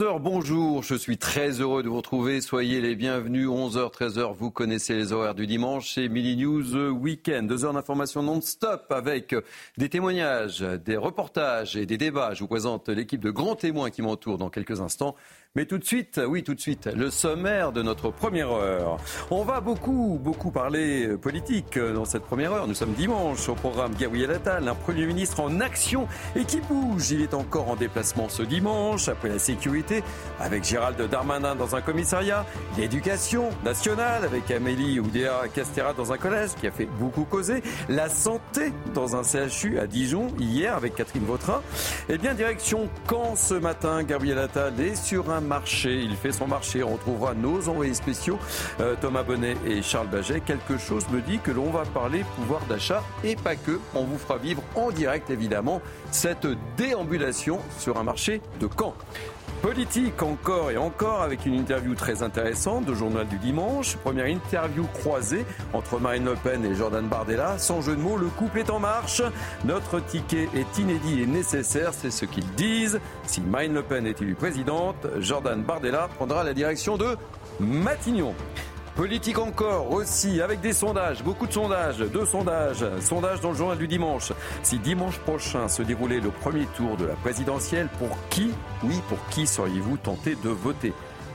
Bonjour, je suis très heureux de vous retrouver. Soyez les bienvenus. 11h, 13h, vous connaissez les horaires du dimanche. C'est Mini News Weekend. Deux heures d'information non-stop avec des témoignages, des reportages et des débats. Je vous présente l'équipe de grands témoins qui m'entourent dans quelques instants. Mais tout de suite, oui, tout de suite, le sommaire de notre première heure. On va beaucoup, beaucoup parler politique dans cette première heure. Nous sommes dimanche au programme Gabriel Attal, un Premier ministre en action et qui bouge. Il est encore en déplacement ce dimanche après la sécurité avec Gérald Darmanin dans un commissariat, l'éducation nationale avec Amélie Oudéa Castera dans un collège qui a fait beaucoup causer, la santé dans un CHU à Dijon hier avec Catherine Vautrin. Et bien, direction quand ce matin, Gabriel Attal est sur un marché. Il fait son marché. On retrouvera nos envoyés spéciaux, euh, Thomas Bonnet et Charles Baget. Quelque chose me dit que l'on va parler pouvoir d'achat et pas que. On vous fera vivre en direct, évidemment, cette déambulation sur un marché de Caen. Politique encore et encore avec une interview très intéressante de Journal du Dimanche. Première interview croisée entre Marine Le Pen et Jordan Bardella. Sans jeu de mots, le couple est en marche. Notre ticket est inédit et nécessaire, c'est ce qu'ils disent. Si Marine Le Pen est élue présidente, Jordan Bardella prendra la direction de Matignon. Politique encore aussi, avec des sondages, beaucoup de sondages, deux sondages, sondages dans le journal du dimanche. Si dimanche prochain se déroulait le premier tour de la présidentielle, pour qui, oui, pour qui seriez-vous tenté de voter?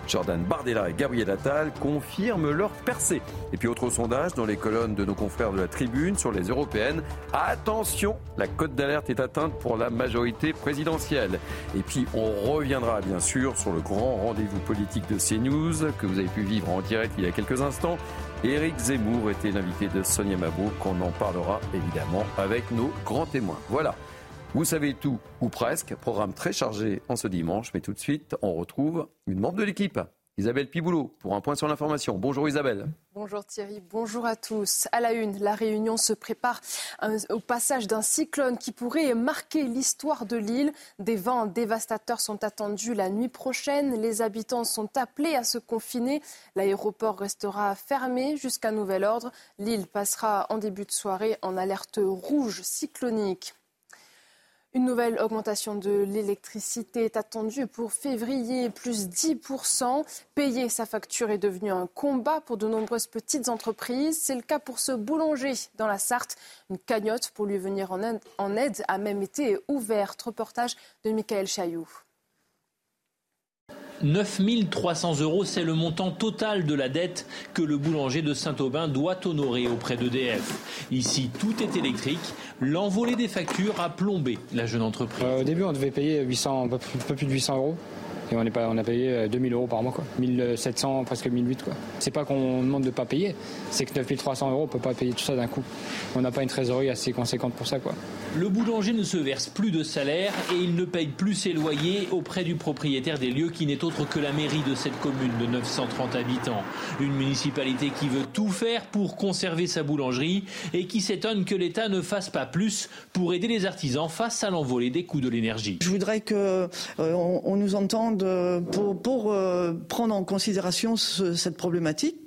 Jordan Bardella et Gabriel Attal confirment leur percée. Et puis autre sondage dans les colonnes de nos confrères de la Tribune sur les européennes. Attention, la cote d'alerte est atteinte pour la majorité présidentielle. Et puis on reviendra bien sûr sur le grand rendez-vous politique de CNews que vous avez pu vivre en direct il y a quelques instants. Éric Zemmour était l'invité de Sonia Mabrouk. On en parlera évidemment avec nos grands témoins. Voilà. Vous savez tout, ou presque. Programme très chargé en ce dimanche. Mais tout de suite, on retrouve une membre de l'équipe, Isabelle Piboulot, pour un point sur l'information. Bonjour Isabelle. Bonjour Thierry, bonjour à tous. À la une, la Réunion se prépare au passage d'un cyclone qui pourrait marquer l'histoire de l'île. Des vents dévastateurs sont attendus la nuit prochaine. Les habitants sont appelés à se confiner. L'aéroport restera fermé jusqu'à nouvel ordre. L'île passera en début de soirée en alerte rouge cyclonique. Une nouvelle augmentation de l'électricité est attendue pour février, plus 10%. Payer sa facture est devenu un combat pour de nombreuses petites entreprises. C'est le cas pour ce boulanger dans la Sarthe. Une cagnotte pour lui venir en aide, a même été ouverte. Reportage de Michael Chailloux. 9 300 euros, c'est le montant total de la dette que le boulanger de Saint-Aubin doit honorer auprès d'EDF. Ici, tout est électrique. L'envolée des factures a plombé la jeune entreprise. Euh, au début, on devait payer 800, un peu plus de 800 euros. Et on, est pas, on a payé 2000 euh, euros par mois, quoi. 1700, presque 1008, quoi. C'est pas qu'on demande de pas payer, c'est que 9300 euros, on peut pas payer tout ça d'un coup. On n'a pas une trésorerie assez conséquente pour ça, quoi. Le boulanger ne se verse plus de salaire et il ne paye plus ses loyers auprès du propriétaire des lieux qui n'est autre que la mairie de cette commune de 930 habitants. Une municipalité qui veut tout faire pour conserver sa boulangerie et qui s'étonne que l'État ne fasse pas plus pour aider les artisans face à l'envolée des coûts de l'énergie. Je voudrais qu'on euh, on nous entende pour, pour euh, prendre en considération cette problématique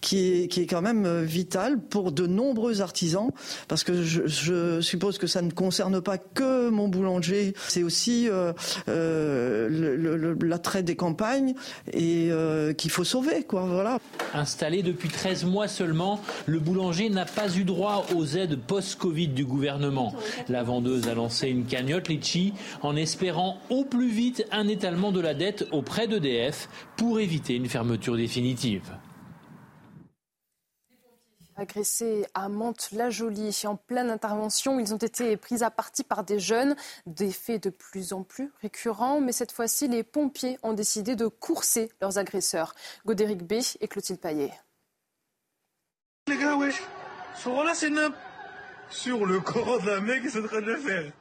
qui est, quand même vital pour de nombreux artisans, parce que je, suppose que ça ne concerne pas que mon boulanger, c'est aussi euh, euh, l'attrait des campagnes et euh, qu'il faut sauver, quoi. Voilà. Installé depuis 13 mois seulement, le boulanger n'a pas eu droit aux aides post-Covid du gouvernement. La vendeuse a lancé une cagnotte Litchi en espérant au plus vite un étalement de la dette auprès d'EDF pour éviter une fermeture définitive agressés à Mantes-la-Jolie. En pleine intervention, ils ont été pris à partie par des jeunes, des faits de plus en plus récurrents, mais cette fois-ci, les pompiers ont décidé de courser leurs agresseurs. Godéric B et Clotilde Paillet. Les gars, ouais, sont là, c'est sur le corps d'un mec qui sont en train de le faire.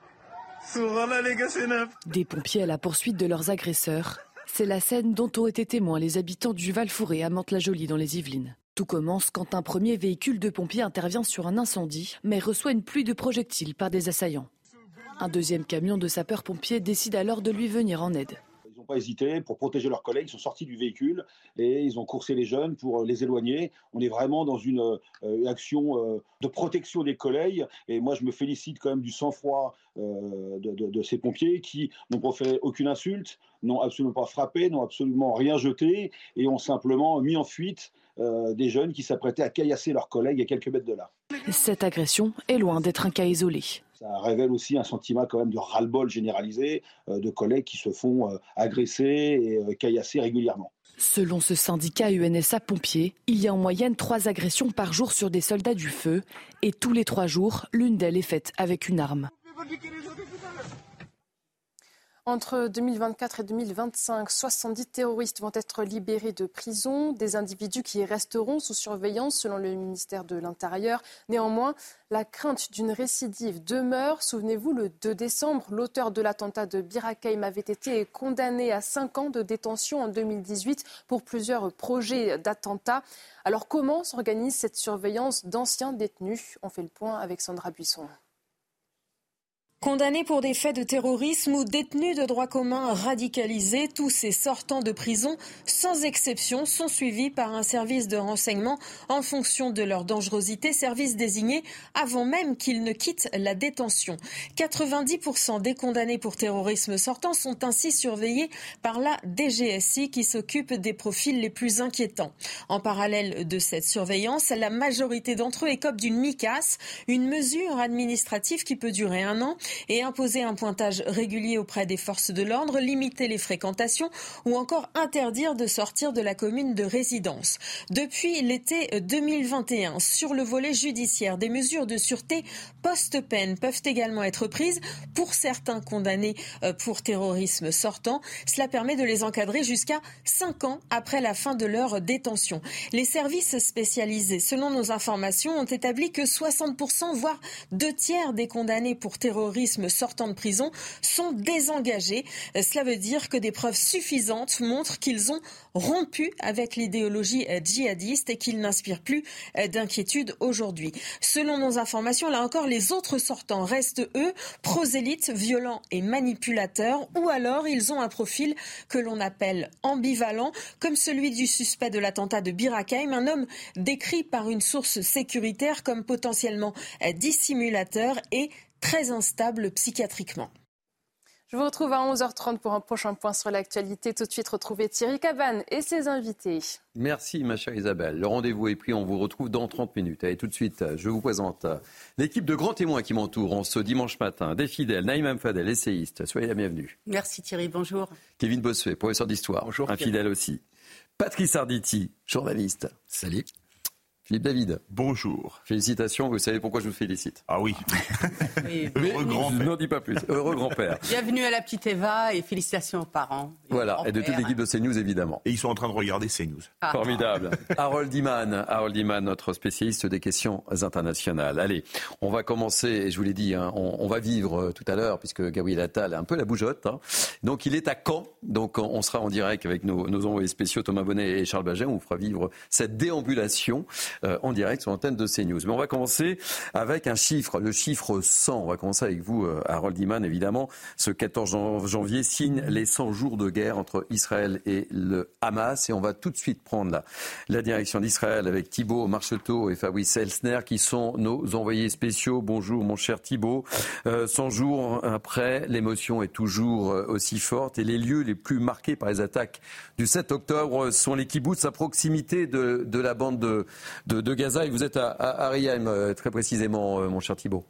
les gars, c'est Des pompiers à la poursuite de leurs agresseurs. C'est la scène dont ont été témoins les habitants du Val-Fouré à Mantes-la-Jolie dans les Yvelines. Tout commence quand un premier véhicule de pompiers intervient sur un incendie, mais reçoit une pluie de projectiles par des assaillants. Un deuxième camion de sapeurs-pompiers décide alors de lui venir en aide pas hésité pour protéger leurs collègues. Ils sont sortis du véhicule et ils ont coursé les jeunes pour euh, les éloigner. On est vraiment dans une, euh, action euh, de protection des collègues. Et moi, je me félicite quand même du sang-froid de, ces pompiers qui n'ont proféré aucune insulte, n'ont absolument pas frappé, n'ont absolument rien jeté et ont simplement mis en fuite des jeunes qui s'apprêtaient à caillasser leurs collègues à quelques mètres de là. Cette agression est loin d'être un cas isolé. Ça révèle aussi un sentiment quand même de ras-le-bol généralisé euh, de collègues qui se font euh, agresser et euh, caillasser régulièrement. Selon ce syndicat UNSA Pompiers, il y a en moyenne trois agressions par jour sur des soldats du feu et tous les trois jours, l'une d'elles est faite avec une arme. Entre 2024 et 2025, 70 terroristes vont être libérés de prison, des individus qui resteront sous surveillance selon le ministère de l'Intérieur. Néanmoins, la crainte d'une récidive demeure. Souvenez-vous, le 2 décembre, l'auteur de l'attentat de Birakeim avait été condamné à 5 ans de détention en 2018 pour plusieurs projets d'attentats. Alors comment s'organise cette surveillance d'anciens détenus? On fait le point avec Sandra Buisson. Condamnés pour des faits de terrorisme ou détenus de droit commun radicalisés, tous ces sortants de prison, sans exception, sont suivis par un service de renseignement en fonction de leur dangerosité, service désigné avant même qu'ils ne quittent la détention. 90% des condamnés pour terrorisme sortants sont ainsi surveillés par la DGSI qui s'occupe des profils les plus inquiétants. En parallèle de cette surveillance, la majorité d'entre eux écopent d'une MICAS, une mesure administrative qui peut durer un an et imposer un pointage régulier auprès des forces de l'ordre, limiter les fréquentations ou encore interdire de sortir de la commune de résidence. Depuis l'été 2021, sur le volet judiciaire, des mesures de sûreté post-peine peuvent également être prises pour certains condamnés euh, pour terrorisme sortant. Cela permet de les encadrer jusqu'à 5 ans après la fin de leur détention. Les services spécialisés, selon nos informations, ont établi que 60%, voire deux tiers des condamnés pour terrorisme sortant de prison sont désengagés. Euh, cela veut dire que des preuves suffisantes montrent qu'ils ont rompu avec l'idéologie euh, djihadiste et qu'ils n'inspirent plus euh, d'inquiétude aujourd'hui. Selon nos informations, là encore, les autres sortants restent, eux, prosélytes, violents et manipulateurs, ou alors ils ont un profil que l'on appelle ambivalent, comme celui du suspect de l'attentat de Birakeim, un homme décrit par une source sécuritaire comme potentiellement dissimulateur et très instable psychiatriquement. Je vous retrouve à 11h30 pour un prochain point sur l'actualité. Tout de suite, retrouver Thierry Cabane et ses invités. Merci, ma chère Isabelle. Le rendez-vous est pris. On vous retrouve dans 30 minutes. Allez, tout de suite, je vous présente l'équipe de grands témoins qui m'entourent en ce dimanche matin. Des fidèles, Naïm Fadel, essayiste. Soyez la bienvenue. Merci, Thierry. Bonjour. Kevin Bossuet, professeur d'histoire. Bonjour. Un fidèle aussi. Patrice Arditi, journaliste. Salut. Philippe David. Bonjour. Félicitations. Vous savez pourquoi je vous félicite Ah oui. Heureux grand-père. N'en dis pas plus. Heureux grand-père. Bienvenue à la petite Eva et félicitations aux parents. voilà. Et de toute l'équipe de CNews, évidemment. Et ils sont en train de regarder CNews. Ah. Formidable. Harold Iman. Harold Iman, notre spécialiste des questions internationales. Allez, on va commencer. Et je vous l'ai dit, hein, on, va vivre euh, tout à l'heure, puisque Gabriel Attal est un peu la bougeotte. Hein. Donc, il est à Caen. Donc, on sera en direct avec nos, nos envoyés spéciaux Thomas Bonnet et Charles Baget. On vous fera vivre cette déambulation. Euh, en direct sur l'antenne de CNews. Mais on va commencer avec un chiffre, le chiffre 100. On va commencer avec vous, euh, Harold Iman, évidemment. Ce 14 janvier signe les 100 jours de guerre entre Israël et le Hamas. Et on va tout de suite prendre la, direction d'Israël avec Thibault Marcheteau et Fabrice Elsner, qui sont nos envoyés spéciaux. Bonjour, mon cher Thibault. 100 euh, jours après, l'émotion est toujours aussi forte et les lieux les plus marqués par les attaques du 7 octobre sont les kibbutz à proximité de la bande de, de, Gaza et vous êtes à, à, euh, très précisément, euh, mon cher Thibault.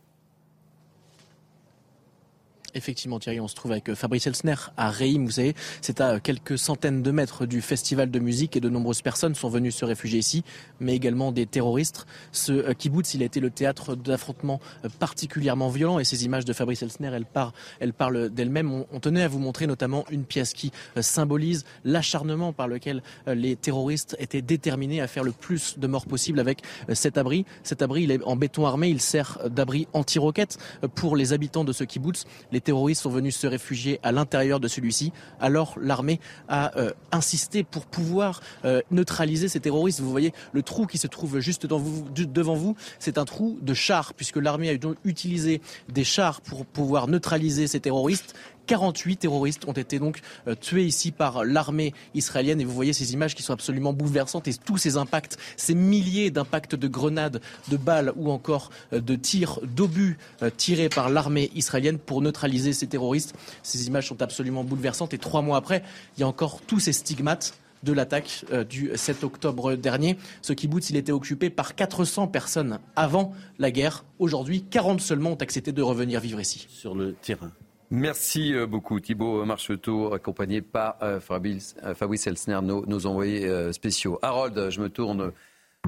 Effectivement, Thierry, on se trouve avec euh, Fabrice Elsner à Reim. Vous savez, c'est à quelques centaines de mètres du festival de musique et de nombreuses personnes sont venues se réfugier ici, mais également des terroristes. Ce euh, kibbutz, il a été le théâtre d'affrontements euh, particulièrement violents et ces images de Fabrice Elsner, elles, parlent, elles parlent d'elles-mêmes. On, tenait à vous montrer notamment une pièce qui symbolise l'acharnement par lequel les terroristes étaient déterminés à faire le plus de morts possible avec cet abri. Cet abri, il est en béton armé, il sert d'abri anti-roquettes pour les habitants de ce kibbutz. Terroristes sont venus se réfugier à l'intérieur de celui-ci. Alors l'armée a euh, insisté pour pouvoir euh, neutraliser ces terroristes. Vous voyez le trou qui se trouve juste devant vous, c'est un trou de chars, puisque l'armée a utilisé des chars pour pouvoir neutraliser ces terroristes. 48 terroristes ont été donc euh, tués ici par l'armée israélienne et vous voyez ces images qui sont absolument bouleversantes et tous ces impacts, ces milliers d'impacts de grenades, de balles ou encore euh, de tirs d'obus euh, tirés par l'armée israélienne pour neutraliser ces terroristes. Ces images sont absolument bouleversantes et trois mois après, il y a encore tous ces stigmates de l'attaque du 7 octobre dernier. Ce kibbutz, il était occupé par 400 personnes avant la guerre. Aujourd'hui, 40 seulement ont accepté de revenir vivre ici. Sur le terrain. Merci euh, beaucoup Thibault Marcheteau, accompagné par euh, Fabrice, euh, Fabrice Elsner, nos, envoyés spéciaux. Harold, je me tourne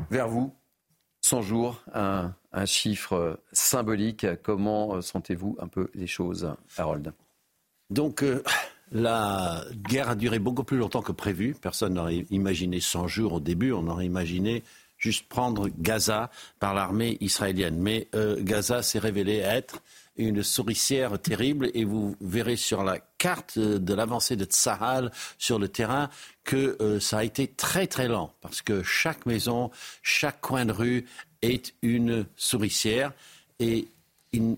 vers vous. 100 jours, un, chiffre symbolique. Comment sentez-vous un peu les choses, Harold? Donc, la guerre a duré beaucoup plus longtemps que prévu. Personne n'aurait imaginé 100 jours au début. On aurait imaginé juste prendre Gaza par l'armée israélienne. Mais Gaza s'est révélé être une souricière terrible et vous verrez sur la carte de l'avancée de Tsahal sur le terrain que euh, ça a été très très lent parce que chaque maison, chaque coin de rue est une souricière et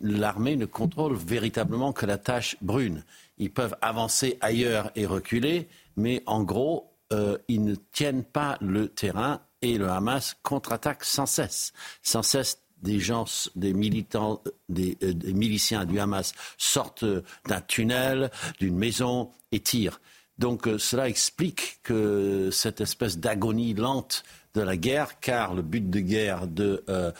l'armée ne contrôle véritablement que la tâche brune. Ils peuvent avancer ailleurs et reculer, mais en gros, euh, ils ne tiennent pas le terrain et le Hamas contre-attaque sans cesse, sans cesse des gens, des militants, euh, des, miliciens du Hamas sortent d'un tunnel, d'une maison et tirent. Donc euh, cela explique que cette espèce d'agonie lente de la guerre, car le but de guerre euh,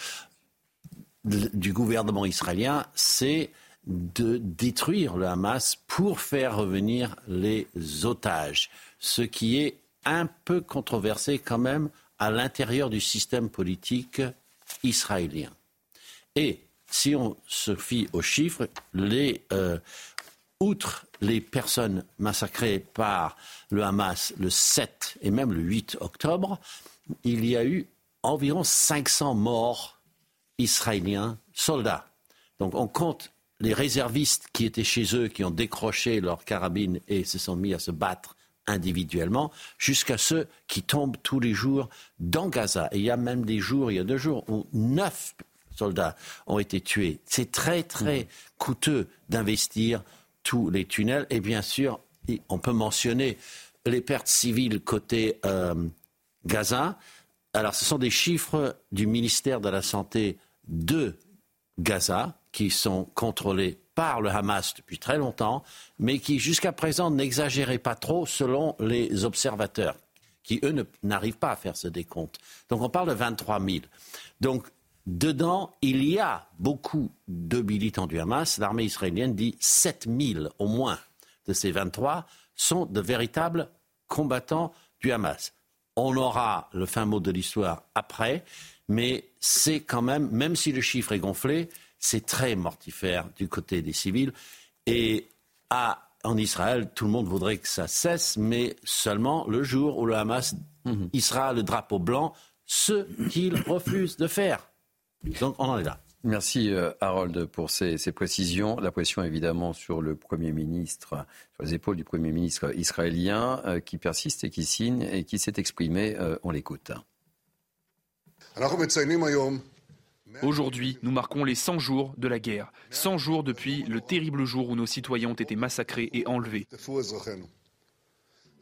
du gouvernement israélien, c'est de détruire le Hamas pour faire revenir les otages, ce qui est un peu controversé quand même à l'intérieur du système politique israélien. Et si on se fie aux chiffres, euh, outre les personnes massacrées par le Hamas le 7 et même le 8 octobre, il y a eu environ 500 morts israéliens, soldats. Donc on compte les réservistes qui étaient chez eux, qui ont décroché leurs carabines et se sont mis à se battre individuellement, jusqu'à ceux qui tombent tous les jours dans Gaza. Et il y a même des jours, il y a deux jours, où neuf soldats ont été tués. C'est très, très mmh. coûteux d'investir tous les tunnels. Et bien sûr, on peut mentionner les pertes civiles côté euh, Gaza. Alors, ce sont des chiffres du ministère de la Santé de Gaza qui sont contrôlés par le Hamas depuis très longtemps, mais qui jusqu'à présent n'exagéraient pas trop selon les observateurs, qui eux n'arrivent pas à faire ce décompte. Donc on parle de 23 000. Donc dedans, il y a beaucoup de militants du Hamas. L'armée israélienne dit 7 000 au moins de ces 23 sont de véritables combattants du Hamas. On aura le fin mot de l'histoire après, mais c'est quand même, même si le chiffre est gonflé, c'est très mortifère du côté des civils. Et en Israël, tout le monde voudrait que ça cesse, mais seulement le jour où le Hamas mhm. y sera le drapeau blanc, ce qu'il refuse de faire. Donc on en est là. Merci euh, Harold pour ces, précisions. La pression évidemment sur le Premier ministre, sur les épaules du Premier ministre israélien euh, qui persiste et qui signe et qui s'est exprimé. Euh, on l'écoute. Aujourd'hui, nous marquons les 100 jours de la guerre. 100 jours depuis le terrible jour où nos citoyens ont été massacrés et enlevés.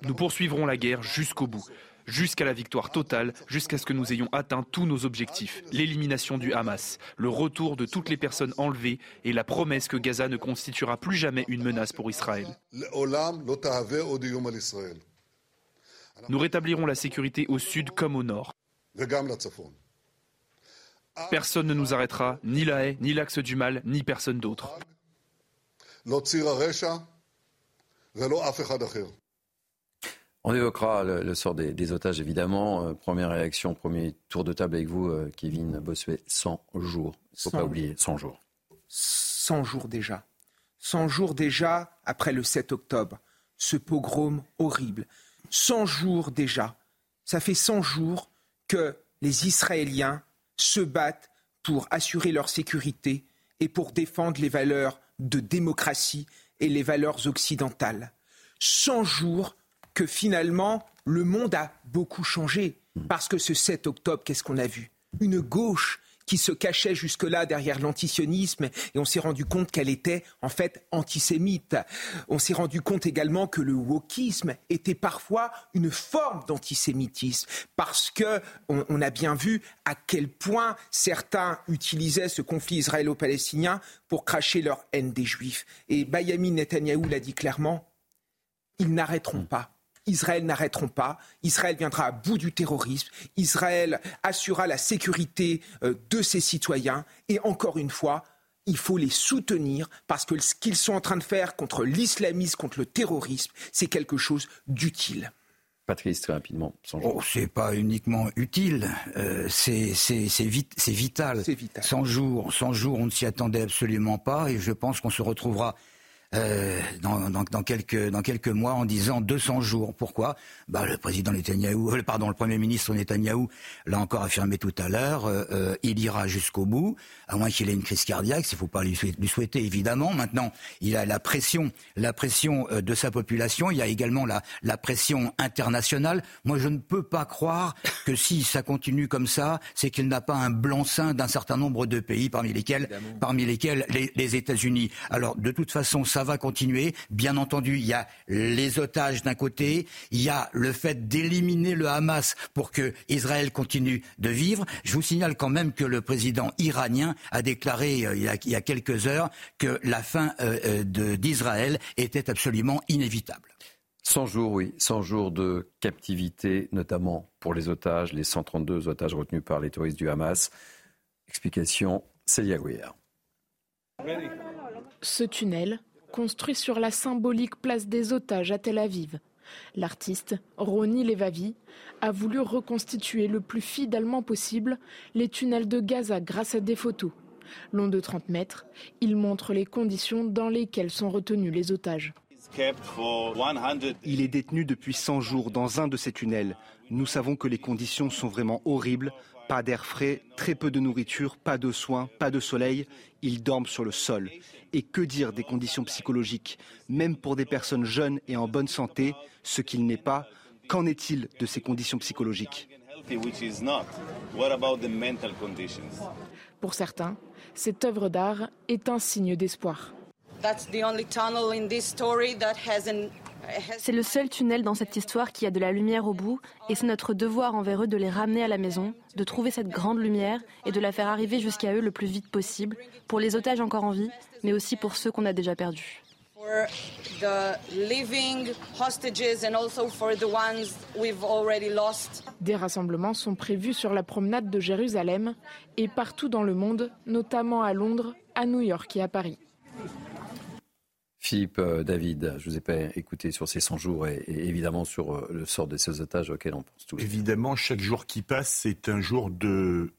Nous poursuivrons la guerre jusqu'au bout, jusqu'à la victoire totale, jusqu'à ce que nous ayons atteint tous nos objectifs. L'élimination du Hamas, le retour de toutes les personnes enlevées et la promesse que Gaza ne constituera plus jamais une menace pour Israël. Nous rétablirons la sécurité au sud comme au nord. Personne ne nous arrêtera, ni la haie, ni l'axe du mal, ni personne d'autre. On évoquera le, sort des, otages, évidemment. Euh, première réaction, premier tour de table avec vous, euh, Kevin Bossuet. 100 jours. Il ne faut pas oublier, 100 jours. 100 jours déjà. 100 jours déjà après le 7 octobre. Ce pogrom horrible. 100 jours déjà. Ça fait 100 jours que les Israéliens se battent pour assurer leur sécurité et pour défendre les valeurs de démocratie et les valeurs occidentales. 100 jours que finalement le monde a beaucoup changé. Parce que ce 7 octobre, qu'est-ce qu'on a vu? Une gauche qui se cachait jusque-là derrière l'antisionisme et on s'est rendu compte qu'elle était en fait antisémite. On s'est rendu compte également que le wokisme était parfois une forme d'antisémitisme parce que on, a bien vu à quel point certains utilisaient ce conflit israélo-palestinien pour cracher leur haine des juifs. Et Benjamin Netanyahou l'a dit clairement, ils n'arrêteront pas Israël n'arrêteront pas. Israël viendra à bout du terrorisme. Israël assurera la sécurité euh, de ses citoyens. Et encore une fois, il faut les soutenir parce que ce qu'ils sont en train de faire contre l'islamisme, contre le terrorisme, c'est quelque chose d'utile. Patrice, très rapidement. Oh, c'est pas uniquement utile, euh, c'est vital. C'est vital. 100 jours, 100 jours, on ne s'y attendait absolument pas et je pense qu'on se retrouvera euh, dans, dans, dans, quelques, dans quelques mois en disant 200 jours. Pourquoi? Bah, Le président Netanyahou, euh, pardon, le Premier ministre Netanyahou l'a encore affirmé tout à l'heure, euh, euh il ira jusqu'au bout, à moins qu'il ait une crise cardiaque, il ne faut pas lui souhaiter, lui souhaiter, évidemment. Maintenant, il a la pression, la pression de sa population, il y a également la, la pression internationale. Moi, je ne peux pas croire que si ça continue comme ça, c'est qu'il n'a pas un blanc-seing d'un certain nombre de pays, parmi lesquels, parmi lesquels les, les États-Unis. Alors, de toute façon, ça ça va continuer. Bien entendu, il y a les otages d'un côté, il y a le fait d'éliminer le Hamas pour que Israël continue de vivre. Je vous signale quand même que le président iranien a déclaré euh, il, y a, quelques heures que la fin euh, euh, d'Israël était absolument inévitable. 100 jours, oui, 100 jours de captivité, notamment pour les otages, les 132 otages retenus par les touristes du Hamas. Explication, Célia Gouillard. Ce tunnel, construit sur la symbolique place des otages à Tel Aviv. L'artiste, Roni Levavi, a voulu reconstituer le plus fidèlement possible les tunnels de Gaza grâce à des photos. Long de 30 mètres, il montre les conditions dans lesquelles sont retenus les otages. Il est détenu depuis 100 jours dans un de ces tunnels. Nous savons que les conditions sont vraiment horribles. Pas d'air frais, très peu de nourriture, pas de soins, pas de soleil. Ils dorment sur le sol. Et que dire des conditions psychologiques? Même pour des personnes jeunes et en bonne santé, ce qu'il n'est pas, qu'en est-il de ces conditions psychologiques? Pour certains, cette œuvre d'art est un signe d'espoir. C'est le seul tunnel dans cette histoire qui a de la lumière au bout et c'est notre devoir envers eux de les ramener à la maison, de trouver cette grande lumière et de la faire arriver jusqu'à eux le plus vite possible, pour les otages encore en vie, mais aussi pour ceux qu'on a déjà perdus. Des rassemblements sont prévus sur la promenade de Jérusalem et partout dans le monde, notamment à Londres, à New York et à Paris. Philippe, euh, David, je vous ai pas écouté sur ces 100 jours et, évidemment sur euh, le sort de ces otages auxquels on pense tous. Évidemment, chaque jour qui passe, c'est un jour de,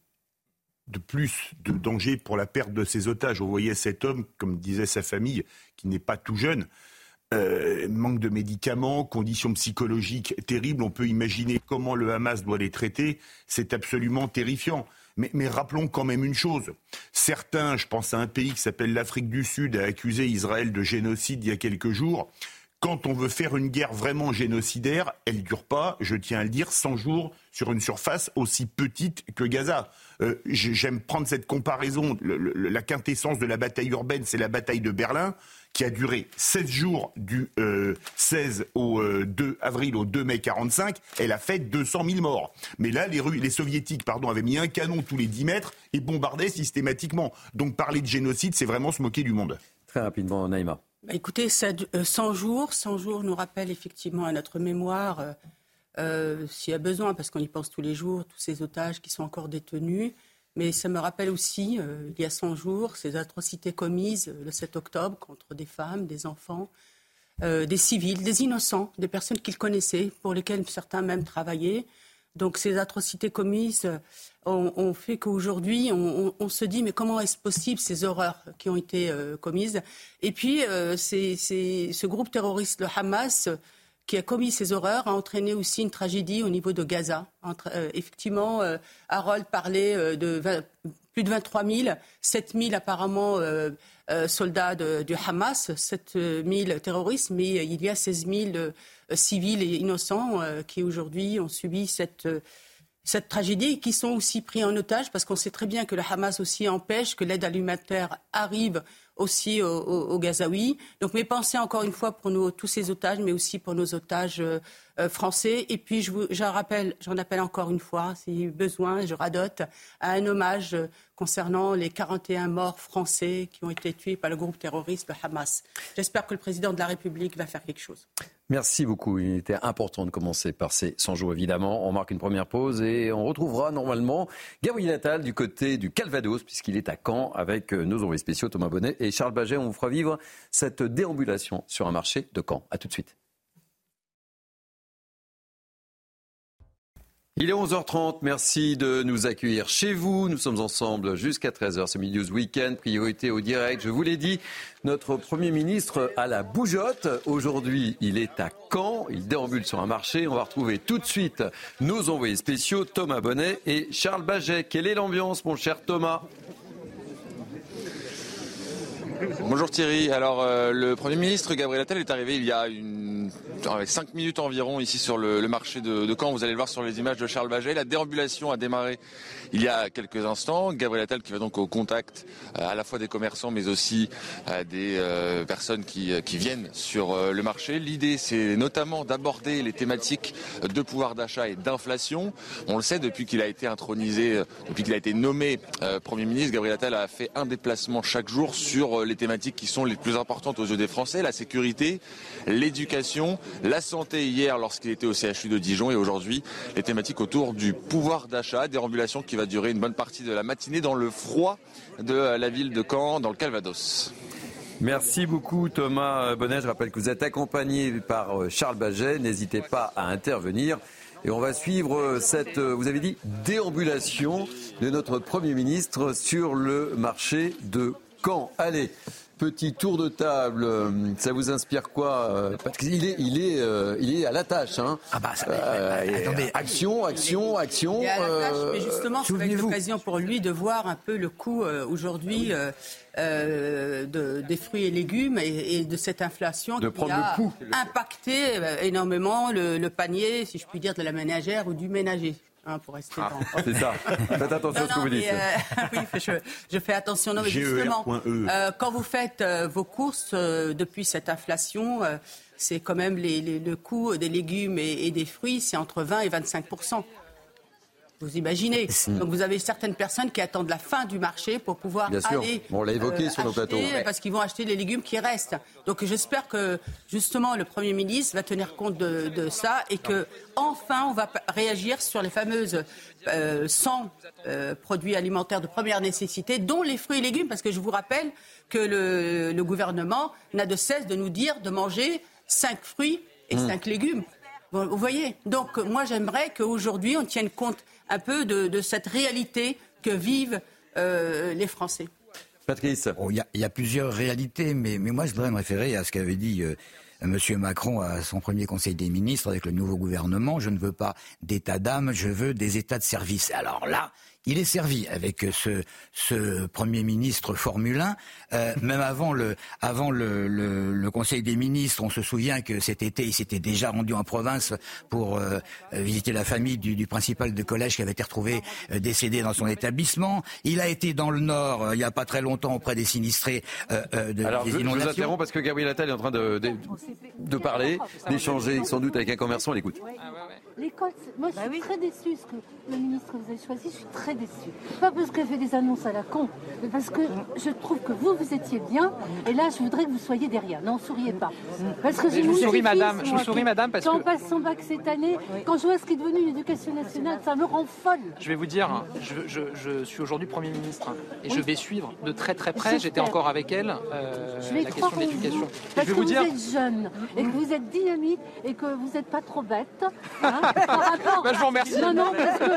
plus de danger pour la perte de ces otages. On voyait cet homme, comme disait sa famille, qui n'est pas tout jeune, euh, manque de médicaments, conditions psychologiques terribles. On peut imaginer comment le Hamas doit les traiter. C'est absolument terrifiant. Mais, rappelons quand même une chose. Certains, je pense à un pays qui s'appelle l'Afrique du Sud, a accusé Israël de génocide il y a quelques jours. Quand on veut faire une guerre vraiment génocidaire, elle ne dure pas, je tiens à le dire, 100 jours sur une surface aussi petite que Gaza. Euh, j'aime prendre cette comparaison. la quintessence de la bataille urbaine, c'est la bataille de Berlin qui a duré 16 jours du 16 euh, au 2 euh, avril au 2 mai 45, elle a fait 200 000 morts. Mais là, les, les soviétiques pardon, avaient mis un canon tous les 10 mètres et bombardaient systématiquement. Donc parler de génocide, c'est vraiment se moquer du monde. Très rapidement, Naïma. Bah, écoutez, 100 euh, jours, 100 jours nous rappellent effectivement à notre mémoire, s'il y a besoin, parce qu'on y pense tous les jours, tous ces otages qui sont encore détenus. Mais ça me rappelle aussi, il y a 100 jours, ces atrocités commises le 7 octobre contre des femmes, des enfants, des civils, des innocents, des personnes qu'ils connaissaient, pour lesquelles certains même travaillaient. Donc ces atrocités commises ont, fait qu'aujourd'hui, on, se dit, mais comment est-ce possible ces horreurs qui ont été commises? Et puis, c'est ce groupe terroriste, le Hamas, qui a commis ces horreurs a entraîné aussi une tragédie au niveau de Gaza. Euh, effectivement, euh, Harold parlait euh, de plus de 23 000, 7 000 apparemment soldats du Hamas, 7 000 terroristes, mais il y a 16 000 civils et innocents qui aujourd'hui ont subi cette cette tragédie et qui sont aussi pris en otage parce qu'on sait très bien que le Hamas aussi empêche que l'aide alimentaire arrive aussi aux, Gazaouis. Donc mes pensées encore une fois pour tous ces otages, mais aussi pour nos otages euh, euh, français. Et puis j'en rappelle, j'en appelle encore une fois, si besoin, je radote à un hommage euh, concernant les 41 morts français qui ont été tués par le groupe terroriste Hamas. J'espère que le président de la République va faire quelque chose. Merci beaucoup. Il était important de commencer par ces 100 jours, évidemment. On marque une première pause et on retrouvera normalement Gabriel Attal du côté du Calvados, puisqu'il est à Caen avec nos envoyés spéciaux Thomas Bonnet et Charles Baget. On vous fera vivre cette déambulation sur un marché de Caen. A tout de suite. Il est 11h30, merci de nous accueillir chez vous. Nous sommes ensemble jusqu'à 13h, c'est Midi News Weekend, priorité au direct. Je vous l'ai dit, notre Premier ministre a la bougeotte. Aujourd'hui, il est à Caen, il déambule sur un marché. On va retrouver tout de suite nos envoyés spéciaux, Thomas Bonnet et Charles Baget. Quelle est l'ambiance, mon cher Thomas? Bonjour Thierry. Alors euh, le Premier ministre Gabriel Attal est arrivé il y a une... 5 minutes environ ici sur le, marché de, Caen. Vous allez le voir sur les images de Charles Baget. La déambulation a démarré il y a quelques instants. Gabriel Attal qui va donc au contact euh, à la fois des commerçants mais aussi euh, des personnes qui, qui, viennent sur le marché. L'idée c'est notamment d'aborder les thématiques de pouvoir d'achat et d'inflation. On le sait depuis qu'il a été intronisé, depuis qu'il a été nommé Premier ministre, Gabriel Attal a fait un déplacement chaque jour sur les thématiques qui sont les plus importantes aux yeux des Français, la sécurité, l'éducation, la santé hier lorsqu'il était au CHU de Dijon et aujourd'hui les thématiques autour du pouvoir d'achat, dérambulation qui va durer une bonne partie de la matinée dans le froid de la ville de Caen, dans le Calvados. Merci beaucoup Thomas Bonnet. Je rappelle que vous êtes accompagné par euh, Charles Baget. N'hésitez pas à intervenir. Et on va suivre euh, cette, euh, vous avez dit, déambulation de notre Premier ministre sur le marché de Caen. Allez, petit tour de table. Ça vous inspire quoi euh, Parce qu'il est, il est, euh, il est à la tâche. Hein. Ah bah, ça, euh, attendez. Action, action, action. Il est à la tâche, mais justement, c'est l'occasion pour lui de voir un peu le coût aujourd'hui de, des fruits et légumes et, de cette inflation de qui a impacté énormément le, le, panier, si je puis dire, de la ménagère ou du ménager. Hein, pour rester ah, C'est ça. Faites attention à ce que vous dites. Euh, oui, je, fais attention. Non, mais justement, e. euh, quand vous faites euh, vos courses depuis cette inflation, c'est quand même les, le coût des légumes et, et des fruits, c'est entre 20 et 25 vous imaginez Donc vous avez certaines personnes qui attendent la fin du marché pour pouvoir Bien aller. on l'a évoqué sur nos plateaux. Parce qu'ils vont acheter les légumes qui restent. Donc j'espère que justement le Premier ministre va tenir compte de, ça et que enfin on va réagir sur les fameuses 100 euh, euh, produits alimentaires de première nécessité, dont les fruits et légumes, parce que je vous rappelle que le, gouvernement n'a de cesse de nous dire de manger 5 fruits et 5 mmh. légumes. Vous voyez? Donc moi j'aimerais qu'aujourd'hui on tienne compte un peu de, cette réalité que vivent euh, les Français. Patrice. Il y, a plusieurs réalités, mais, moi je voudrais me référer à ce qu'avait dit euh, M. Macron à son premier Conseil des ministres avec le nouveau gouvernement. Je ne veux pas d'état d'âme, je veux des états de service. Alors là, il est servi avec ce, ce Premier ministre Formule 1. Euh, même avant, le, avant le, le, le, Conseil des ministres, on se souvient que cet été, il s'était déjà rendu en province pour euh, visiter la famille du, du, principal de collège qui avait été retrouvé euh, décédé dans son établissement. Il a été dans le Nord euh, il n'y a pas très longtemps auprès des sinistrés de, Alors, des je, inondations. je vous interromps parce que Gabriel Attal est en train de, de, de parler, d'échanger sans doute avec un commerçant. L'écoute. L'école, moi je suis très déçue que le ministre vous avez choisi, je suis très déçue. Pas parce qu'elle fait des annonces à la con, mais parce que je trouve que vous, vous étiez bien, et là je voudrais que vous soyez derrière. Non, souriez pas. Parce que je vous souris, madame, je vous souris, madame, parce quand que- on passe son bac cette année, quand je vois ce qui est devenu l'éducation nationale, ça me rend folle. Je vais vous dire, hein, je, je- je suis aujourd'hui Premier ministre hein, et je vais suivre de très très près, j'étais encore avec elle, euh, Je vais la question de l'éducation. Parce je vais que vous dire, êtes jeune et que vous êtes dynamique et que vous n'êtes pas trop bête. hein, par rapport- Bah, je vous remercie. Non, non, parce que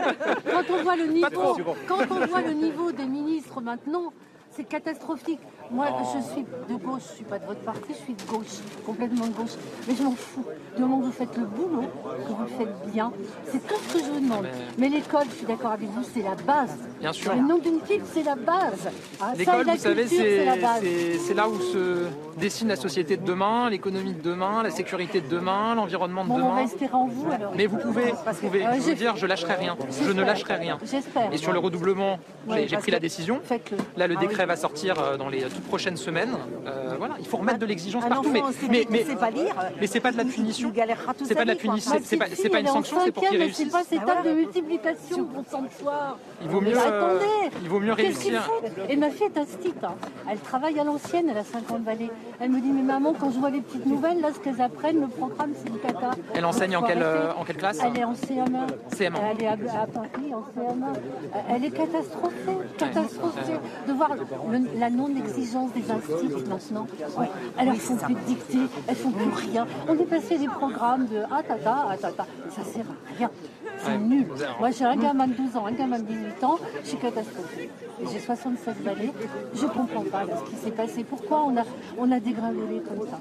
quand on voit le niveau, trop. quand on voit le niveau des ministres maintenant, c'est catastrophique. Moi, je suis de gauche, je suis pas de votre parti, je suis de gauche, complètement de gauche. Mais je m'en fous. Du moment que vous faites le boulot, que vous le faites bien, c'est tout ce que je vous demande. Mais l'école, je suis d'accord avec vous, c'est la base. Bien sûr. Le nom d'une ville, c'est la base. Ah, l'école, la vous savez, c'est la c'est base. c'est- c'est là où se dessine la société de demain, l'économie de demain, la sécurité de demain, l'environnement de Bon, on va demain. espérer en vous alors. Mais vous pouvez, vous pouvez, Euh, je dire, je lâcherai rien. Je ne lâcherai rien. J'espère. Et sur le redoublement, j'ai Ouais, j'ai parce pris la décision. Là, le Ah décret oui. va sortir euh, dans les toutes prochaines semaines. Euh, voilà, il faut remettre de l'exigence Un partout. Mais, enfant, c'est- mais, mais, c'est pas lire. mais c'est pas de la punition. C'est pas de la punition. C'est pas, c'est pas une sanction, c'est pour qu'ils réussissent. pas ces tables de multiplication pour sang de soir. Il vaut mieux, euh, attendez, il vaut mieux réussir. Et ma fille est astite. hein. Elle travaille à l'ancienne, elle a 50 balais. Elle me dit, mais maman, quand je vois les petites nouvelles, là, ce qu'elles apprennent, le programme, c'est une cata. Elle enseigne en quelle, euh, en quelle classe Elle est en CM1. CM1. Elle est à, à Paris en CM1. Elle est catastrophée, catastrophée de voir la des instituts maintenant. Ouais. Elles ne font plus de dictée, elles font plus rien. On est passé des programmes de ah tata, ah tata. Ça sert à rien. C'est nul. Moi, j'ai un gamin de 12 ans, un gamin de 18 ans, je suis catastrophée. J'ai 67 balais. Je ne comprends pas là, ce qui s'est passé. Pourquoi on a, on a dégringolé comme ça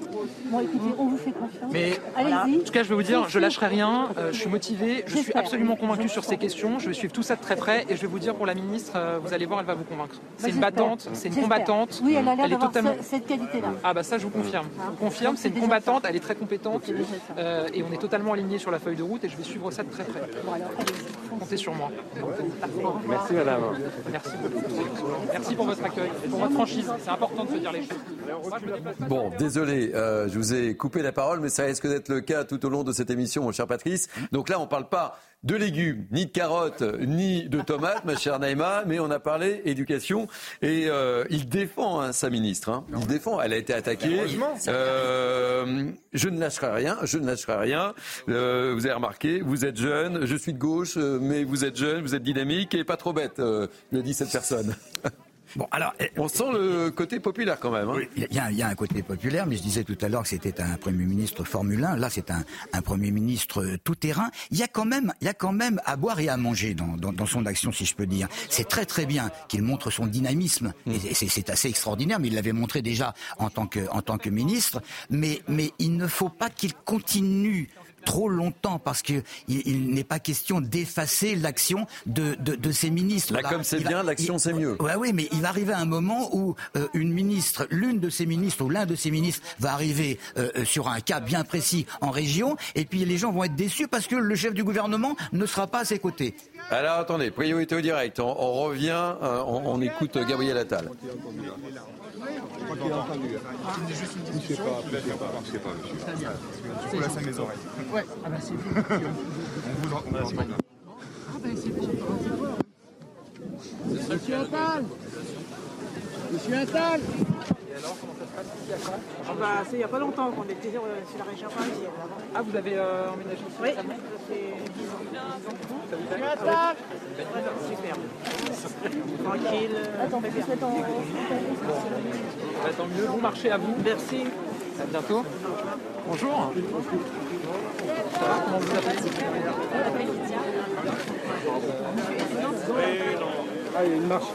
Bon, écoutez, on vous fait confiance. Mais Allez-y. en tout cas, je vais vous dire, je lâcherai rien. euh, je suis motivé, je suis absolument convaincu sur ces questions. Je vais suivre tout ça de très près et je vais vous dire pour la ministre, euh, vous allez voir, elle va vous convaincre. C'est une battante, c'est une combattante. Oui, elle a l'air d'avoir totalement. ce- cette qualité-là. Ah bah ça je vous confirme. Je vous confirme, c'est une combattante, elle est très compétente euh, et on est totalement aligné sur la feuille de route et je vais suivre ça de très près. Comptez sur moi. Merci madame. Merci beaucoup. Merci pour votre accueil et pour votre franchise. C'est important de se dire les choses. Bon, désolé, euh, je vous ai coupé la parole, mais ça risque d'être le cas tout au long de cette émission, mon cher Patrice. Donc là, on ne parle pas de légumes, ni de carottes, ni de tomates, ma chère Naïma, mais on a parlé éducation. Et euh, il défend hein, sa ministre. hein. Il défend. Elle a été attaquée. Euh, je ne lâcherai rien. Je ne lâcherai rien. Euh, vous avez remarqué, vous êtes jeune. Je suis de gauche, euh, mais vous êtes jeune, vous êtes dynamique et pas trop bête, euh, le dit cette personne. Bon, alors, on sent le côté populaire quand même. hein. Il y, a, il y a un côté populaire, mais je disais tout à l'heure que c'était un Premier ministre Formule 1. Là, c'est un, un Premier ministre euh, tout-terrain. Il y a quand même, il y a quand même à boire et à manger dans, dans, dans son action, si je peux dire. C'est très très bien qu'il montre son dynamisme. Et c'est- c'est assez extraordinaire, mais il l'avait montré déjà en tant que, en tant que ministre. Mais, mais il ne faut pas qu'il continue trop longtemps parce que il, n'est pas question d'effacer l'action de, de, de ces ministres. La com, c'est Il va- bien, l'action, c'est mieux. Ouais, oui, mais il va arriver un moment où euh, une ministre, l'une de ces ministres ou l'un de ces ministres va arriver euh, euh, sur un cas bien précis en région, et puis les gens vont être déçus parce que le chef du gouvernement ne sera pas à ses côtés. Alors attendez, priorité au direct. On, on revient, euh, on, on écoute Gabriel Attal. Je vous laisse à mes oreilles. Ouais, ah bah c'est On vous en- on vous entend. Ah ben c'est bon. Monsieur Attal Monsieur Attal Ah bah, c'est il n'y a pas longtemps qu'on était sur, euh, sur la région parisienne. Ah, vous avez euh, emménagé ici Oui, ça fait 10 ans. Ça Monsieur Attal Super. Tranquille. Attends, très bien. vous êtes en... Bah, tant mieux, bon marché à vous. Merci. À bientôt. Bonjour. Ah, une marche.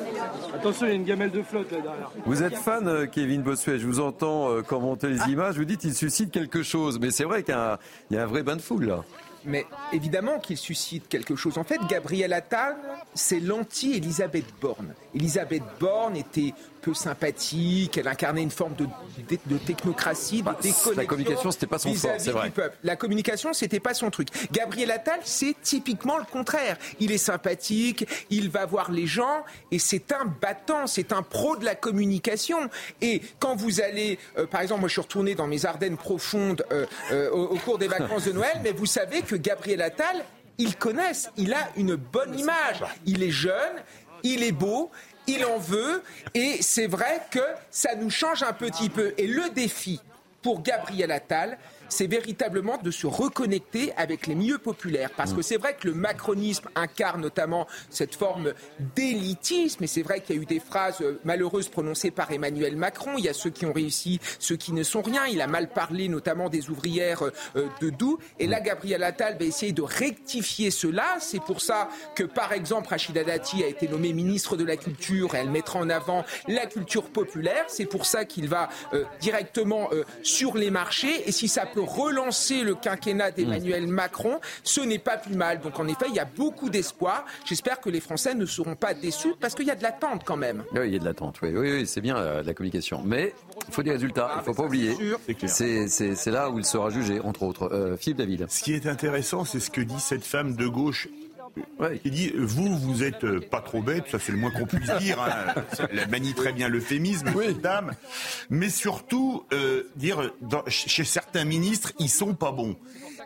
Attention, il y a une gamelle de flotte là derrière. Vous êtes fan, euh, Kevin Bossuet, je vous entends euh, commenter les images, vous dites il suscite quelque chose, mais c'est vrai qu'il y, a un- il y a un vrai bain de foule là. Mais évidemment qu'il suscite quelque chose. En fait, Gabriel Attal, c'est l'anti-Elisabeth Borne. Elisabeth Borne était peu sympathique, elle incarnait une forme de, de, de technocratie, de Bah, la déconnexion. communication, c'était pas son fort, c'est vrai. peuple. La communication, c'était pas son truc. Gabriel Attal, c'est typiquement le contraire. Il est sympathique, il va voir les gens, et c'est un battant, c'est un pro de la communication. Et quand vous allez, euh, par exemple, moi je suis retourné dans mes Ardennes profondes euh, euh, au, au cours des vacances de Noël, mais vous savez que Gabriel Attal, ils connaissent, il a une bonne image. Il est jeune, il est beau, il en veut, et c'est vrai que ça nous change un petit peu. Et le défi pour Gabriel Attal, c'est véritablement de se reconnecter avec les milieux populaires. Parce que c'est vrai que le macronisme incarne notamment cette forme d'élitisme, et c'est vrai qu'il y a eu des phrases euh, malheureuses prononcées par Emmanuel Macron. Il y a ceux qui ont réussi, ceux qui ne sont rien. Il a mal parlé notamment des ouvrières euh, de Doubs. Et là, Gabriel Attal va essayer de rectifier cela. C'est pour ça que, par exemple, Rachida Dati a été nommée ministre de la Culture et elle mettra en avant la culture populaire. C'est pour ça qu'il va euh, directement euh, sur les marchés. Et si ça peut relancer le quinquennat d'Emmanuel Macron, ce n'est pas plus mal. Donc en effet, il y a beaucoup d'espoir. J'espère que les Français ne seront pas déçus parce qu'il y a de l'attente quand même. Oui, il y a de l'attente, oui, oui, oui, c'est bien euh, la communication. Mais il faut des résultats, il ne faut pas oublier. C'est là où il sera jugé, entre autres. Euh, Philippe David. Ce qui est intéressant, c'est ce que dit cette femme de gauche. Qui dit vous vous êtes euh, pas trop bête ça c'est le moins qu'on puisse dire hein. elle manie très bien l'euphémisme cette dame mais surtout euh, dire dans- chez certains ministres ils sont pas bons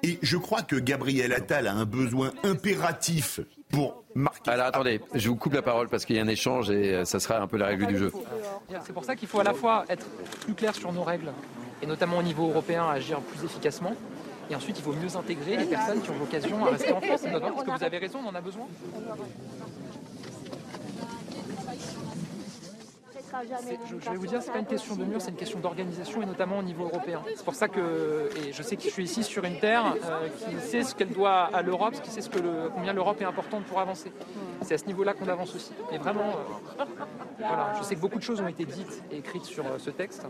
et je crois que Gabriel Attal a un besoin impératif pour marquer Alors attendez, je vous coupe la parole parce qu'il y a un échange et euh, ça sera un peu la règle du jeu. C'est pour ça qu'il faut à la fois être plus clair sur nos règles, et notamment au niveau européen, agir plus efficacement. Et ensuite, il faut mieux intégrer les personnes qui ont vocation à rester en France. Parce que vous avez raison, on en a besoin. Je, vais vous dire, c'est pas une question de mur, c'est une question d'organisation et notamment au niveau européen. C'est pour ça que, je sais que je suis ici sur une terre euh, qui sait ce qu'elle doit à l'Europe, qui sait combien l'Europe est importante pour avancer. C'est à ce niveau-là qu'on avance aussi. Et vraiment, euh, voilà, je sais que beaucoup de choses ont été dites et écrites sur euh, ce texte,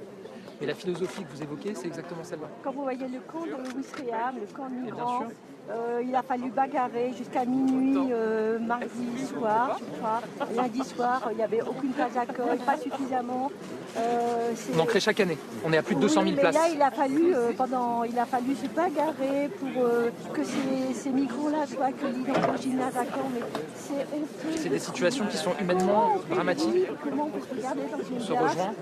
mais la philosophie que vous évoquez, c'est exactement celle-là. Quand vous voyez le camp de Ouistreham, le camp de migrants. Euh, il a fallu bagarrer jusqu'à minuit euh, mardi soir, je crois. Lundi soir, il n'y avait aucune place d'accueil, pas suffisamment. Euh, On en crée chaque année. On est à plus de 200 000 Oui, mais places. là, il a fallu, euh, pendant, il a fallu se bagarrer pour que ces, ces migrants-là soient accueillis dans le gymnase à Caen. C'est des situations qui sont humainement dramatiques. Comment on peut se regarder dans une On se glace rejoint.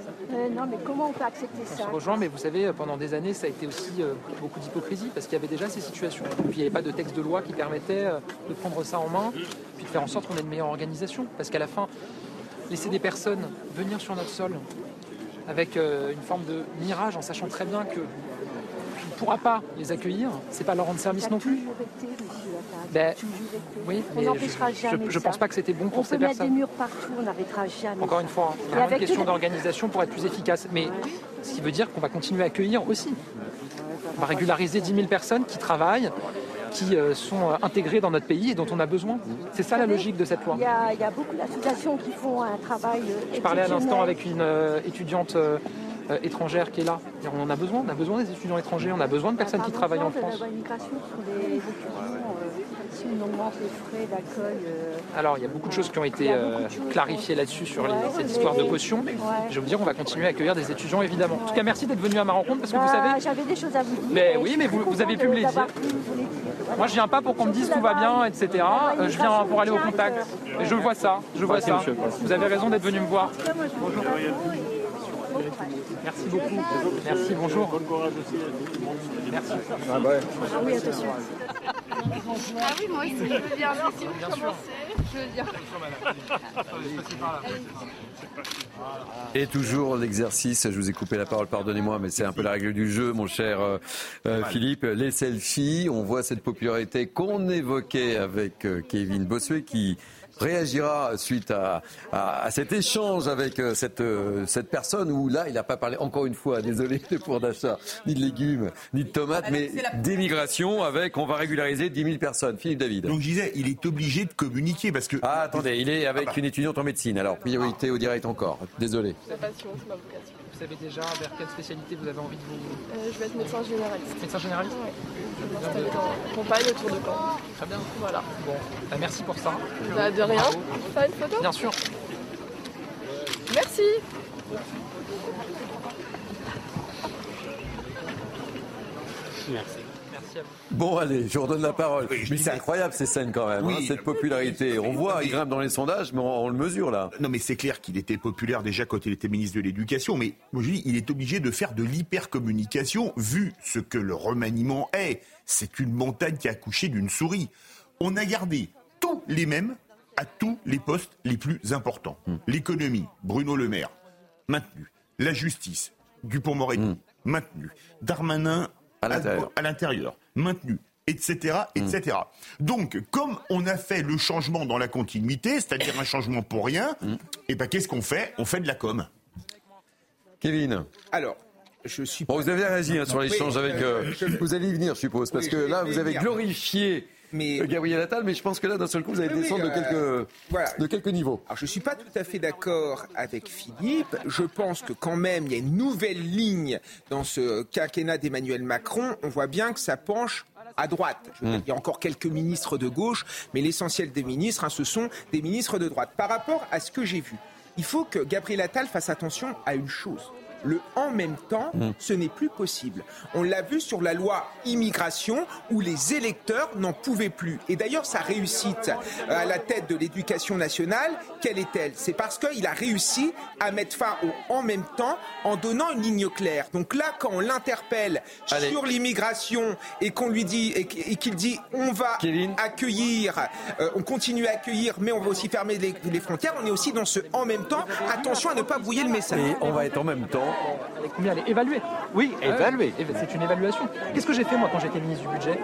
Non, mais comment on peut accepter On ça se rejoint, mais vous savez, pendant des années, ça a été aussi beaucoup d'hypocrisie parce qu'il y avait déjà ces situations. Et puis pas de texte de loi qui permettait euh, de prendre ça en main, puis de faire en sorte qu'on ait une meilleure organisation. Parce qu'à la fin, laisser des personnes venir sur notre sol avec euh, une forme de mirage en sachant très bien que tu ne pourras pas les accueillir, c'est pas leur rendre service non plus. Ben, oui, On mais n'empêchera je, jamais je, je pense pas que c'était bon pour on ces peut mettre des personnes. murs partout, on n'arrêtera jamais. Encore ça. une fois, Et c'est vraiment une avec question d'organisation pour être plus efficace. Mais ce qui veut dire qu'on va continuer à accueillir aussi. On va régulariser 10 000 personnes qui travaillent, qui euh, sont euh, intégrées dans notre pays et dont on a besoin. C'est ça la logique de cette loi. Il y, a, il y a beaucoup d'associations qui font un travail. euh, Je parlais à l'instant avec une étudiante étrangère qui est là. On en a besoin, on a besoin des étudiants étrangers, on a besoin de personnes qui travaillent en France. exemple, de la migration sur les étudiants, si on augmente les frais d'accueil. euh, Alors, il y a beaucoup de choses qui ont été euh, clarifiées là-dessus sur les- cette histoire de caution. Ouais. Je vais vous dire, on va continuer à accueillir des étudiants, évidemment. En tout cas, merci d'être venu à ma rencontre parce que vous bah, savez, J'avais des choses à vous dire. Mais oui, mais vous- vous avez pu me les dire. Moi, je viens pas pour qu'on me dise tout va bien, etc. Euh, Je viens pour aller au contact. Et je vois ça, je vois ça. monsieur. Vous avez raison d'être venu me voir. Merci beaucoup. Merci, bonjour. Merci. Ah oui, attention. Ah oui, moi aussi, je veux dire, merci pour commencer. Je veux dire. Et toujours l'exercice, je vous ai coupé la parole, pardonnez-moi, mais c'est un peu la règle du jeu, mon cher euh, euh, Philippe. Les selfies, on voit cette popularité qu'on évoquait avec euh, Kevin Bossuet qui réagira suite à, à- à cet échange avec euh, cette, euh, cette personne où là, il n'a pas parlé, encore une fois, désolé, de pouvoir d'achat, ni de légumes, ni de tomates, mais d'émigration avec, on va régulariser 10 000 personnes. Philippe David. Donc je disais, il est obligé de communiquer parce que. Ah, attendez, il est avec Ah bah. une étudiante en médecine, alors priorité au direct encore. Désolé. C'est passion, c'est ma vocation. Vous savez déjà vers quelle spécialité vous avez envie de vous... Euh, je vais être médecin généraliste. Médecin généraliste Oui. Je vais m'installer dans Compagne autour de Caen. Très bien. Voilà. Bon, bah, merci pour ça. Bah, de rien. Bravo. Faire une photo Bien sûr. Merci. Merci. Merci. Bon, allez, je vous redonne la parole. mais c'est incroyable ces scènes quand même, hein, cette popularité. On voit, il grimpe dans les sondages, mais on, on le mesure là. Non, mais c'est clair qu'il était populaire déjà quand il était ministre de l'Éducation, mais moi, je dis, il est obligé de faire de l'hypercommunication vu ce que le remaniement est. C'est une montagne qui a accouché d'une souris. On a gardé tous les mêmes à tous les postes les plus importants. L'économie, Bruno Le Maire, maintenu. La justice, Dupont-Moretti, maintenu. Darmanin, À l'intérieur. Maintenu. Etc., etc. Donc, comme on a fait le changement dans la continuité, c'est-à-dire un changement pour rien, et ben qu'est-ce qu'on fait? On fait de la com. Kevin Alors, je suis. Bon, vous avez réagi hein, sur Oui, l'échange avec. euh, euh, je- Vous allez y venir, je suppose, parce Oui, que là, vous avez venir. glorifié euh, Gabriel Attal, mais je pense que là, d'un seul coup, vous allez Oui, descendre de euh, quelques, voilà. de quelques niveaux. Alors, je ne suis pas tout à fait d'accord avec Philippe. Je pense que quand même, il y a une nouvelle ligne dans ce quinquennat d'Emmanuel Macron. On voit bien que ça penche à droite. Je veux dire, Il y a encore quelques ministres de gauche, mais l'essentiel des ministres, hein, ce sont des ministres de droite. Par rapport à ce que j'ai vu, il faut que Gabriel Attal fasse attention à une chose. Le en même temps, ce n'est plus possible. On l'a vu sur la loi immigration où les électeurs n'en pouvaient plus. Et d'ailleurs, sa réussite à la tête de l'éducation nationale, quelle est-elle? C'est parce qu'il a réussi à mettre fin au en même temps en donnant une ligne claire. Donc là, quand on l'interpelle sur l'immigration et qu'on lui dit et qu'- et qu'il dit on va accueillir, euh, on continue à accueillir, mais on va aussi fermer les, les frontières, on est aussi dans ce en même temps. Attention à ne pas brouiller le message. Et on va être en même temps. Elle est combien Elle est évaluée. Oui, évaluée. C'est une évaluation. Qu'est-ce que j'ai fait moi quand j'étais ministre du budget?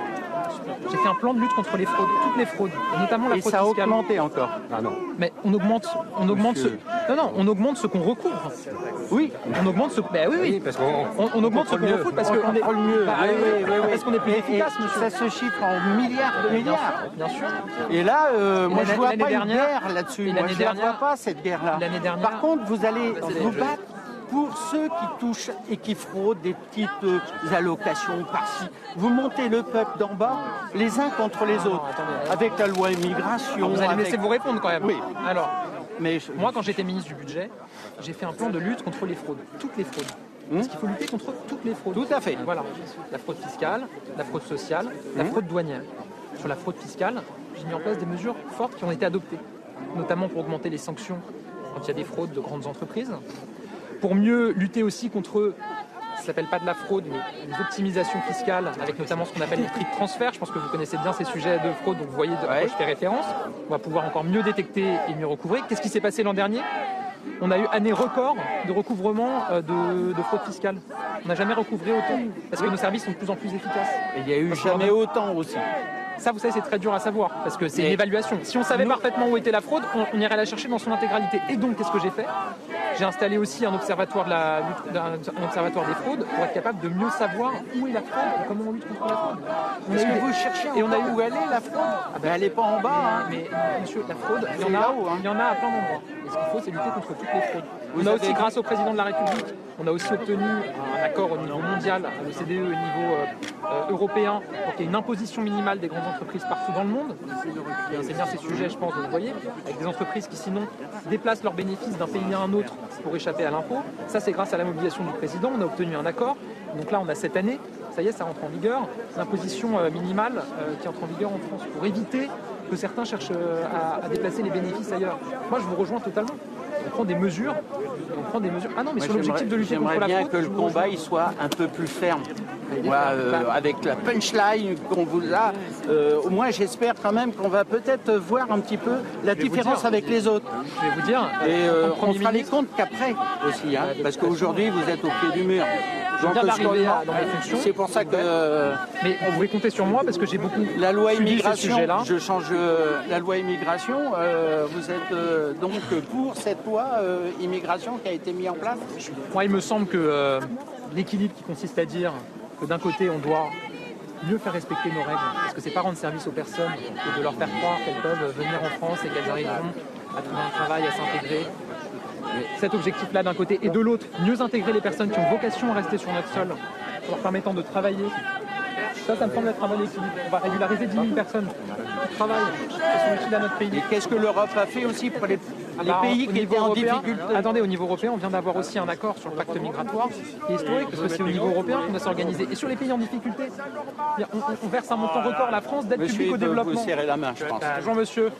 J'ai fait un plan de lutte contre les fraudes, toutes les fraudes, et notamment la Et fraude ça a fiscale. augmenté encore. Ah non. Mais on augmente, on augmente ce, non non, on augmente ce qu'on recouvre. Oui, on augmente ce, ben oui oui, parce qu'on on, on augmente ce qu'on recouvre parce On qu'on est, contrôle mieux. Bah, Oui, oui, oui, oui. parce qu'on est plus Et- et efficace, monsieur. ça se chiffre en milliards de milliards. Bien sûr. Et là, euh, Et moi, je l'année- vois pas une dernière- guerre là-dessus. et Moi, l'année je la vois dernière- pas, cette guerre-là. L'année dernière- Par contre, vous allez Bah, c'est- vous battre pour ceux qui touchent et qui fraudent des petites euh, allocations par-ci. Vous montez le peuple d'en bas, les uns contre les autres, avec la loi immigration. Vous allez me laisser vous répondre quand même. Oui. Alors, mais moi quand j'étais ministre du budget, j'ai fait un plan de lutte contre les fraudes, toutes les fraudes. Parce qu'il faut lutter contre toutes les fraudes. Tout à fait. Voilà. La fraude fiscale, la fraude sociale, la Mhm. fraude douanière. Sur la fraude fiscale, j'ai mis en place des mesures fortes qui ont été adoptées, notamment pour augmenter les sanctions quand il y a des fraudes de grandes entreprises, pour mieux lutter aussi contre ça s'appelle pas de la fraude, mais les optimisations fiscales, avec notamment ce qu'on appelle les prix de transfert. Je pense que vous connaissez bien ces sujets de fraude, donc vous voyez de quoi je fais référence. On va pouvoir encore mieux détecter et mieux recouvrer. Qu'est-ce qui s'est passé l'an dernier? On a eu année record de recouvrement euh, de, de fraude fiscale. On n'a jamais recouvré autant parce que nos services sont de plus en plus efficaces. Et il y a eu jamais autant aussi. Ça, vous savez, c'est très dur à savoir parce que c'est Mais une évaluation. Si on savait parfaitement où était la fraude, on, on irait la chercher dans son intégralité. Et donc, qu'est-ce que j'ai fait? J'ai installé aussi un observatoire, de la un, observatoire des fraudes pour être capable de mieux savoir où est la fraude et comment on lutte contre la fraude. On a eu que des- vous cherchez et on a eu où elle est la fraude? Ah ben, Elle n'est pas en bas. hein. mais, mais, monsieur, la fraude, il y, en a, hein. il y en a à plein d'endroits. Et ce qu'il faut, c'est lutter contre toutes les fraudes. On a aussi, grâce au président de la République, on a aussi obtenu un accord au niveau mondial, à l'OCDE, au niveau euh, européen, pour qu'il y ait une imposition minimale des grandes entreprises partout dans le monde. C'est bien ces sujets, je pense, vous voyez, avec des entreprises qui sinon déplacent leurs bénéfices d'un pays à un autre pour échapper à l'impôt. Ça, c'est grâce à la mobilisation du président. On a obtenu un accord. Donc là, on a cette année, ça y est, ça rentre en vigueur, l'imposition euh, minimale euh, qui entre en vigueur en France pour éviter que certains cherchent à déplacer les bénéfices ailleurs. Moi, je vous rejoins totalement. On prend des mesures. On prend des mesures. Ah non, mais Moi, sur l'objectif de lutter contre J'aimerais la bien fraude. que le combat il soit un peu plus ferme. Moi, euh, avec la punchline qu'on vous a, euh, au moins j'espère quand même qu'on va peut-être voir un petit peu la différence dire. avec les autres. Je vais vous dire. Et euh, on fera les comptes qu'après aussi, hein, parce qu'aujourd'hui vous êtes au pied du mur. Fonctions. C'est pour ça que. euh, Mais vous pouvez compter sur moi parce que j'ai beaucoup. La loi immigration, je change euh, la loi immigration. euh, vous êtes donc pour cette loi immigration qui a été mise en place? Moi, il me semble que l'équilibre qui consiste à dire que d'un côté, on doit mieux faire respecter nos règles, parce que c'est pas rendre service aux personnes que de leur faire croire qu'elles peuvent venir en France et qu'elles arriveront à trouver un travail, à s'intégrer. Cet objectif-là d'un côté, et de l'autre, mieux intégrer les personnes qui ont vocation à rester sur notre sol, en leur permettant de travailler. Ça, ça me semble être un bon équilibre. On va régulariser 10 000 personnes qui travaillent, qui sont utiles à notre pays. Et qu'est-ce que l'Europe a fait aussi pour les Les Alors, pays qui étaient en difficulté. Attendez, au niveau européen, on vient d'avoir aussi un accord sur le pacte migratoire qui est historique, parce que c'est au niveau européen qu'on doit s'organiser. Et sur les pays en difficulté, on, on- on verse un montant record. La France d'aide publique au peut vous développement. serrer la main, je pense. Bonjour monsieur.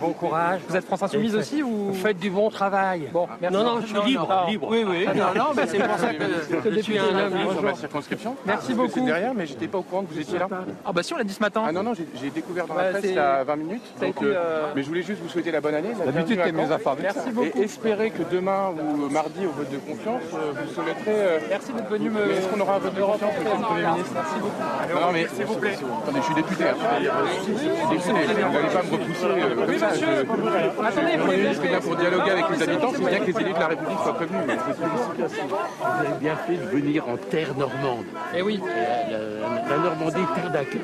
Bon courage. Vous êtes France Insoumise aussi ou? Faites du bon travail. Bon, merci. Non, non, je suis libre. non. libre. Oui, oui. Ah, Non, non, mais c'est pour ça que je suis un homme sur libre. ma circonscription. Merci Je beaucoup. suis derrière, mais j'étais pas au courant que vous étiez là. Ah bah si, on l'a dit ce matin. Ah non, non, j'ai- découvert dans la presse il y a 20 minutes. été, euh, Mais je voulais juste vous souhaiter la bonne année. la D'habitude, informé. Merci beaucoup. Et espérer que demain ou mardi, au vote de confiance, euh, vous soumettrez. euh, Merci d'être venu me. Mais est-ce qu'on aura un vote de confiance, monsieur le Premier ministre Merci beaucoup. Non, non, mais s'il vous plaît. Attendez, je suis député. hein. Je suis député. Vous n'allez pas me repousser. euh, comme ça. monsieur. Je- Attendez, Le vous Premier ministre est là pour dialoguer avec les habitants. C'est bien que les élus de la République soient prévenus. vous avez bien fait de venir en terre normande. Eh oui. La Normandie, terre d'accueil.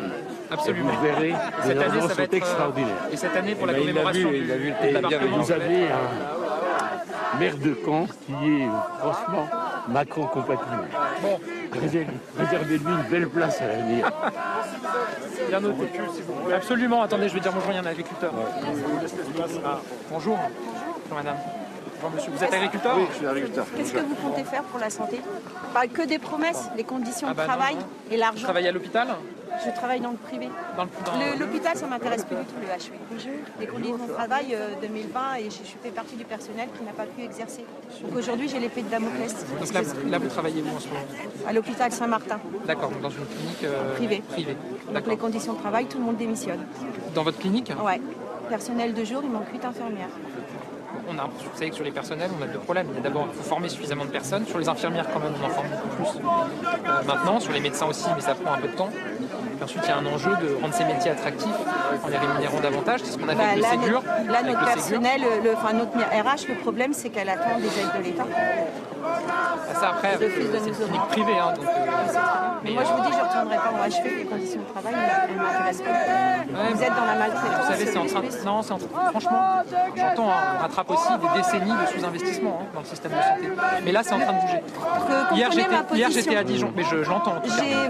Absolument. Et vous verrez, les Cette année, ça va être, euh, extraordinaires. Et cette année, pour la Eh ben, il a commémoration vu, du, du Et vous avez un maire de Caen qui est franchement Macron compatible. Bon. Réserve- Réservez-lui une belle place à l'avenir. Bien noté. Absolument. Attendez, je vais dire bonjour, il y a un agriculteur. Ah, bonjour. Bonjour madame. Bonjour monsieur. Vous êtes agriculteur Oui, je suis agriculteur. Qu'est-ce que vous comptez faire pour la santé? Pas que des promesses, les conditions Ah bah de non, travail non. et Vous l'argent. travaillez à l'hôpital? Je travaille dans le privé. Dans le- L'hôpital, ça m'intéresse plus du tout, le HV. Les conditions de travail euh, 2020 et je, je fais partie du personnel qui n'a pas pu exercer. Donc aujourd'hui, j'ai l'épée de Damoclès Donc là, vous- là, vous travaillez où en ce moment? À l'hôpital Saint-Martin, D'accord, donc dans une clinique euh, Privée. privée. donc les conditions de travail, tout le monde démissionne. Dans votre clinique? Ouais. Personnel de jour, il manque 8 infirmières. on a, vous savez que sur les personnels, on a deux problèmes. Il y a d'abord, il faut former suffisamment de personnes. Sur les infirmières, quand même, on en forme beaucoup plus euh, maintenant. Sur les médecins aussi, mais ça prend un peu de temps. Ensuite, il y a un enjeu de rendre ces métiers attractifs en les rémunérant davantage. C'est ce qu'on a fait Bah, avec là, le Ségur. là, notre personnel, le, enfin notre RH, le problème, c'est qu'elle attend des aides de l'État. Ah, Ça, après, D'office de c'est une clinique privée. hein, donc, euh, Mais moi, je vous dis, je ne retournerai pas en HV, les conditions de travail, elles ne m'intéressent pas. Vous êtes dans la maltraitance. Vous savez, c'est en train. Non, c'est en train. Franchement, j'entends, hein, on rattrape aussi des décennies de sous-investissement hein, dans le système de santé. Mais là, c'est en train de bouger. Que- Hier, j'étais, à Dijon, mais je, je l'entends.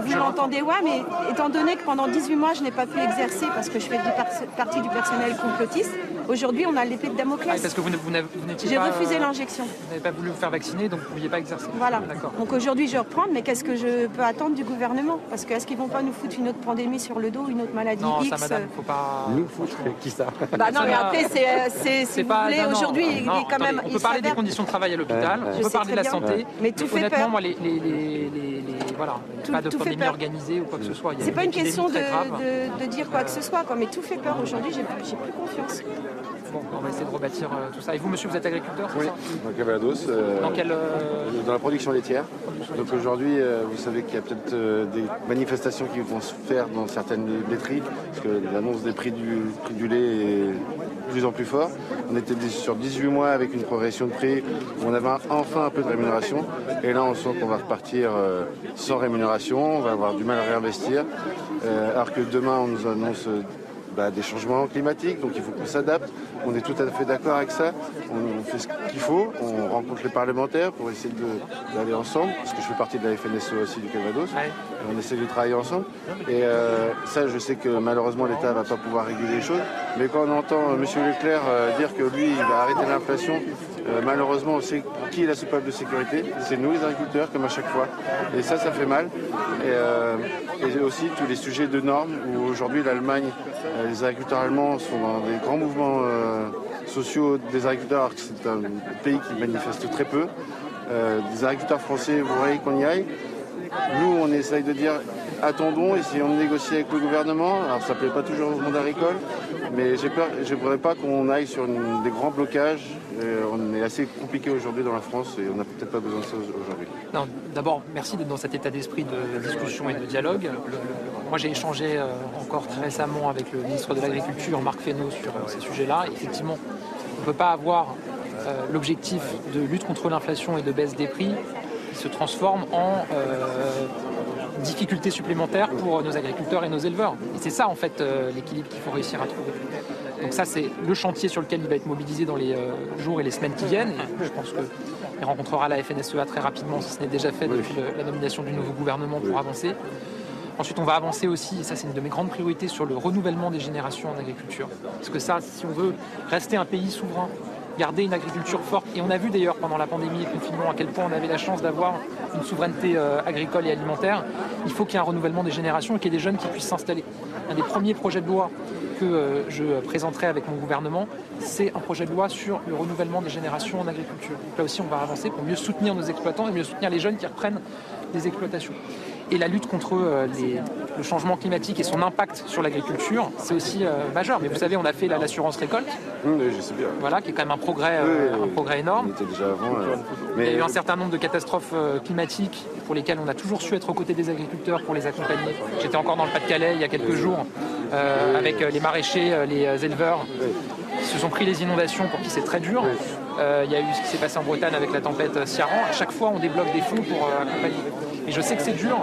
Vous l'entendez, ouais, mais étant donné que pendant 18 mois, je n'ai pas pu exercer parce que je fais du par- partie du personnel complotiste, aujourd'hui, on a l'épée de Ah, Damoclès. parce que vous, n'étiez J'ai refusé euh, l'injection. Vous n'avez pas voulu vous faire vacciner, donc vous ne pouviez pas exercer. Voilà. D'accord. Donc aujourd'hui, je reprends, mais qu'est-ce que je peux attendre du gouvernement? Parce que est-ce qu'ils vont pas nous foutre une autre pandémie sur le dos, une autre maladie Non, X ça, madame, faut pas. Nous foutre qui ça? Bah non, mais après, c'est, euh, c'est, si vous pas- voulez, non, non, aujourd'hui, il est quand attendez, même. On il peut parler des conditions de travail à l'hôpital, on peut parler de la santé. Mais tout fait honnêtement, peur. moi, les, les, les, les- les- voilà, pas de tout fait pandémie peur. organisée ou quoi que ce soit. C'est pas une question de, dire quoi que ce soit, quoi, mais tout fait peur aujourd'hui, j'ai, j'ai plus confiance. Bon, on va essayer de rebâtir euh, tout ça. Et vous, monsieur, vous êtes agriculteur, Oui, ça? euh, Dans quel, euh, Dans la production laitière. Donc aujourd'hui, vous savez qu'il y a peut-être des manifestations qui vont se faire dans certaines laiteries, parce que l'annonce des prix du, prix du lait est de plus en plus fort. On était sur 18 mois avec une progression de prix où on avait enfin un peu de rémunération. Et là, on sent qu'on va repartir sans rémunération, on va avoir du mal à réinvestir. Alors que demain, on nous annonce bah, des changements climatiques, donc il faut qu'on s'adapte. On est tout à fait d'accord avec ça. On, on fait ce qu'il faut. On rencontre les parlementaires pour essayer d'aller ensemble, parce que je fais partie de la FNSE aussi du Calvados. On essaie de travailler ensemble. Et euh, ça, je sais que malheureusement, l'État ne va pas pouvoir réguler les choses. Mais quand on entend euh, M. Leclerc euh, dire que lui, il va arrêter l'inflation, euh, malheureusement, on sait qui est la soupape de sécurité. C'est nous, les agriculteurs, comme à chaque fois. Et ça, ça fait mal. Et, euh, aussi tous les sujets de normes, où aujourd'hui, l'Allemagne, euh, les agriculteurs allemands sont dans des grands mouvements sociaux des agriculteurs, alors que c'est un pays qui manifeste très peu. Des agriculteurs français, vous voyez qu'on y aille. Nous, on essaye de dire attendons, essayons de négocier avec le gouvernement. Alors, ça ne plaît pas toujours au monde agricole, mais je ne voudrais pas qu'on aille sur des grands blocages. Euh, on est assez compliqué aujourd'hui dans la France et on n'a peut-être pas besoin de ça aujourd'hui. D'abord, merci d'être dans cet état d'esprit de discussion et de dialogue. Moi, j'ai échangé euh, encore très récemment avec le ministre de l'Agriculture, Marc Fesneau, sur euh, ces sujets-là. Effectivement, on ne peut pas avoir l'objectif de lutte contre l'inflation et de baisse des prix se transforme en euh, difficultés supplémentaires pour nos agriculteurs et nos éleveurs. Et c'est ça, en fait, euh, l'équilibre qu'il faut réussir à trouver. Donc ça, c'est le chantier sur lequel il va être mobilisé dans les euh, jours et les semaines qui viennent. Je pense qu'il rencontrera la FNSEA très rapidement, si ce n'est déjà fait depuis la nomination du nouveau gouvernement pour avancer. Ensuite, on va avancer aussi, et ça c'est une de mes grandes priorités, sur le renouvellement des générations en agriculture. Parce que ça, si on veut rester un pays souverain garder une agriculture forte. Et on a vu d'ailleurs pendant la pandémie et le confinement à quel point on avait la chance d'avoir une souveraineté euh, agricole et alimentaire. Il faut qu'il y ait un renouvellement des générations et qu'il y ait des jeunes qui puissent s'installer. Un des premiers projets de loi que euh, je présenterai avec mon gouvernement, c'est un projet de loi sur le renouvellement des générations en agriculture. Là aussi, on va avancer pour mieux soutenir nos exploitants et mieux soutenir les jeunes qui reprennent des exploitations. Et la lutte contre euh, les- le changement climatique et son impact sur l'agriculture, c'est aussi euh, majeur. Mais vous savez, on a fait la- l'assurance récolte, Oui, je sais bien. voilà, qui est quand même un progrès, euh, un progrès énorme. On était déjà avant. Il y a eu un certain nombre de catastrophes climatiques pour lesquelles on a toujours su être aux côtés des agriculteurs pour les accompagner. J'étais encore dans le Pas-de-Calais il y a quelques jours euh, avec les maraîchers, les éleveurs qui se sont pris les inondations pour qui c'est très dur. Euh, il y a eu ce qui s'est passé en Bretagne avec la tempête Ciaran. À chaque fois, on débloque des fonds pour accompagner. Et je sais que c'est dur.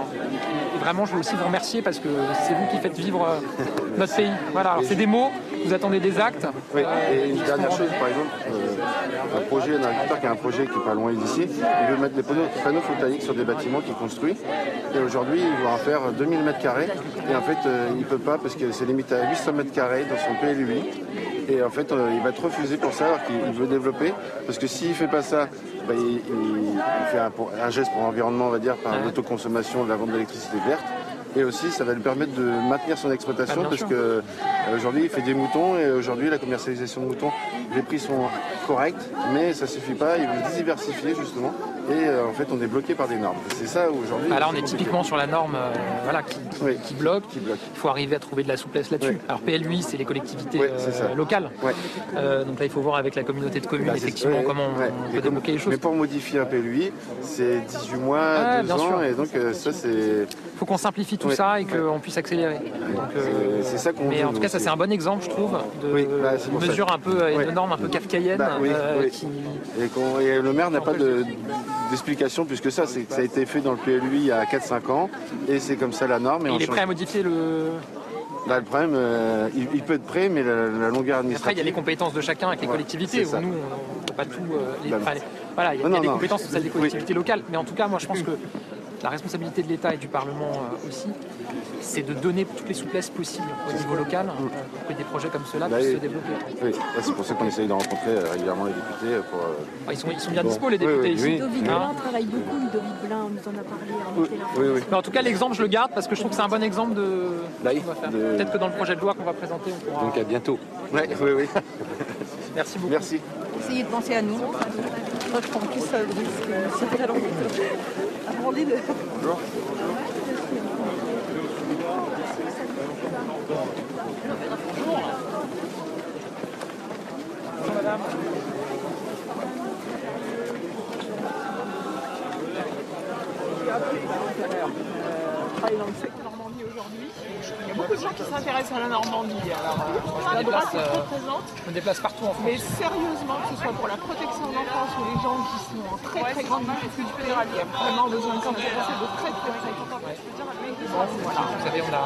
Et vraiment, je veux aussi vous remercier parce que c'est vous qui faites vivre euh, notre pays. Voilà, alors c'est des mots, vous attendez des actes. Oui, et une dernière chose, par exemple, euh, un projet, un agriculteur qui a un projet qui est pas loin d'ici, il veut mettre des panneaux, panneaux photovoltaïques sur des bâtiments qu'il construit. Et aujourd'hui, il va en faire 2000 mètres carrés. Et en fait, euh, il peut pas parce que c'est limité à 800 mètres carrés dans son PLUI. Et en fait, euh, il va être refusé pour ça alors qu'il il veut développer. Parce que s'il fait pas ça, bah, il, fait un, pour- un geste pour l'environnement, on va dire, par l'autoconsommation de la vente d'électricité verte. Et aussi, ça va lui permettre de maintenir son exploitation Ah, parce sûr. que euh, aujourd'hui, il fait des moutons et aujourd'hui, la commercialisation de moutons, les prix sont corrects, mais ça suffit pas. Il veut diversifier justement. Et euh, en fait, on est bloqué par des normes. C'est ça aujourd'hui. Ah, là, on est compliqué. typiquement sur la norme euh, voilà, qui, qui- qui bloque. Il faut arriver à trouver de la souplesse là-dessus. Alors PLUI, c'est les collectivités euh, locales. Euh, donc là, il faut voir avec la communauté de communes Bah, effectivement comment on, peut débloquer les choses. Mais pour modifier un PLUI, c'est 18 mois, Ah, 2 bien ans, sûr. et donc ça c'est. Il faut qu'on simplifie tout ça et qu'on puisse accélérer. C'est ça qu'on mais en tout cas, ça c'est un bon exemple, je trouve, de bah, ça. mesures un peu de normes un peu kafkaïennes Bah, qui et le maire n'a pas de- d'explication plus que ça. C'est que ça a été fait dans le PLUI il y a 4-5 ans et c'est comme ça la norme. Et il est prêt à modifier le. Là, le problème, euh, il, il peut être prêt, mais la, la longueur Après, il y a administrative. les compétences de chacun avec les Ouais, collectivités, où nous, on ne peut pas tout. euh, les- enfin, les- voilà, il y a, Non, il y a non, des non. compétences, celles des collectivités locales. Mais en tout cas, moi, je pense que la responsabilité de l'État et du Parlement euh, aussi, c'est de donner toutes les souplesses possibles au niveau local euh, pour que des projets comme ceux-là Bah, puissent se développer. Oui, là, c'est pour ça qu'on essaye de rencontrer euh, régulièrement les députés pour. Ah, Ils sont, ils sont bien Bon. dispo, les députés oui, ici. oui. Ludovic Hein Blanc travaille beaucoup, Blanc, on nous en a parlé. Oui, oui. Mais en tout cas, l'exemple, je le garde parce que je trouve que c'est un bon exemple de. Là, ce qu'on va faire. de- Peut-être que dans le projet de loi qu'on va présenter, on pourra. Donc à bientôt. Ouais, oui, oui. Merci beaucoup. Merci. Essayez de penser à nous. Je prends plus ça, c'est très long. Travaille dans le secteur Normandie de gens qui s'intéressent à la Normandie. Alors, euh, la droite est très présente. Me déplace partout en France. Mais sérieusement, que ce soit pour la protection de l'enfance ou les gens qui sont en très très grande difficulté, il y a vraiment besoin de s'intéresser de très très. Bon, voilà. Vous savez, on a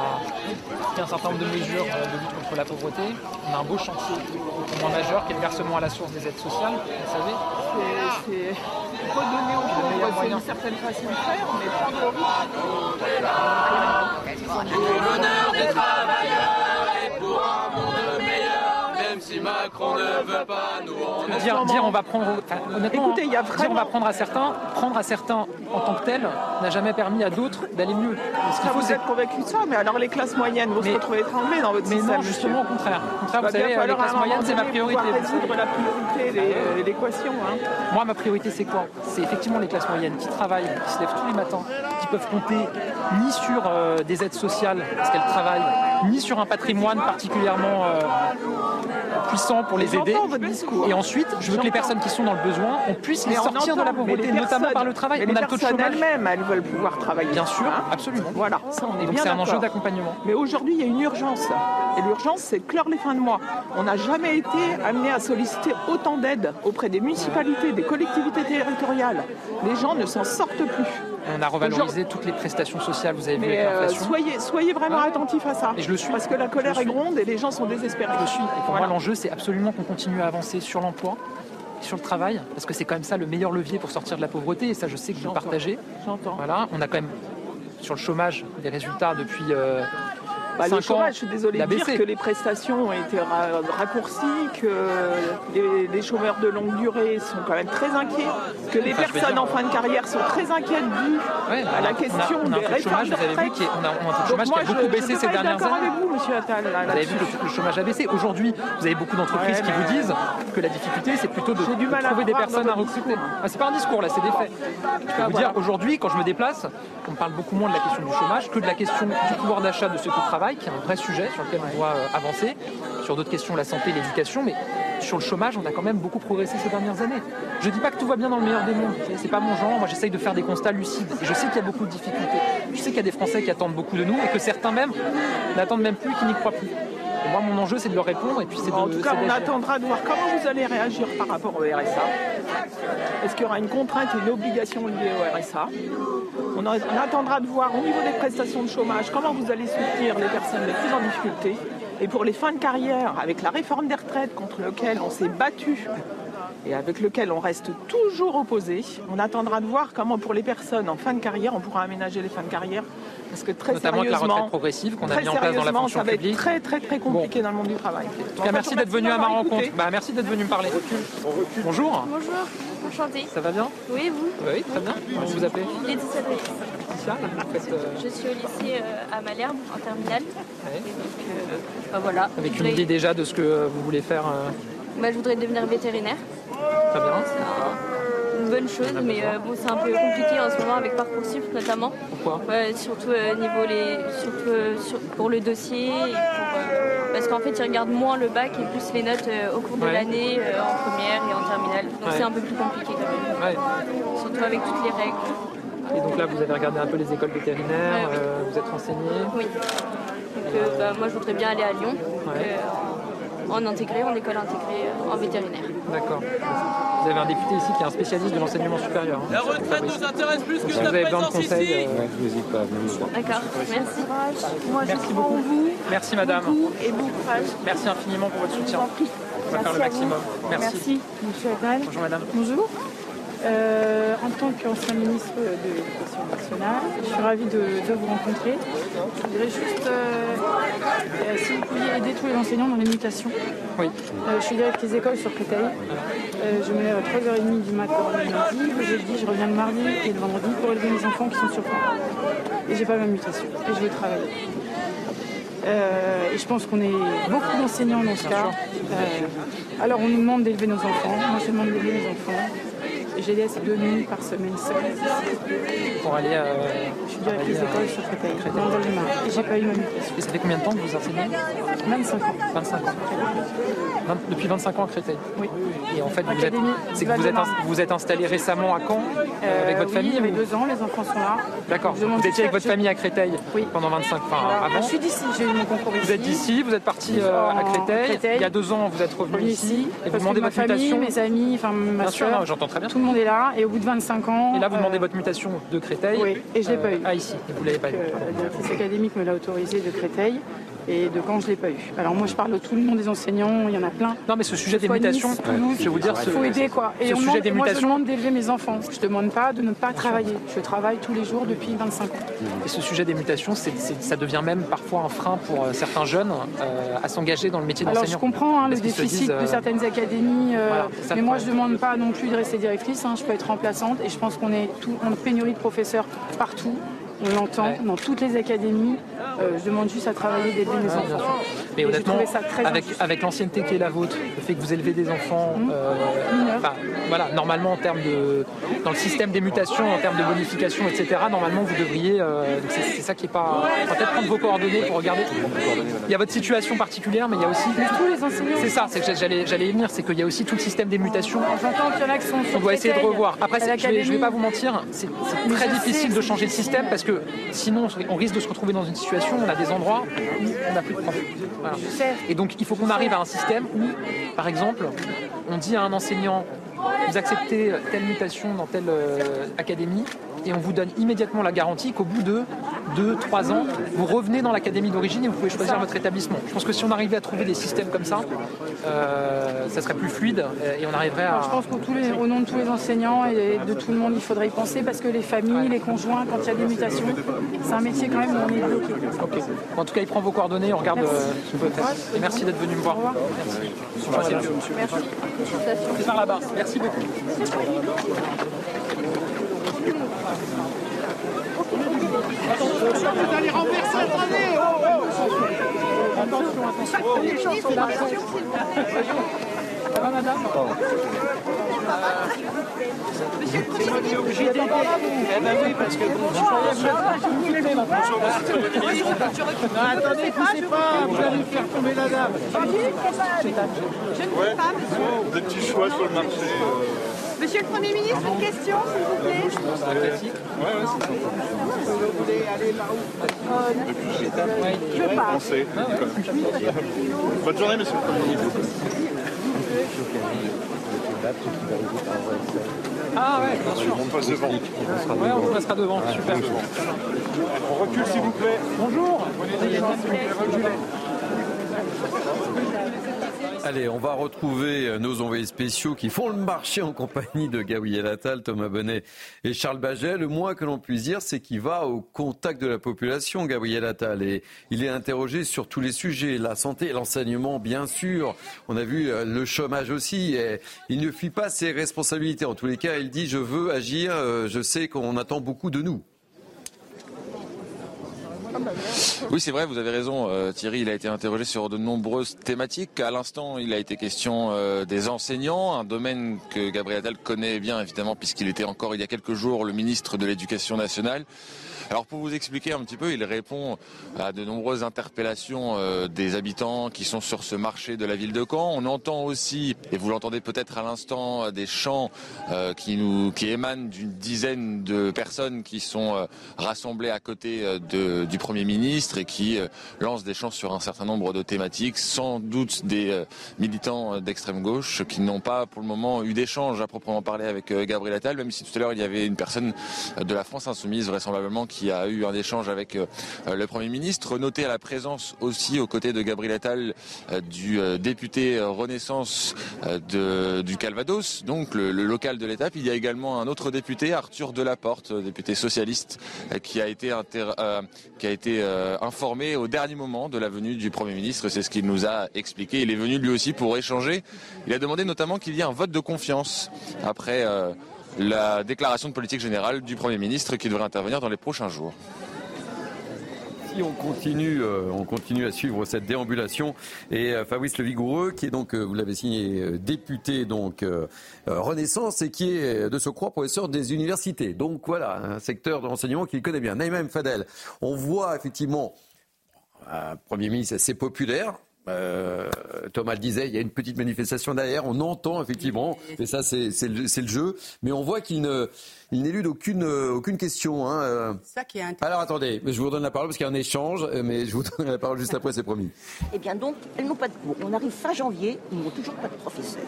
pris un certain nombre de mesures euh, de lutte contre la pauvreté. On a un beau chantier vraiment majeur qui est le versement à la source des aides sociales, vous savez. C'est redonner aux pauvres, c'est une certaine façon de faire, mais prendre au L'honneur des Macron ne veut pas, nous on Dire, dire on va prendre, enfin, honnêtement, Écoutez, il y a dire on va prendre à certains, prendre à certains en tant que tel n'a jamais permis à d'autres d'aller mieux. Ce qu'il Ça, faut, vous êtes convaincu de ça, mais alors les classes moyennes vont se retrouver étranglées dans votre mais système. non, justement, au contraire. Au contraire, vous savez, bien les classes moyennes, c'est ma priorité. résoudre la priorité, l'équation. hein. Moi, ma priorité, c'est quoi? C'est effectivement les classes moyennes qui travaillent, qui se lèvent tous les matins, qui peuvent compter ni sur euh, des aides sociales parce qu'elles travaillent, ni sur un patrimoine particulièrement euh, puissant pour les aider. Et ensuite, je veux que les personnes qui sont dans le besoin, on puisse les sortir de la pauvreté, notamment par le travail. mais On les a le taux de chômage. elles-mêmes, elles veulent pouvoir travailler. Bien sûr, Hein absolument. Voilà, ça on est Donc c'est un enjeu d'accompagnement. Mais aujourd'hui, il y a une urgence. Et l'urgence, c'est de clore les fins de mois. On n'a jamais été amené à solliciter autant d'aide auprès des municipalités, des collectivités territoriales. Les gens ne s'en sortent plus. On a revalorisé toutes les prestations sociales, vous avez vu avec euh, l'inflation. soyez, soyez vraiment attentifs à ça. Et je le suis. Parce que la colère le est gronde et les gens sont désespérés. Je suis. Et pour Voilà. moi, l'enjeu, c'est absolument qu'on continue à avancer sur l'emploi, sur le travail, parce que c'est quand même ça le meilleur levier pour sortir de la pauvreté. Et ça, je sais que vous le partagez. J'entends. Voilà, on a quand même sur le chômage des résultats depuis euh, Bah, le ans, chômage, je suis désolée il a de dire que les prestations ont été ra- raccourcies, que les, les chômeurs de longue durée sont quand même très inquiets, que les Enfin, personnes dire, en fin de carrière sont très inquiètes dû Ouais, à la on a- question on a des de réformes de retraite. qui est- on a- on a un taux de Donc chômage qui moi, a beaucoup je- baissé je ces dernières années. avec vous, monsieur Attal. là, Vous avez vu que le chômage a baissé. Aujourd'hui, vous avez beaucoup d'entreprises Ouais, qui vous disent que la difficulté, c'est plutôt de, du de mal à trouver des personnes à recruter. Ah, c'est pas un discours, là, c'est des faits. Je peux vous voilà. dire, aujourd'hui, quand je me déplace, on parle beaucoup moins de la question du chômage que de la question du pouvoir d'achat de ceux qui travaillent, qui est un vrai sujet sur lequel on doit euh, avancer. Sur d'autres questions, la santé, l'éducation, mais sur le chômage, on a quand même beaucoup progressé ces dernières années. Je dis pas que tout va bien dans le meilleur des mondes, c'est- pas mon genre, moi j'essaye de faire des constats lucides. Je sais qu'il y a beaucoup de difficultés. Je sais qu'il y a des Français qui attendent beaucoup de nous et que certains même n'attendent même plus, qui n'y croient plus. Et moi, mon enjeu, c'est de leur répondre et puis c'est de. En tout cas, on attendra de voir comment vous allez réagir par rapport au RSA. Est-ce qu'il y aura une contrainte et une obligation liée au RSA on, on attendra de voir au niveau des prestations de chômage comment vous allez soutenir les personnes les plus en difficulté. Et pour les fins de carrière, avec la réforme des retraites contre laquelle on s'est battu et avec lequel on reste toujours opposé, on attendra de voir comment pour les personnes en fin de carrière, on pourra aménager les fins de carrière. Parce que très Notamment avec la sérieusement, retraite progressive qu'on a mis en place dans la sérieusement, fonction ça va publique. être très très très compliqué dans le monde du travail. En tout cas, merci d'être venu à ma rencontre. Bah, merci d'être venu me parler. Bonjour. Bonjour, enchantée. Ça va bien Oui, vous Oui, très bien. Comment vous vous appelez Laetitia Davis. Laetitia, vous faites, euh, Je suis au lycée euh, à Malherbe, en terminale. Ouais. Et donc, euh, bah, voilà. Avec une idée déjà de ce que vous voulez faire euh, bah, je voudrais devenir vétérinaire. Très bien. C'est un- une bonne chose, mais euh, bon, c'est un peu compliqué en ce moment avec Parcoursup notamment. Pourquoi? Ouais, Surtout, euh, niveau les, surtout euh, sur- pour le dossier. et pour, euh, parce qu'en fait, ils regardent moins le bac et plus les notes euh, au cours de Ouais. l'année, euh, en première et en terminale. Donc Ouais. c'est un peu plus compliqué quand même. Ouais. Surtout avec toutes les règles. Et donc là, vous avez regardé un peu les écoles vétérinaires, oui. euh, vous êtes renseigné? Oui. Donc, euh, bah, moi, je voudrais bien aller à Lyon, donc, euh, en intégré, en école intégrée, euh, en vétérinaire. D'accord. Vous avez un député ici qui est un spécialiste de l'enseignement supérieur. hein. La retraite nous intéresse plus que Si ta vous avez besoin de présence conseils, ici. euh, je n'hésite pas à venir me voir. D'accord, merci. Moi, je Merci beaucoup. vous. Merci madame. beaucoup et bon courage. Merci infiniment pour votre soutien. Je vous en prie. On va faire le vous. maximum. Merci. Merci, monsieur. Bonjour madame. Bonjour. Euh, en tant qu'ancien ministre de l'Éducation nationale, je suis ravie de, de vous rencontrer. Je voudrais juste, euh, euh, si vous pouviez aider tous les enseignants dans les mutations. Oui. Euh, je suis directrice école sur Créteil. Je me lève à 3h30 du matin le lundi, le jeudi, je reviens le mardi et le vendredi pour élever mes enfants qui sont sur plan. Et j'ai pas ma mutation et je veux travailler. Euh, et je pense qu'on est beaucoup d'enseignants dans ce cas. Euh, alors on nous demande d'élever nos enfants. Moi je demande d'élever mes enfants. Je laisse deux nuits par semaine seuls. Pour aller. euh, Je suis directrice aller, euh, d'école sur Créteil, dans le j'ai pas eu ma mutation. Et ça fait combien de temps que vous enseignez 25 ans. 25 ans. Depuis 25 ans à Créteil. Oui. Et en fait, vous êtes, c'est que vous êtes, vous êtes installé récemment à Caen euh, avec votre oui, famille j'avais ou- deux ans, les enfants sont là. D'accord. Vous étiez avec votre famille à Créteil pendant 25 ans avant. Je suis d'ici, j'ai eu mon concours ici. Vous êtes d'ici, vous êtes parti euh, à Créteil. Créteil. Il y a deux ans, vous êtes revenu ici. ici, Et vous demandez ma votre famille, mutation? mes amis, enfin ma Bien sûr, soeur, j'entends très bien. tout le monde est là. Et au bout de 25 ans, Et là, vous euh, demandez votre mutation de Créteil. Oui, et je l'ai pas eu. Ah, ici. Et vous l'avez pas eu. euh, la directrice académique me l'a autorisé de Créteil. Et de quand je l'ai pas eu. Alors moi je parle de tout le monde des enseignants, il y en a plein. Non mais ce sujet des Soit Nice, mutations, Toulouse, je vais vous dire, ce, il faut aider quoi. ce Et on sujet demande- des moi je mutations, demande d'élever mes enfants. Je demande pas de ne pas travailler. Je travaille tous les jours depuis 25 ans. et ce sujet des mutations, ça devient même parfois un frein pour euh, certains jeunes euh, à s'engager dans le métier Alors d'enseignant. je comprends hein, le déficit disent, de euh, certaines académies, euh, Voilà, mais moi je problème. demande pas non plus de rester directrice. hein. Je peux être remplaçante et je pense qu'on est tout, a pénurie de professeurs partout. On l'entend dans toutes les académies. Euh, je demande juste à travailler d'élever mes Ouais, enfants. Mais Et honnêtement, trouvé ça très avec, l'ancienneté qui est la vôtre, le fait que vous élevez des enfants, euh, enfin, voilà, normalement en termes de, dans le système des mutations, en termes de bonification, etc., normalement vous devriez, euh, c'est ça qui est pas, peut-être prendre vos coordonnées pour regarder. Il y a votre situation particulière, mais il y a aussi. tous les enseignants. C'est ça, c'est que j'allais, j'allais y venir, c'est qu'il y a aussi tout le système des mutations. J'entends qu'il y en a qui sont On doit essayer de revoir. Après, je vais, je vais pas vous mentir, c'est Mais très difficile de changer le système parce que sinon on risque de se retrouver dans une situation où on a des endroits où on n'a plus de profs. Et donc il faut qu'on arrive à un système où, par exemple, on dit à un enseignant vous acceptez telle mutation dans telle euh, académie, et on vous donne immédiatement la garantie qu'au bout de 2, 3 ans, vous revenez dans l'académie d'origine et vous pouvez choisir votre établissement. Je pense que si on arrivait à trouver des systèmes comme ça, euh, ça serait plus fluide et on arriverait à... Je pense qu'au tous les- au nom de tous les enseignants et de tout le monde, il faudrait y penser parce que les familles, les conjoints, quand il y a des mutations, c'est un métier quand même où on est bloqué. En tout cas, il prend vos coordonnées, on regarde Merci. euh, ce qu'on peut faire. Et merci d'être venu me voir. Merci. Merci. C'est par là-bas. Merci beaucoup. Vous allez renverser, attendez Attention, attention. Là. Ça va, madame Monsieur le obligé. Eh ben oui, parce que bon, je attendez, poussez pas, vous allez faire tomber la dame. Ouais. Des petits choix sur le marché. Monsieur le Premier ministre, une question, s'il vous plaît. Ouais, ouais, c'est ça. Vous voulez aller par où? Depuis Je pars. Français. Bonne journée, monsieur le Premier ministre. Ah ouais, bien sûr. On passe devant. Ouais, on passera devant. Super. On recule, s'il vous plaît. Bonjour. Allez, on va retrouver euh, nos envoyés spéciaux qui font le marché en compagnie de Gabriel Attal, Thomas Bonnet et Charles Baget. Le moins que l'on puisse dire, c'est qu'il va au contact de la population, Gabriel Attal. Et il est interrogé sur tous les sujets, la santé, l'enseignement, bien sûr. On a vu euh, le chômage aussi. Il ne fuit pas ses responsabilités. En tous les cas, il dit, je veux agir, euh, je sais qu'on attend beaucoup de nous. Oui, c'est vrai, vous avez raison. euh, Thierry, il a été interrogé sur de nombreuses thématiques. À l'instant, il a été question euh, des enseignants, un domaine que Gabriel Attal connaît bien, évidemment, puisqu'il était encore il y a quelques jours le ministre de l'Éducation nationale. Alors pour vous expliquer un petit peu, il répond à de nombreuses interpellations euh, des habitants qui sont sur ce marché de la ville de Caen. On entend aussi, et vous l'entendez peut-être à l'instant, des chants euh, qui émanent d'une dizaine de personnes qui sont euh, rassemblées à côté euh, du Premier ministre et qui euh, lancent des chants sur un certain nombre de thématiques, sans doute des euh, militants euh, d'extrême gauche qui n'ont pas pour le moment eu d'échange à proprement parler avec euh, Gabriel Attal, même si tout à l'heure il y avait une personne euh, de la France insoumise vraisemblablement a eu un échange avec euh, euh, le Premier ministre. Notez à la présence aussi aux côtés de Gabriel Attal euh, du député Renaissance du Calvados, donc le, local de l'étape. Il y a également un autre député, Arthur Delaporte, député socialiste, qui a été, qui a été informé au dernier moment de la venue du Premier ministre. C'est ce qu'il nous a expliqué. Il est venu lui aussi pour échanger. Il a demandé notamment qu'il y ait un vote de confiance après la déclaration de politique générale du Premier ministre qui devrait intervenir dans les prochains jours. Si on continue, euh, on continue à suivre cette déambulation et euh, Fabrice Le Vigoureux, qui est donc, euh, vous l'avez signé, euh, député donc Renaissance et qui est de ce croix professeur des universités. Donc voilà, un secteur de l'enseignement qu'il connaît bien. Naïma. Fadel, on voit effectivement un Premier ministre assez populaire. Euh, Thomas le disait, il y a une petite manifestation derrière, on entend effectivement, et ça c'est c'est le, c'est le jeu, mais on voit qu'il ne, il n'élude aucune, euh, aucune question. Hein, euh. Ça qui est Alors attendez, je vous redonne la parole parce qu'il y a un échange, mais je vous donne la parole juste après, c'est promis. Eh bien donc, elles n'ont pas de cours. On arrive fin janvier, ils n'ont toujours pas de professeur.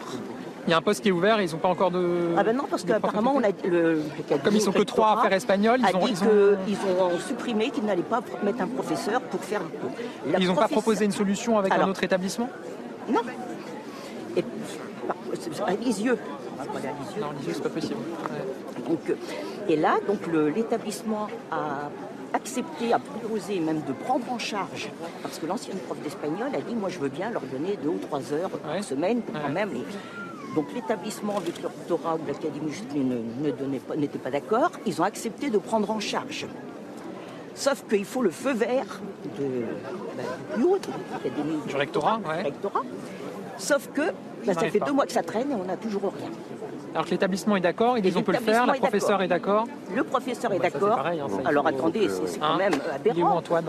Il y a un poste qui est ouvert, ils n'ont pas encore de. Ah ben non, parce qu'apparemment, on a le, Comme ils sont que trois à faire espagnol, ils ont- dit ils ont- qu'ils ont supprimé qu'ils n'allaient pas mettre un professeur pour faire le cours. La Ils n'ont pas proposé une solution avec un autre établissement Non. Et, à Lisieux. Non, Lisieux, c'est pas possible. Donc, euh, et là, donc l'établissement a accepté, a proposé même de prendre en charge, parce que l'ancienne prof d'espagnol a dit, moi je veux bien leur donner deux ou trois heures par semaine, quand même. Et donc l'établissement avec le rectorat ou l'académie pas- n'était pas d'accord, ils ont accepté de prendre en charge. Sauf qu'il faut le feu vert de, bah, du de l'académie. Du rectorat, ouais. rectorat. Sauf que bah, ça fait pas. deux mois que ça traîne et on n'a toujours rien. Alors que l'établissement est d'accord, ils disent on peut le faire, L'établissement la est d'accord. Le professeur est Bah, d'accord. hein, il Alors attendez, c'est quand Hein même Il est où aberrant. Antoine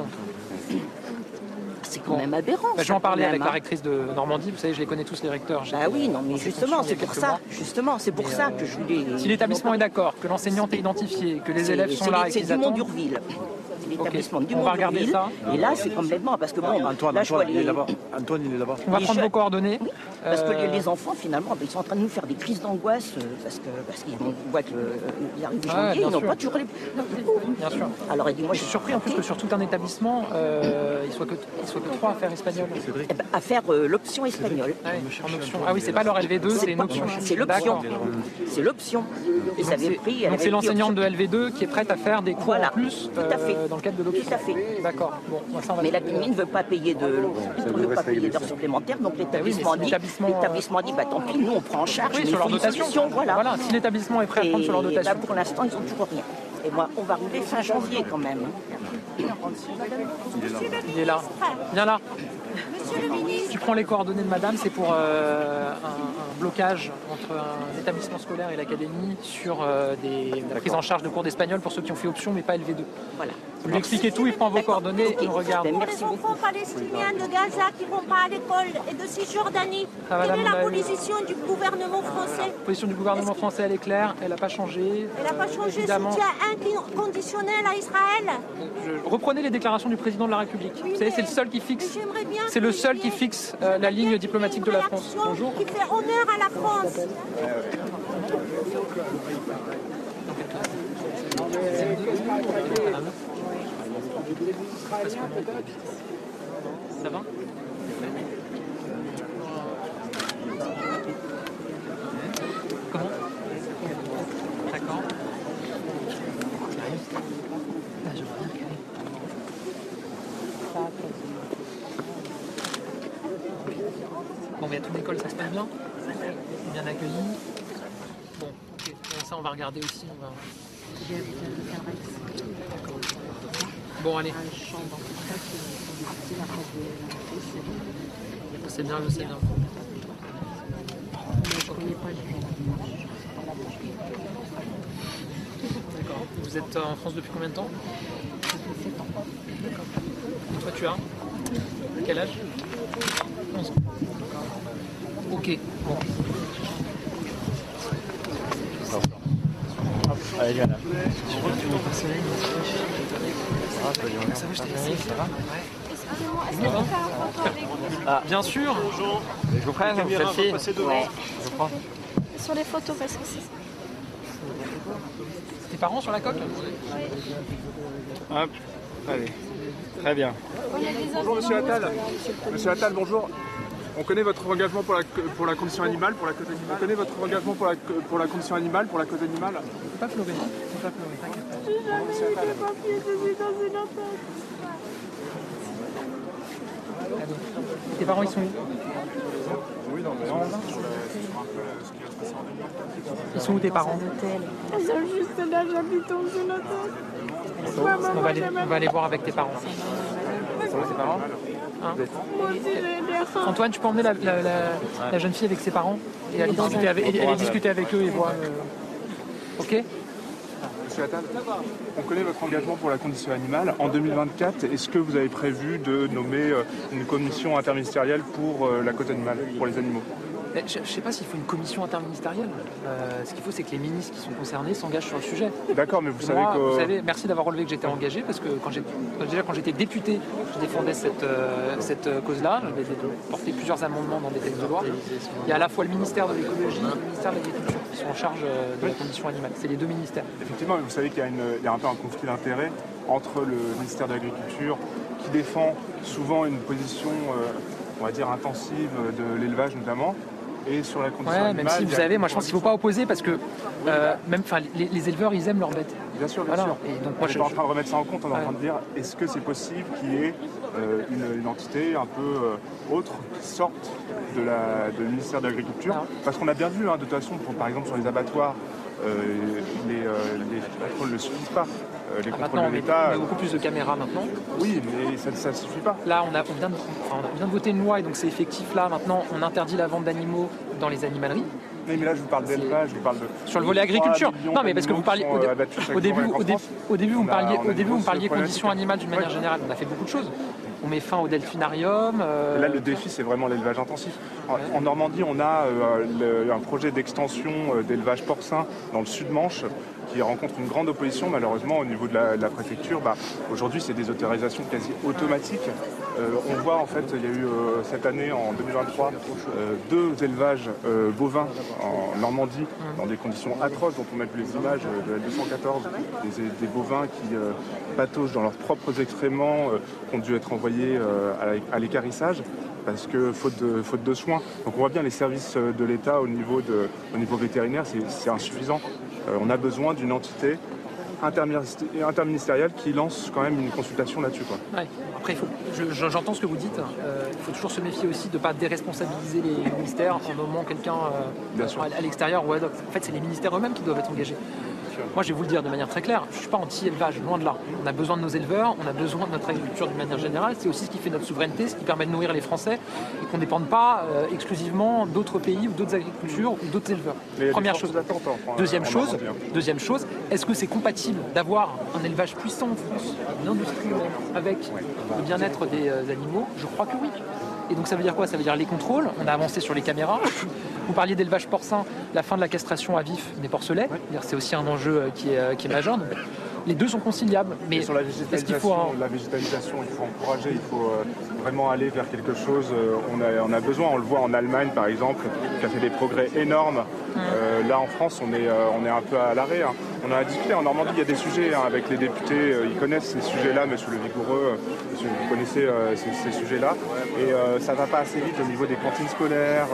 C'est quand même aberrant. Bah, je vais en ça, parler quand avec la hein. rectrice de Normandie, vous savez, je les connais tous les recteurs. Bah oui, non, mais justement, c'est pour ça. Justement, c'est pour Mais, ça euh, que je voulais. Si l'établissement est d'accord, que l'enseignante est identifié, que les C'est- élèves sont c'est- là et C'est qu'ils du attendent. Mont d'Urville. l'établissement du on va regarder ça. Et là, c'est complètement parce que bon, Antoine, là, je vois Antoine, il est là-bas. Antoine, il est là-bas. On va Les prendre vos coordonnées. Parce que Euh, les, les enfants, finalement, ils sont en train de nous faire des crises d'angoisse euh, parce que parce qu'ils vont- voient que euh, il arrive Ouais, janvier, ils n'ont pas toujours les. Bien sûr. Alors, il dit, moi, Je suis surpris en plus que sur tout un établissement, euh, il soit que il soit que trois à faire espagnol. Eh ben, à faire euh, l'option espagnole. en option. Ah oui, c'est pas leur LV2, c'est une option. C'est l'option. C'est l'option. Et ça Donc avait c'est- pris. donc c'est l'enseignante de option. LV2 qui est prête à faire des cours Voilà. en plus Tout à fait. euh, dans le cadre de l'option. Tout à fait. D'accord. Bon, Mais la commune ne veut pas payer de, ne veut pas payer d'heures supplémentaires, donc l'établissement c'est dit, l'établissement, l'établement dit, bah tant pis, nous on prend en charge, Oui, sur leur dotation. voilà. Voilà, si l'établissement est prêt à prendre sur leur dotation. Là pour l'instant ils ont toujours rien. Et moi on va rouler fin janvier quand même. Il est là. Viens là. Tu prends les coordonnées de madame, c'est pour euh, un, un blocage entre un établissement scolaire et l'académie sur euh, des, la prise en charge de cours d'espagnol pour ceux qui ont fait option mais pas LV2. Voilà. Vous lui expliquez tout, il prend vos coordonnées et il regarde. Ben, Les enfants palestiniens de Gaza qui ne vont pas à l'école et de Cisjordanie. Ah, Quelle est la on position du gouvernement français La position du gouvernement français, elle est claire, elle n'a pas changé. Elle n'a pas changé Évidemment. soutien inconditionnel à Israël. Je- Reprenez les déclarations du président de la République. Vous savez, c'est le seul qui fixe. J'aimerais bien C'est le seul qui fixe euh, la ligne diplomatique de la France. réaction qui fait honneur à la France. Ça va Comment D'accord. Ah, je vois bien qu'elle est- Bon, mais à toute l'école, ça se passe bien Bien accueilli Bon, ok. Bon, ça, on va regarder aussi. On va... Bon, allez. C'est bien, je sais bien. D'accord. Vous êtes en France depuis combien de temps D'accord. Toi, tu as Quel âge 11 Ok. Bon. Allez, viens là. Ça va, je t'ai laissé. Ça va Ah, bien sûr. Je vous prends une selfie Je prends. Sur les photos, parce que c'est... Tes parents sur la coque Hop, allez. Très bien. Bonjour Monsieur Attal. Monsieur Attal, bonjour. On connaît votre engagement pour la, pour la condition animale, pour la cause animale. On connaît votre engagement pour la, pour la condition animale, pour la cause animale. Faut pas pleurer. Faut pas pleurer, t'inquiète. J'ai jamais eu de papier, je suis dans une impasse. Tes parents, ils sont où? Oui, non, mais Ils sont où tes parents? Elles sont juste là, j'habite dans une hôtel. Bon, on, va aller, on va aller voir avec tes parents. tes parents? Hein. Antoine, tu peux emmener la, la- la- la jeune fille avec ses parents et aller discuter avec, discuter avec eux et voir. euh, Ok Monsieur Attal, on connaît votre engagement pour la condition animale. En 2024, est-ce que vous avez prévu de nommer euh, une commission interministérielle pour euh, la cause animale, pour les animaux? Je ne sais pas s'il faut une commission interministérielle. Euh, ce qu'il faut, c'est que les ministres qui sont concernés s'engagent sur le sujet. D'accord, mais vous savez moi, que... vous savez, merci d'avoir relevé que j'étais engagé parce que quand déjà quand j'étais député, je défendais cette, euh, cette euh, cause-là. J'avais porté plusieurs amendements dans des textes de loi. Il y a à la fois le ministère de l'écologie et le ministère de l'agriculture qui sont en charge de la condition animale. C'est les deux ministères. Effectivement, mais vous savez qu'il y, a une- il y a un peu un conflit d'intérêts entre le ministère de l'Agriculture, qui défend souvent une position, euh, on va dire, intensive de l'élevage notamment, et sur la condition Ouais, animale... même si vous y a- savez, moi je pense qu'il ne faut pas opposer parce que euh, même, les, les éleveurs ils aiment leurs bêtes. Bien sûr, bien Voilà. sûr. Et donc on moi je, pas en train de remettre ça en compte, on est Ouais. en train de dire est-ce que c'est possible qu'il y ait euh, une, une entité un peu euh, autre qui sorte de la, de le ministère de l'Agriculture? Parce qu'on a bien vu, hein, de toute façon, pour- par exemple sur les abattoirs, les, les contrôles ne suffisent pas. Euh, les Ah, contrôles de l'État. on met beaucoup plus de caméras maintenant. Oui, mais ça ne suffit pas. Là, on, a, on, vient de, enfin, on vient de voter une loi et donc c'est effectif là. Maintenant, on interdit la vente d'animaux dans les animaleries. Oui, mais là, je vous parle d'élevage, je vous parle de. Sur le volet 3 agriculture. Non, mais parce que vous parliez au, dé- euh, au début, au, dé- début, vous me a- parliez, a au début, vous parliez conditions animales d'une manière générale. On a fait beaucoup de choses. On met fin au delphinarium. euh, Là, le défi, c'est vraiment l'élevage intensif. En, en Normandie, on a euh, le- un projet d'extension d'élevage porcin dans le sud-Manche qui rencontre une grande opposition malheureusement au niveau de la, préfecture. Bah, Aujourd'hui, c'est des autorisations quasi automatiques. Euh, on voit en fait, il y a eu euh, cette année, en 2023, euh, deux élevages bovins en Normandie dans des conditions atroces dont on a vu les images de la 214, des, bovins qui pataugent dans leurs propres excréments, qui ont dû être envoyés à l'écarissage parce que faute de, faute de soins. Donc on voit bien les services de l'État au au niveau vétérinaire, c'est insuffisant. Euh, on a besoin d'une entité interministé- interministérielle qui lance quand même une consultation là-dessus. Ouais. Après, je- j'entends ce que vous dites. Euh, il faut toujours se méfier aussi de ne pas déresponsabiliser les ministères en nommant quelqu'un euh, à, à l'extérieur ou ad hoc. En fait, c'est les ministères eux-mêmes qui doivent être engagés. Moi, je vais vous le dire de manière très claire, je ne suis pas anti-élevage, loin de là. On a besoin de nos éleveurs, on a besoin de notre agriculture d'une manière générale. C'est aussi ce qui fait notre souveraineté, ce qui permet de nourrir les Français et qu'on ne dépende pas euh, exclusivement d'autres pays ou d'autres agricultures ou d'autres éleveurs. Mais Première chose. hein, Deuxième chose, deuxième chose, est-ce que c'est compatible d'avoir un élevage puissant en France, une industrie avec le bien-être des euh, animaux? Je crois que oui. Et donc ça veut dire quoi? Ça veut dire les contrôles. On a avancé sur les caméras. Vous parliez d'élevage porcin, la fin de la castration à vif des porcelets. C'est aussi un enjeu euh, qui est, euh, qui est majeur. Les deux sont conciliables. Mais Et sur la végétalisation, faut un- la végétalisation, il faut encourager, il faut euh, vraiment aller vers quelque chose. euh, on, a, on a besoin, on le voit en Allemagne par exemple, qui a fait des progrès énormes. Euh, là en France, on est, on est un peu à l'arrêt. hein. On a discuté en Normandie, il y a des sujets hein, avec les députés, ils connaissent ces sujets-là, monsieur Le Vigoureux, vous connaissez euh, ces, ces sujets-là. Et euh, ça va pas assez vite au niveau des cantines scolaires,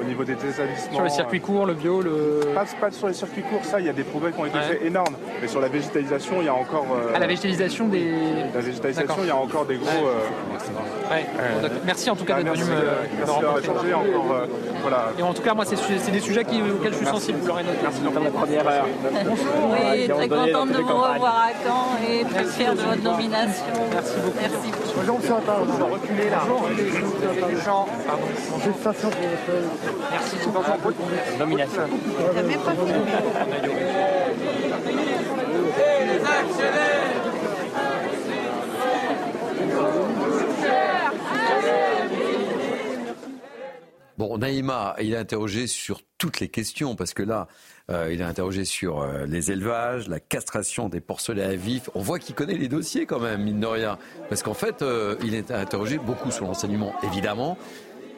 au niveau des établissements. Sur le circuit court, le bio, le. Pas, pas sur les circuits courts, ça, il y a des progrès qui ont été Ouais. faits énormes. Mais sur la végétalisation, il y a encore. euh, À la végétalisation des. la végétalisation, il y a encore des gros. euh, Ouais. Bon, d'accord. Merci en tout cas bah, d'être venu merci, me, euh, me merci rencontrer. encore. euh, voilà. Et en tout cas, moi, c'est des sujets qui- auxquels je suis sensible. Vous l'aurez noté. Merci Comme la première heure. Oui, très contente de vous revoir à Caen et très fière de votre nomination. Merci beaucoup. Merci. Bonjour, monsieur Attal. On va reculer là. Bonjour. Pardon. Merci beaucoup. Nomination. T'as même pas Bon, Naïma, il a interrogé sur toutes les questions, parce que là, euh, il a interrogé sur euh, les élevages, la castration des porcelets à vif. On voit qu'il connaît les dossiers quand même, mine de rien. Parce qu'en fait, euh, il est interrogé beaucoup sur l'enseignement, évidemment.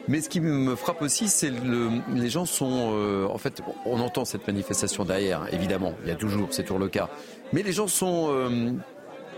Mais ce qui me frappe aussi, c'est le, les gens sont, euh, en fait, on entend cette manifestation derrière, évidemment, il y a toujours, c'est toujours le cas. Mais les gens sont euh,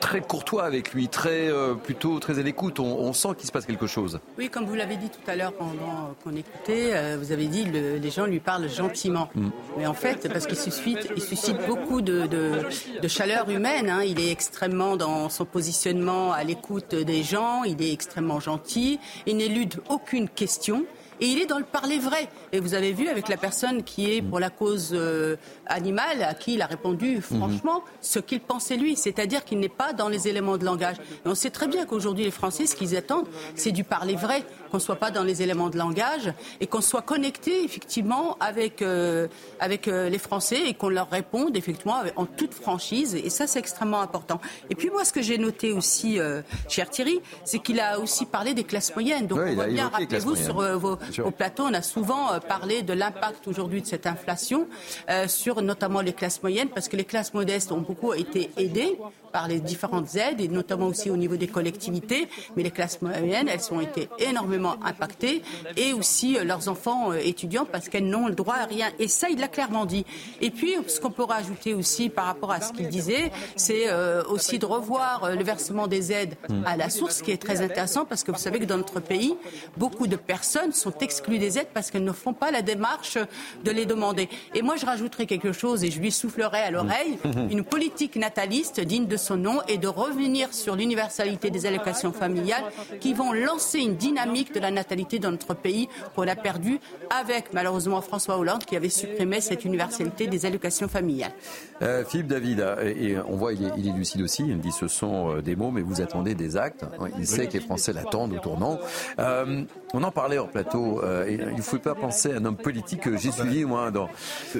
très courtois avec lui, très euh, plutôt très à l'écoute. On, on sent qu'il se passe quelque chose. Oui, comme vous l'avez dit tout à l'heure pendant qu'on écoutait, euh, vous avez dit le, les gens lui parlent gentiment. Mm. Mais en fait, parce qu'il suscite, il suscite beaucoup de, de- de chaleur humaine. hein. Il est extrêmement dans son positionnement à l'écoute des gens. Il est extrêmement gentil. Il n'élude aucune question. Et il est dans le parler vrai. Et vous avez vu avec la personne qui est pour la cause euh, animale, à qui il a répondu franchement ce qu'il pensait lui. C'est-à-dire qu'il n'est pas dans les éléments de langage. Et on sait très bien qu'aujourd'hui, les Français, ce qu'ils attendent, c'est du parler vrai, qu'on ne soit pas dans les éléments de langage et qu'on soit connecté effectivement avec, euh, avec euh, les Français et qu'on leur réponde effectivement en toute franchise. Et ça, c'est extrêmement important. Et puis moi, ce que j'ai noté aussi, euh, cher Thierry, c'est qu'il a aussi parlé des classes moyennes. Donc on voit bien, rappelez-vous, sur vos, Bien sûr. au plateau, on a souvent parlé de l'impact aujourd'hui de cette inflation euh, sur notamment les classes moyennes, parce que les classes modestes ont beaucoup été aidées par les différentes aides, et notamment aussi au niveau des collectivités, mais les classes moyennes, elles ont été énormément impactées, et aussi euh, leurs enfants euh, étudiants, parce qu'elles n'ont le droit à rien. Et ça, il l'a clairement dit. Et puis, ce qu'on peut rajouter aussi par rapport à ce qu'il disait, c'est aussi de revoir le versement des aides à la source, qui est très intéressant, parce que vous savez que dans notre pays, beaucoup de personnes sont exclues des aides parce qu'elles ne font pas la démarche de les demander. Et moi, je rajouterai quelque chose, et je lui soufflerai à l'oreille, une politique nataliste digne de son nom, et de revenir sur l'universalité des allocations familiales, qui vont lancer une dynamique de la natalité dans notre pays qu'on a perdu avec, malheureusement, François Hollande, qui avait supprimé cette universalité des allocations familiales. Euh, Philippe David, euh, et on voit il est, il est lucide aussi, il me dit ce sont euh, des mots, mais vous attendez des actes. Il sait que les Français l'attendent au tournant. Euh, on en parlait en plateau euh, il ne faut pas penser à un homme politique que j'ai suivi moi dans,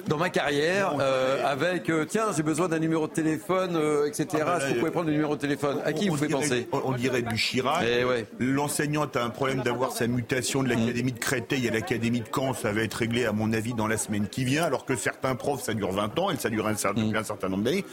dans ma carrière, euh, avec euh, tiens j'ai besoin d'un numéro de téléphone, etc. Est-ce que vous pouvez prendre le numéro de téléphone? À qui On vous pouvez dirait- penser? on, on dirait du Chirac. Eh ouais. L'enseignant a un problème d'avoir sa mutation de l'académie de Créteil à l'académie de Caen. Ça va être réglé, à mon avis, dans la semaine qui vient. Alors que certains profs, ça dure 20 ans et ça dure un certain, un certain nombre d'années.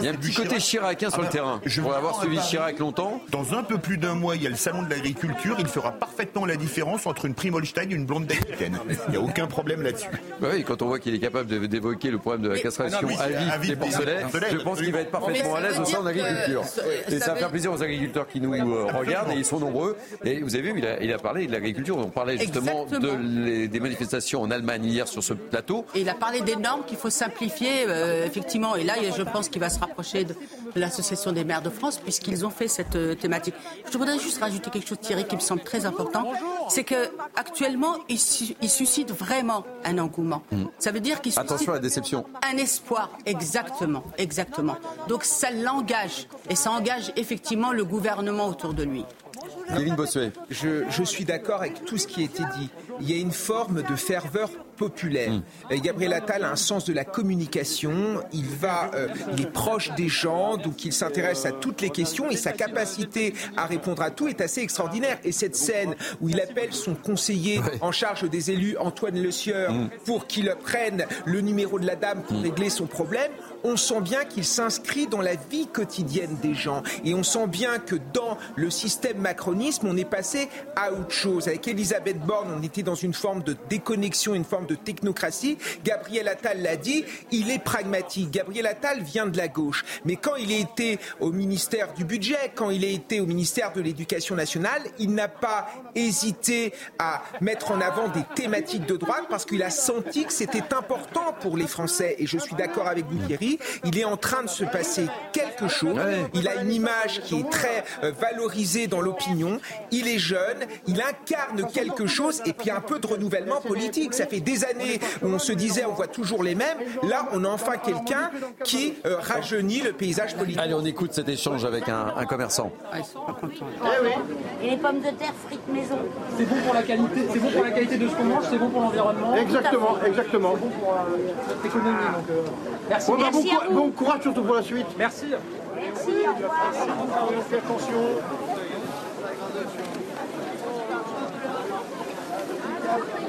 Il y a un petit du côté Chirac. chiracien sur Ah le bah, terrain. je Pour avoir suivi Chirac longtemps. Dans un peu plus d'un mois, il y a le salon de l'agriculture. Il fera parfaitement la différence entre une prime Holstein et une blonde d'Aquitaine. Il n'y a aucun problème là-dessus. Bah oui, quand on voit qu'il est capable d'évoquer le problème de la castration Ah à vif des porcelets, je pense qu'il va être parfaitement à l'aise au sein de l'agriculture. ça- Et ça va faire plaisir aux agriculteurs qui nous euh, regardent et ils sont nombreux. Et vous avez vu, il a, il a parlé de l'agriculture. On parlait justement de Exactement. les- des manifestations en Allemagne hier sur ce plateau. Et il a parlé des normes qu'il faut simplifier, euh, effectivement. Et là, je pense qu'il va se rapprocher de, de l'Association des maires de France, puisqu'ils ont fait cette euh, thématique. Je voudrais juste rajouter quelque chose, Thierry, qui me semble très important. C'est que actuellement, il, su- il suscite vraiment un engouement. Ça veut dire qu'il suscite Attention à la déception. un espoir, exactement, exactement. Donc ça l'engage, et ça engage effectivement le gouvernement autour de lui. Kevin Bossuet. Je, je suis d'accord avec tout ce qui a été dit. Il y a une forme de ferveur populaire. Euh, Gabriel Attal a un sens de la communication. Il va, euh, il est proche des gens, donc il s'intéresse à toutes les questions et sa capacité à répondre à tout est assez extraordinaire. Et cette scène où il appelle son conseiller en charge des élus, Antoine Le Sieur, pour qu'il prenne le numéro de la dame pour régler son problème, on sent bien qu'il s'inscrit dans la vie quotidienne des gens. Et on sent bien que dans le système macronisme, on est passé à autre chose. Avec Elisabeth Borne, on était dans une forme de déconnexion, une forme de technocratie. Gabriel Attal l'a dit, il est pragmatique. Gabriel Attal vient de la gauche. Mais quand il a été au ministère du Budget, quand il a été au ministère de l'Éducation nationale, il n'a pas hésité à mettre en avant des thématiques de droite parce qu'il a senti que c'était important pour les Français. Et je suis d'accord avec vous, Thierry. Il est en train de se passer quelque chose. Il a une image qui est très euh, valorisée dans l'opinion. Il est jeune. Il incarne quelque chose et puis un peu de renouvellement politique. Ça fait des années où on se disait on voit toujours les mêmes. Là, on a enfin quelqu'un qui euh, rajeunit le paysage politique. Allez, on écoute cet échange avec un, un commerçant. Et les pommes de terre frites maison. C'est bon pour la qualité, c'est bon pour la qualité de ce qu'on mange, c'est bon pour l'environnement. Exactement, exactement. C'est bon pour euh, notre économie. Donc, euh, merci. Bon, bah, bon, Merci à cou- vous. bon courage surtout pour la suite. Merci. Merci, au revoir. On fait attention.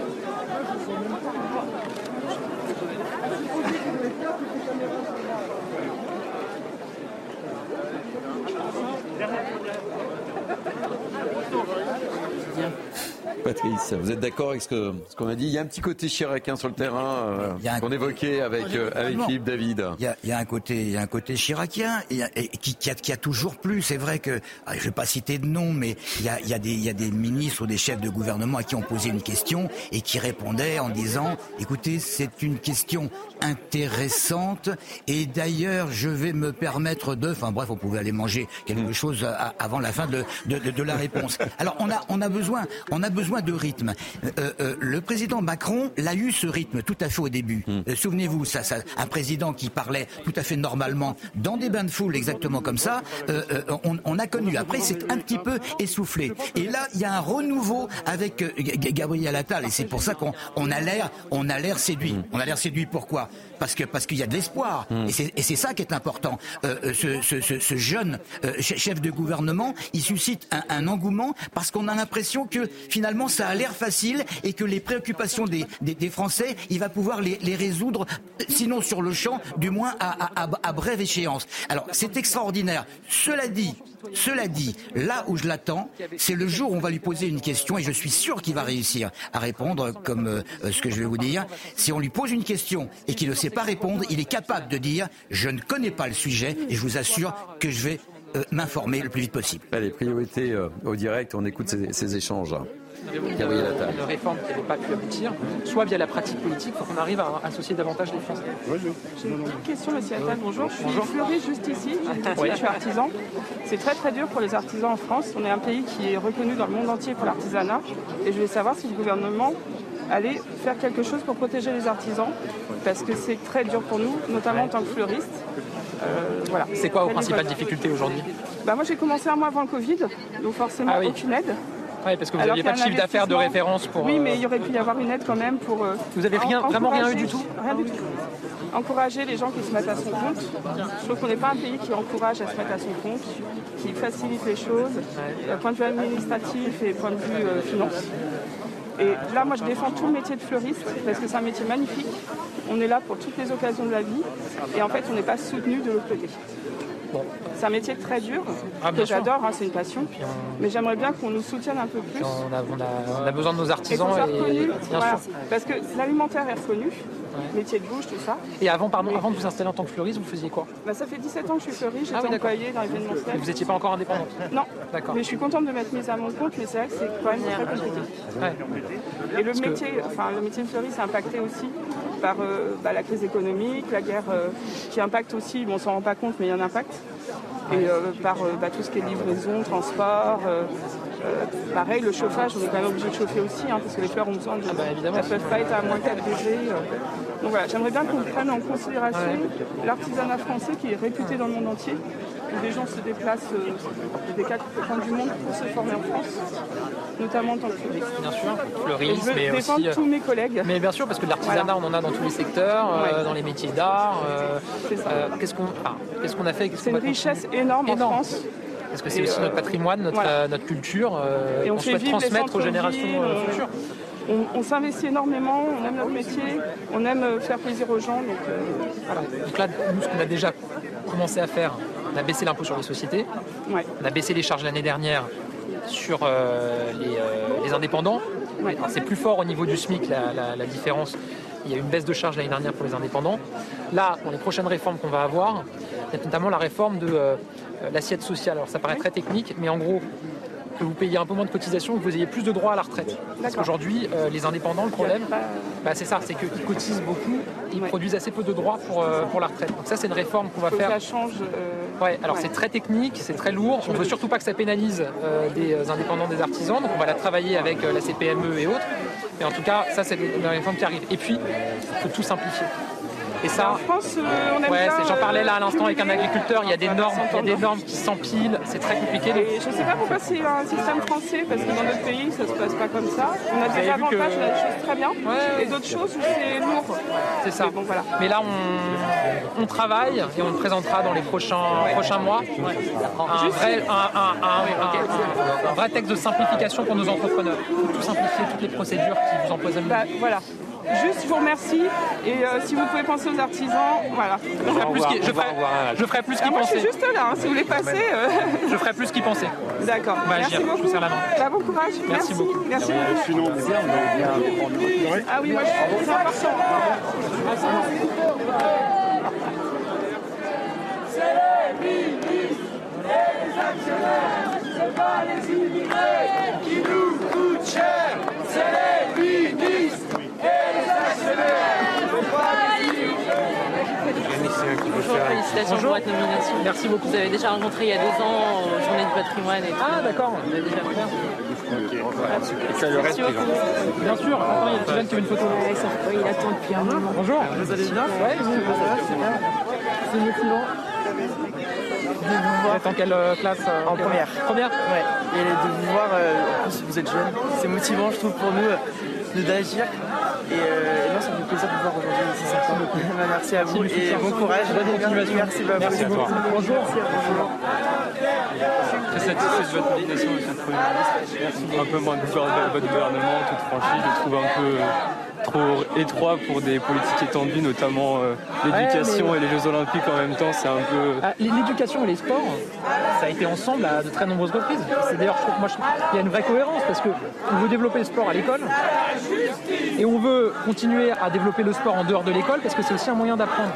Patrice, vous êtes d'accord avec ce qu'on a dit? Il y a un petit côté chiracien sur le terrain euh, qu'on évoquait avec, euh, avec. Philippe David. Il y a, il y a un côté, il y a un côté chiracien et, et qui, qui a, qui a toujours plu. C'est vrai que, ah, je vais pas citer de nom, mais il y a, il y a des, il y a des ministres ou des chefs de gouvernement à qui on posait une question et qui répondaient en disant, écoutez, c'est une question intéressante et d'ailleurs, je vais me permettre de, enfin bref, on pouvait aller manger quelque chose à- avant la fin de, de, de- de la réponse. Alors on a, on a besoin, on a besoin de rythme. Euh, euh, le président Macron l'a eu ce rythme tout à fait au début. Euh, Souvenez-vous, ça, ça, un président qui parlait tout à fait normalement dans des bains de foule, exactement comme ça, on, on a connu. Après, c'est un petit peu essoufflé. Et là, il y a un renouveau avec Gabriel Attal, et c'est pour ça qu'on on a l'air, on a l'air séduit. On a l'air séduit. Pourquoi? Parce que parce qu'il y a de l'espoir. Et c'est et c'est ça qui est important. Ce, ce- ce- ce jeune che- chef de gouvernement, il suscite un, un engouement parce qu'on a l'impression que finalement ça a l'air facile et que les préoccupations des, des, des Français, il va pouvoir les, les résoudre, euh, sinon sur le champ, du moins à, à- à- à brève échéance. Alors c'est extraordinaire. Cela dit, cela dit, là où je l'attends, c'est le jour où on va lui poser une question et je suis sûr qu'il va réussir à répondre comme euh, euh, ce que je vais vous dire. Si on lui pose une question et qu'il ne sait pas répondre, il est capable de dire je ne connais pas le sujet et je vous assure que je vais m'informer le plus vite possible. Allez, priorité euh, au direct, on écoute ces, ces échanges. Gabriel Attal. Une réforme qui n'avait pas pu aboutir, soit via la pratique politique, il faut qu'on arrive à associer davantage les Français. J'ai une petite question, monsieur Attal. Bonjour. Je suis Bonjour. fleuriste juste ici. Je suis artisan. C'est très très dur pour les artisans en France. On est un pays qui est reconnu dans le monde entier pour l'artisanat. Et je voulais savoir si le gouvernement allait faire quelque chose pour protéger les artisans. Parce que c'est très dur pour nous, notamment en tant que fleuriste. Euh, voilà. C'est quoi vos principales difficultés aujourd'hui bah, Moi j'ai commencé un mois avant le Covid, donc forcément Ah oui. aucune aide. Oui, parce que vous n'aviez pas de chiffre d'affaires de référence pour. Oui, euh, mais il y aurait pu y avoir une aide quand même pour. euh, Vous avez rien- en- vraiment rien eu du tout Rien du tout. Encourager les gens qui se mettent à son compte. Je trouve qu'on n'est pas un pays qui encourage à se mettre à son compte, qui facilite les choses, euh, point de vue administratif et point de vue euh, finance. Et là, moi, je défends tout le métier de fleuriste parce que c'est un métier magnifique. On est là pour toutes les occasions de la vie et en fait, on n'est pas soutenu de l'autre côté. C'est un métier très dur, Ah, que j'adore, hein, c'est une passion. Mais j'aimerais bien qu'on nous soutienne un peu plus. On a, on a- on a besoin de nos Et artisans et, reconnu, bien voilà. sûr. Parce que l'alimentaire est reconnu, métier de bouche, tout ça. Et avant, pardon, avant de vous installer en tant que fleuriste, vous faisiez quoi Bah, ça fait 17 ans que je suis fleuriste, j'étais Ah oui, employée dans l'événementiel. Vous n'étiez pas encore indépendante Non, D'accord. mais je suis contente de m'être mise à mon compte, mais c'est vrai que c'est quand même très compliqué. Ouais. Et le Parce que- métier, enfin, le métier de fleuriste est impacté aussi par euh, bah, la crise économique, la guerre euh, qui impacte aussi, bon, on s'en rend pas compte, mais il y a un impact. Et euh, par euh, bah, tout ce qui est livraison, transport. euh, pareil, le chauffage, on est quand même obligé de chauffer aussi, hein, parce que les fleurs ont besoin de. Ah bah, évidemment. Elles ne peuvent pas être à moins 4 degrés. Donc voilà, j'aimerais bien qu'on prenne en considération l'artisanat français qui est réputé dans le monde entier. Où Des gens se déplacent euh, des quatre coins du monde pour se former en France, notamment en tant que fleuriste. Bien sûr, Et fleuriste, je veux mais défendre aussi. euh, tous mes collègues. Mais bien sûr, parce que de l'artisanat, on en a dans tous les secteurs, euh, Ouais. dans les métiers d'art. euh, qu'est-ce qu'on a fait C'est une richesse énorme en. France. Parce que c'est aussi euh, notre patrimoine, notre, voilà. notre culture, euh, Et on souhaite transmettre aux générations euh, futures. On, on s'investit énormément, on aime notre métier, on aime faire plaisir aux gens. Donc, Voilà. Donc là, nous, ce qu'on a déjà commencé à faire, on a baissé l'impôt sur les sociétés, ouais. on a baissé les charges l'année dernière sur euh, les, euh, les indépendants. C'est plus fort au niveau du SMIC, la, la- la différence. Il y a eu une baisse de charges l'année dernière pour les indépendants. Là, dans les prochaines réformes qu'on va avoir, il y a notamment la réforme de euh, l'assiette sociale. Alors ça paraît très technique, mais en gros, que vous payiez un peu moins de cotisations, que vous ayez plus de droits à la retraite. Parce qu'aujourd'hui, euh, les indépendants, le problème, bah, c'est ça, c'est qu'ils cotisent beaucoup, ils produisent assez peu de droits pour, euh, pour la retraite. Donc ça, c'est une réforme qu'on va faire. ça change. euh, Ouais, alors ouais. c'est très technique, c'est très lourd. On ne veut surtout pas que ça pénalise des indépendants, des artisans. Donc on va la travailler avec la CPME et autres. Mais en tout cas, ça, c'est une réforme qui arrive. Et puis, il faut tout simplifier. Et ça, En France, euh, on aime ouais, j'en parlais là à euh, l'instant avec un agriculteur. Il y a des euh, normes, il y a des normes qui s'empilent. C'est très compliqué. Donc, Et je ne sais pas pourquoi c'est un système français, parce que dans d'autres pays, ça ne se passe pas comme ça. On a des avantages, que- on a des choses très bien, et d'autres choses où c'est lourd. C'est ça. Mais bon, voilà. Mais là, on, on travaille et on le présentera dans les prochains, prochains mois. Un vrai, un, un- un- un- un vrai texte de simplification pour nos entrepreneurs. Il faut tout simplifier, toutes les procédures qui vous empoisonnent. Bah, voilà. Juste, je vous remercie. Et euh, si vous pouvez penser aux artisans, voilà. Je ferai plus qu'il- je ferai- je ferai plus Ah, moi, je suis juste là, hein, si vous voulez passer. euh, Je ferai plus qu'il pensait. D'accord. Bah, Merci j'y- je vous beaucoup. serre la main. Bah, bon courage. Merci beaucoup. Merci beaucoup. Ah oui, moi, je c'est important. C'est les ministres et les actionnaires, c'est pas les immigrés qui nous coûtent cher. C'est les ministres et les actionnaires, c'est pas les immigrés. Bonjour, félicitations pour votre nomination. Merci beaucoup. Vous avez déjà rencontré il y a deux ans aux Journées du patrimoine. Et Ah, d'accord. Vous avez déjà fait Ça le reste, Bien sûr. Attends, il y a Suzanne qui veut une photo. il attend depuis un moment. Bonjour. Vous allez bien vous C'est motivant. Vous êtes en quelle euh, classe euh, En première. Première Ouais. Et de vous voir, euh, en plus vous êtes jeune, c'est motivant je trouve pour nous euh, d'agir. Et, euh, et non, ça me fait plaisir de vous voir aujourd'hui. Bah, Merci à vous et bon courage. Bonne continuation. Merci, bah, Merci vous. beaucoup. Bonjour. Très satisfait de votre nomination, monsieur le Premier ministre. Un peu moins de votre gouvernement, toute franchise, je trouve un peu euh, trop étroit pour des politiques étendues, notamment euh, l'éducation Ouais, mais- et les Jeux Olympiques en même temps. C'est un peu. Ah, L'éducation et les sports, ça a été ensemble à de très nombreuses reprises. C'est d'ailleurs, je trouve, moi, je trouve qu'il y a une vraie cohérence parce que on veut développer le sport à l'école et on veut continuer à développer le sport en dehors de l'école parce que c'est aussi un moyen d'apprendre.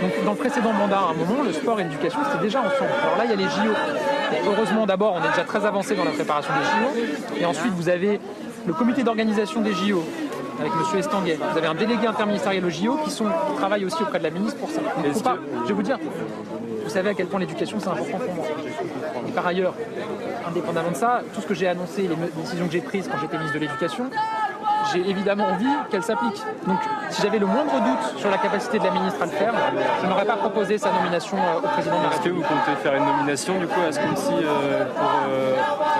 Donc, dans le précédent mandat, à un moment, le sport et l'éducation, c'était déjà ensemble. Alors là, il y a les JO. Et heureusement, d'abord, on est déjà très avancé dans la préparation des JO. Et ensuite, vous avez le comité d'organisation des JO avec M. Estanguet. Vous avez un délégué interministériel aux JO qui, sont, qui travaille aussi auprès de la ministre pour ça. Faut pas- je vais vous dire, vous savez à quel point l'éducation c'est important pour moi. Et par ailleurs, indépendamment de ça, tout ce que j'ai annoncé, les décisions que j'ai prises quand j'étais ministre de l'Éducation, j'ai évidemment envie qu'elles s'appliquent. Donc si j'avais le moindre doute sur la capacité de la ministre à le faire, je n'aurais pas proposé sa nomination euh, au président de la Est-ce que République. vous comptez faire une nomination du coup à ce coup-ci euh, pour euh,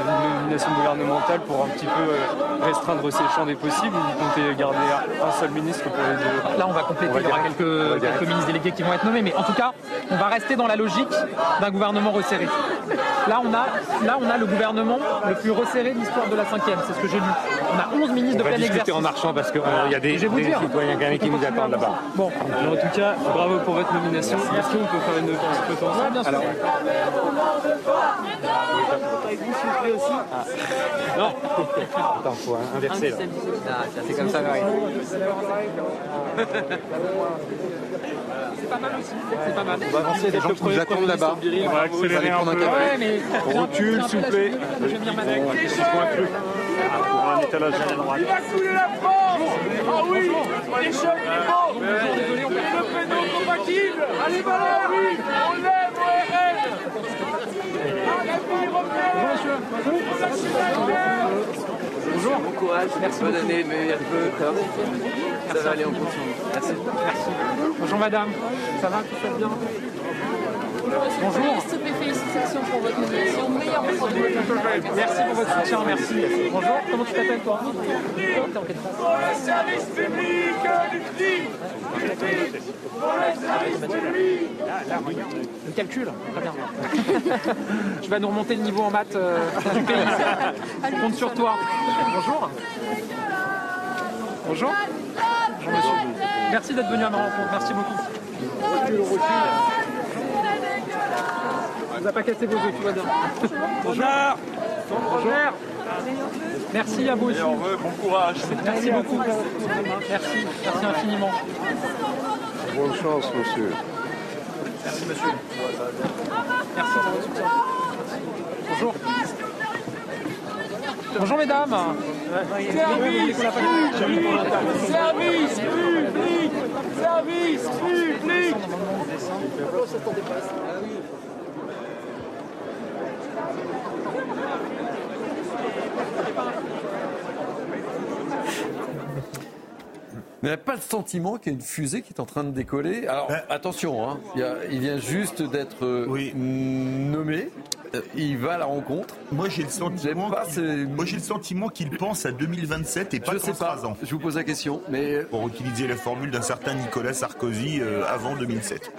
une nomination gouvernementale pour un petit peu restreindre ces champs des possibles ou vous comptez garder un seul ministre pour les deux Là, on va compléter. On va il y aura quelques, quelques ministres délégués qui vont être nommés, mais en tout cas, on va rester dans la logique d'un gouvernement resserré. Là, on a, là, on a le gouvernement le plus resserré de l'histoire de la cinquième. C'est ce que j'ai lu. On a 11 ministres On de va plein discuter exercice. en marchant parce qu'il y a des, Je vais vous des dire. citoyens qui nous attendent là-bas. Bon, Alors, en tout cas, bravo pour votre nomination. Est-ce qu'on peut faire une petite Ouais, bien sûr. Alors, Non Attends, faut inverser là. c'est comme ça, Marie. C'est pas mal aussi. C'est pas mal. On va avancer, les gens qui nous attendent là-bas. On va accélérer un peu. Ouais, mais. On recule, s'il vous plaît. Je vais venir m'adapter. Pour un étalage à la droite. Il va couler la France Ah oui Les jeunes libéraux Et le prénom compatible Allez, Valère On lève au RN Bonjour. Bon courage. Merci. Bonne année, meilleurs vœux. Ça va aller, on continue. Merci. Merci. Bonjour madame. Ça va, tout passe bien? Bonjour. Félicitations pour votre nomination. Meilleur produit. Merci pour votre soutien, merci. Bonjour, comment tu t'appelles toi? Pour le service public du tri Pour le service public Le calcul, très bien. tu vas nous remonter le niveau en maths euh, du pays. Je compte sur toi. Bonjour. Bonjour. Bonjour monsieur. Merci d'être venu à ma rencontre, merci beaucoup. On vous a pas cassé vos œufs, tout va bien. Bonjour. Bonjour. Merci à vous aussi. bon courage Merci beaucoup. Merci, merci infiniment. Bonne chance, monsieur. Merci monsieur. Merci pour votre soutien. Bonjour. Bonjour mesdames. Service public Service public Service public Vous n'avez pas le sentiment qu'il y a une fusée qui est en train de décoller. Alors attention, hein, il, y a- il vient juste d'être euh, nommé. Euh, Il va à la rencontre. Moi, j'ai le sentiment, qu'il- moi, j'ai le sentiment qu'il pense à 2027 et pas Je sais pas. ans. Je vous pose la question, mais pour utiliser la formule d'un certain Nicolas Sarkozy euh, avant 2007.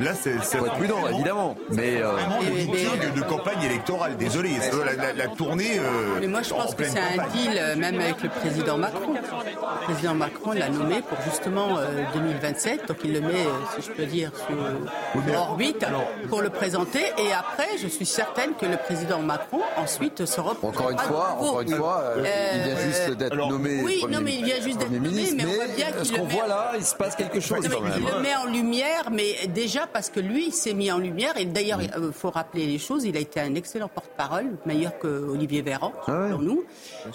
Là, c'est être prudent, vraiment- évidemment. Mais euh, vraiment le de, campagne électorale. Désolé, la, la- la tournée. euh, Mais moi, je en pense que c'est un deal, même avec le président Macron. Le président Macron l'a nommé pour justement euh, 2027, donc il le met, si je peux dire, sur, sur orbite pour le présenter. Et après, je suis certaine que le président Macron ensuite se reprend. encore une fois, encore une fois, euh, il vient juste d'être nommé Oui, Premier non, mais il vient juste d'être nommé, ministre, mais on voit bien ce qu'il le qu'on met- voit là, il se passe quelque chose Non, quand mais même. il le met en lumière, mais déjà parce que lui, il s'est mis en lumière. Et d'ailleurs, il faut rappeler les choses. Il a été un excellent porte-parole, meilleur que Olivier Véran, pour nous.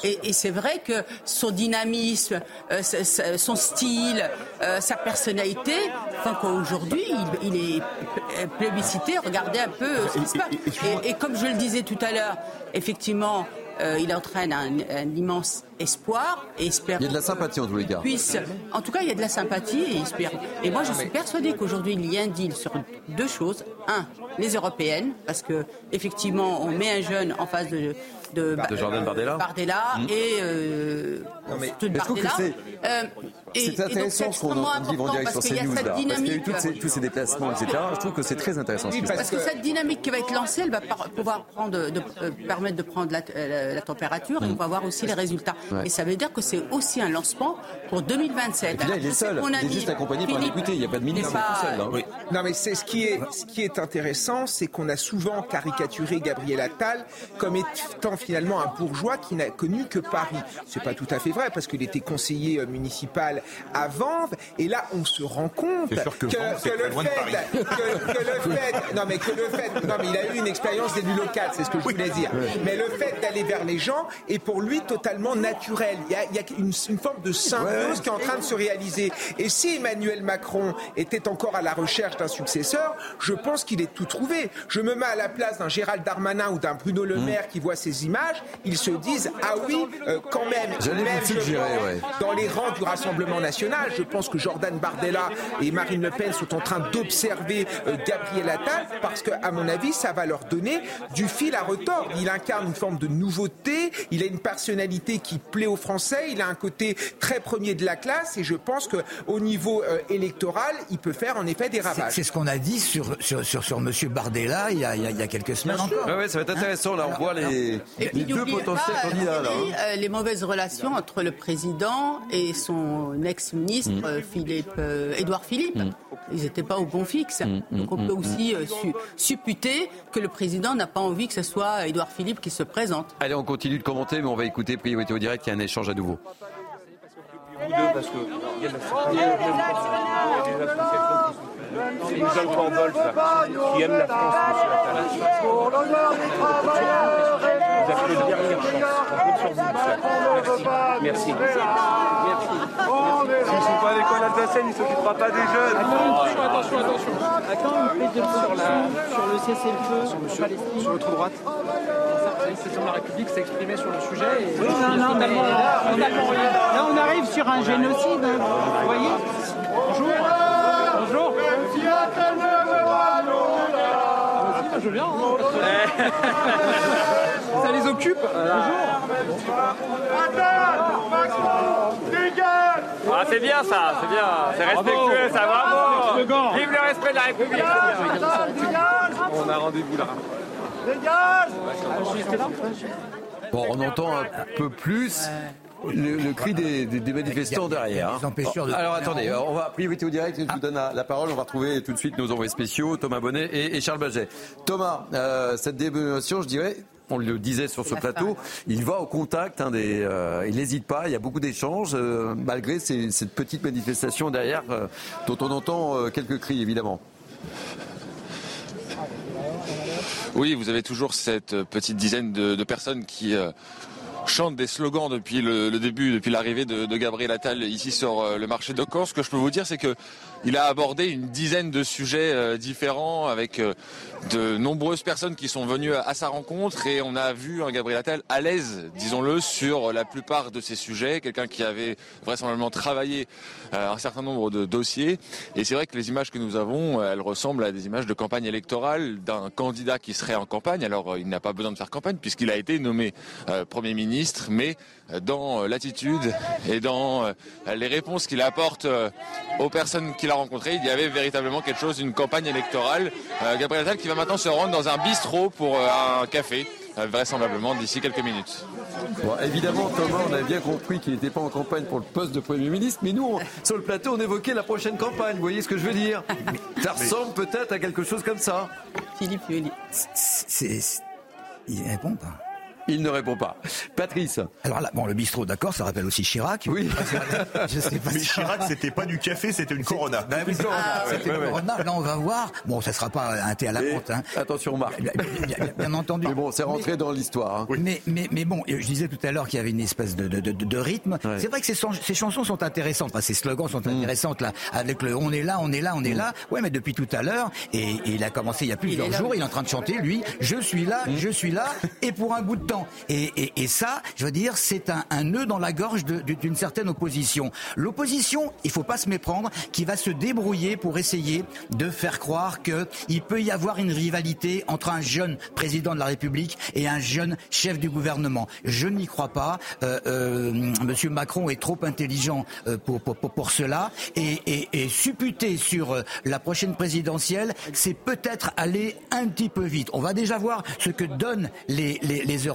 Et, et c'est vrai que son dynamisme, euh, son style, euh, sa personnalité, font qu'aujourd'hui, il, il est plébiscité. Regardez un peu euh, ce qui se passe. Et, et comme je le disais tout à l'heure, effectivement, euh, il entraîne un, un immense espoir et espère Il y a de la sympathie en tous les cas. puisse. En tout cas, il y a de la sympathie et espère. Et moi, je suis persuadée qu'aujourd'hui, il y a un deal sur deux choses. Un, les européennes, parce que effectivement, on met un jeune en face de de, De Jordan Bardella. Bardella Mmh. et euh, de Mais je trouve que Bardella. c'est- Euh, intéressant ce qu'on dit en direct sur parce qu'il y a CNews cette là. Parce qu'il y a eu dynamique. toutes ces- tous ces déplacements, etc. Je trouve que c'est très intéressant se Parce passe. que cette dynamique qui va être lancée, elle va par- pouvoir prendre, de, euh, permettre de prendre la, euh, la température et on va voir aussi les résultats. Ouais. Et ça veut dire que c'est aussi un lancement pour 2027. Et puis là, il est seul. Il est juste accompagné par un député. Il n'y a pas de ministre, n'est il est tout seul. hein. Non, mais c'est ce qui est ce qui est intéressant, c'est qu'on a souvent caricaturé Gabriel Attal comme étant finalement un bourgeois qui n'a connu que Paris. C'est pas tout à fait vrai parce qu'il était conseiller euh, municipal à Vanves et là on se rend compte que Vanves, le fait Paris. que, que le fait non mais que le fait non mais il a eu une expérience d'élu local, c'est ce que je voulais dire. Mais le fait d'aller vers les gens est pour lui totalement naturel. Il y a, il y a une, une, forme de symbiose qui est en train de se réaliser. Et si Emmanuel Macron était encore à la recherche d'un successeur, je pense qu'il est tout trouvé. Je me mets à la place d'un Gérald Darmanin ou d'un Bruno Le Maire qui voit ces images, ils se disent ah oui, euh, quand même. J'allais même, vous suggérer, pense, ouais. Dans les rangs du Rassemblement national, je pense que Jordan Bardella et Marine Le Pen sont en train d'observer euh, Gabriel Attal parce que, à mon avis, ça va leur donner du fil à retordre. Il incarne une forme de nouveauté, il a une personnalité qui plaît aux Français, il a un côté très premier de la classe et je pense qu'au niveau euh, électoral, il peut faire en effet des C'est ravages. c'est ce qu'on a dit sur, sur, sur, sur M. Bardella il y, a, il y a- il y a quelques semaines encore. Ouais, ouais, ça va être intéressant. Là, on voit les, Et puis les deux potentiels pas, candidats. Là, Thierry, hein. euh, les mauvaises relations entre le président et son ex-ministre Mm. euh, Philippe, euh, Édouard Philippe. Ils n'étaient pas au bon fixe. Mm, Donc on mm, peut mm, aussi euh, su- supputer que le président n'a pas envie que ce soit Édouard Philippe qui se présente. Allez, on continue de commenter, mais on va écouter Priorité au direct. Il y a un échange à nouveau. Vous deux, parce que a a sont les vol, là, qui aiment la France, monsieur Attal. Pour l'honneur des travailleurs et Vous avez une dernière chance. On compte sur vous, ça. Merci. Merci. Merci. S'ils ne sont pas à l'école alsacienne, il ne s'occupera pas des jeunes. Attention, attention, attention. Attends une prise de sur, la, sur le cessez-le-feu sur, Palestine. Sur votre droite de la République s'est exprimé sur le sujet. Et Oui, non, non, mais là, on, là, on arrive sur un génocide. hein. Vous voyez? Bonjour. Bonjour. Ah, je viens. hein. Ça les occupe. Bonjour. Ah, c'est bien ça, c'est bien, c'est respectueux, ça, bravo Vive le respect de la République On a rendez-vous là. Bon, on entend un peu plus le, le cri des, des- des manifestants derrière. hein. des empêcheurs de- Alors attendez, on va priorité au direct. Je vous donne la, parole. On va retrouver tout de suite nos envoyés spéciaux, Thomas Bonnet et, et Charles Baget. Thomas, euh, cette démonstration, je dirais. On le disait sur ce plateau, il va au contact, hein, des, euh, il n'hésite pas, il y a beaucoup d'échanges, euh, malgré ces- cette petite manifestation derrière, euh, dont on entend euh, quelques cris évidemment. Oui, vous avez toujours cette petite dizaine de, de personnes qui chantent des slogans depuis le, le début, depuis l'arrivée de, de Gabriel Attal ici sur euh, le marché de Caen. Ce que je peux vous dire, c'est que il a abordé une dizaine de sujets euh, différents avec euh, de nombreuses personnes qui sont venues à, sa rencontre et on a vu un Gabriel Attal à l'aise, disons-le, sur la plupart de ces sujets. Quelqu'un qui avait vraisemblablement travaillé euh, un certain nombre de dossiers. Et c'est vrai que les images que nous avons, elles ressemblent à des images de campagne électorale d'un candidat qui serait en campagne. Alors il n'a pas besoin de faire campagne puisqu'il a été nommé Premier ministre, mais dans euh, l'attitude et dans euh, les réponses qu'il apporte euh, aux personnes qu'il a rencontrées, il y avait véritablement quelque chose d'une campagne électorale. Gabriel Attal qui va maintenant se rendre dans un bistrot pour un café, vraisemblablement d'ici quelques minutes. Bon, évidemment, Thomas, on a bien compris qu'il n'était pas en campagne pour le poste de Premier ministre, mais nous, on- sur le plateau, on évoquait la prochaine campagne. Vous voyez ce que je veux dire? Ça ressemble peut-être à quelque chose comme ça. Philippe. C'est- Il répond pas. Il ne répond pas. Patrice. Alors là, bon, le bistrot, d'accord, ça rappelle aussi Chirac. Oui. Je sais pas Mais si- Chirac, c'était pas du café, c'était une Corona. Ben oui, c'était ouais, le ouais. Corona. Là, on va voir. Bon, ça sera pas un thé à la menthe. Hein. Attention, Marc. Bien, bien- bien- bien entendu. Mais bon, c'est rentré dans l'histoire. hein. Mais, mais, mais bon, je disais tout à l'heure qu'il y avait une espèce de, de, de, de rythme. Ouais. C'est vrai que ces, ces chansons sont intéressantes, enfin, ces slogans sont intéressantes là, avec le on est là, on est là, on est là. Ouais, mais depuis tout à l'heure, et, et il a commencé il y a plusieurs jours, il est en train de chanter, lui, je suis là, je suis là, et pour un bout de Et, ça, je veux dire, c'est un, nœud dans la gorge d'une certaine opposition. L'opposition, il faut pas se méprendre, qui va se débrouiller pour essayer de faire croire que il peut y avoir une rivalité entre un jeune président de la République et un jeune chef du gouvernement. Je n'y crois pas. Euh, euh, Monsieur Macron est trop intelligent euh, pour, pour, cela. Et, supputer sur euh, la prochaine présidentielle, c'est peut-être aller un petit peu vite. On va déjà voir ce que donnent les, les, les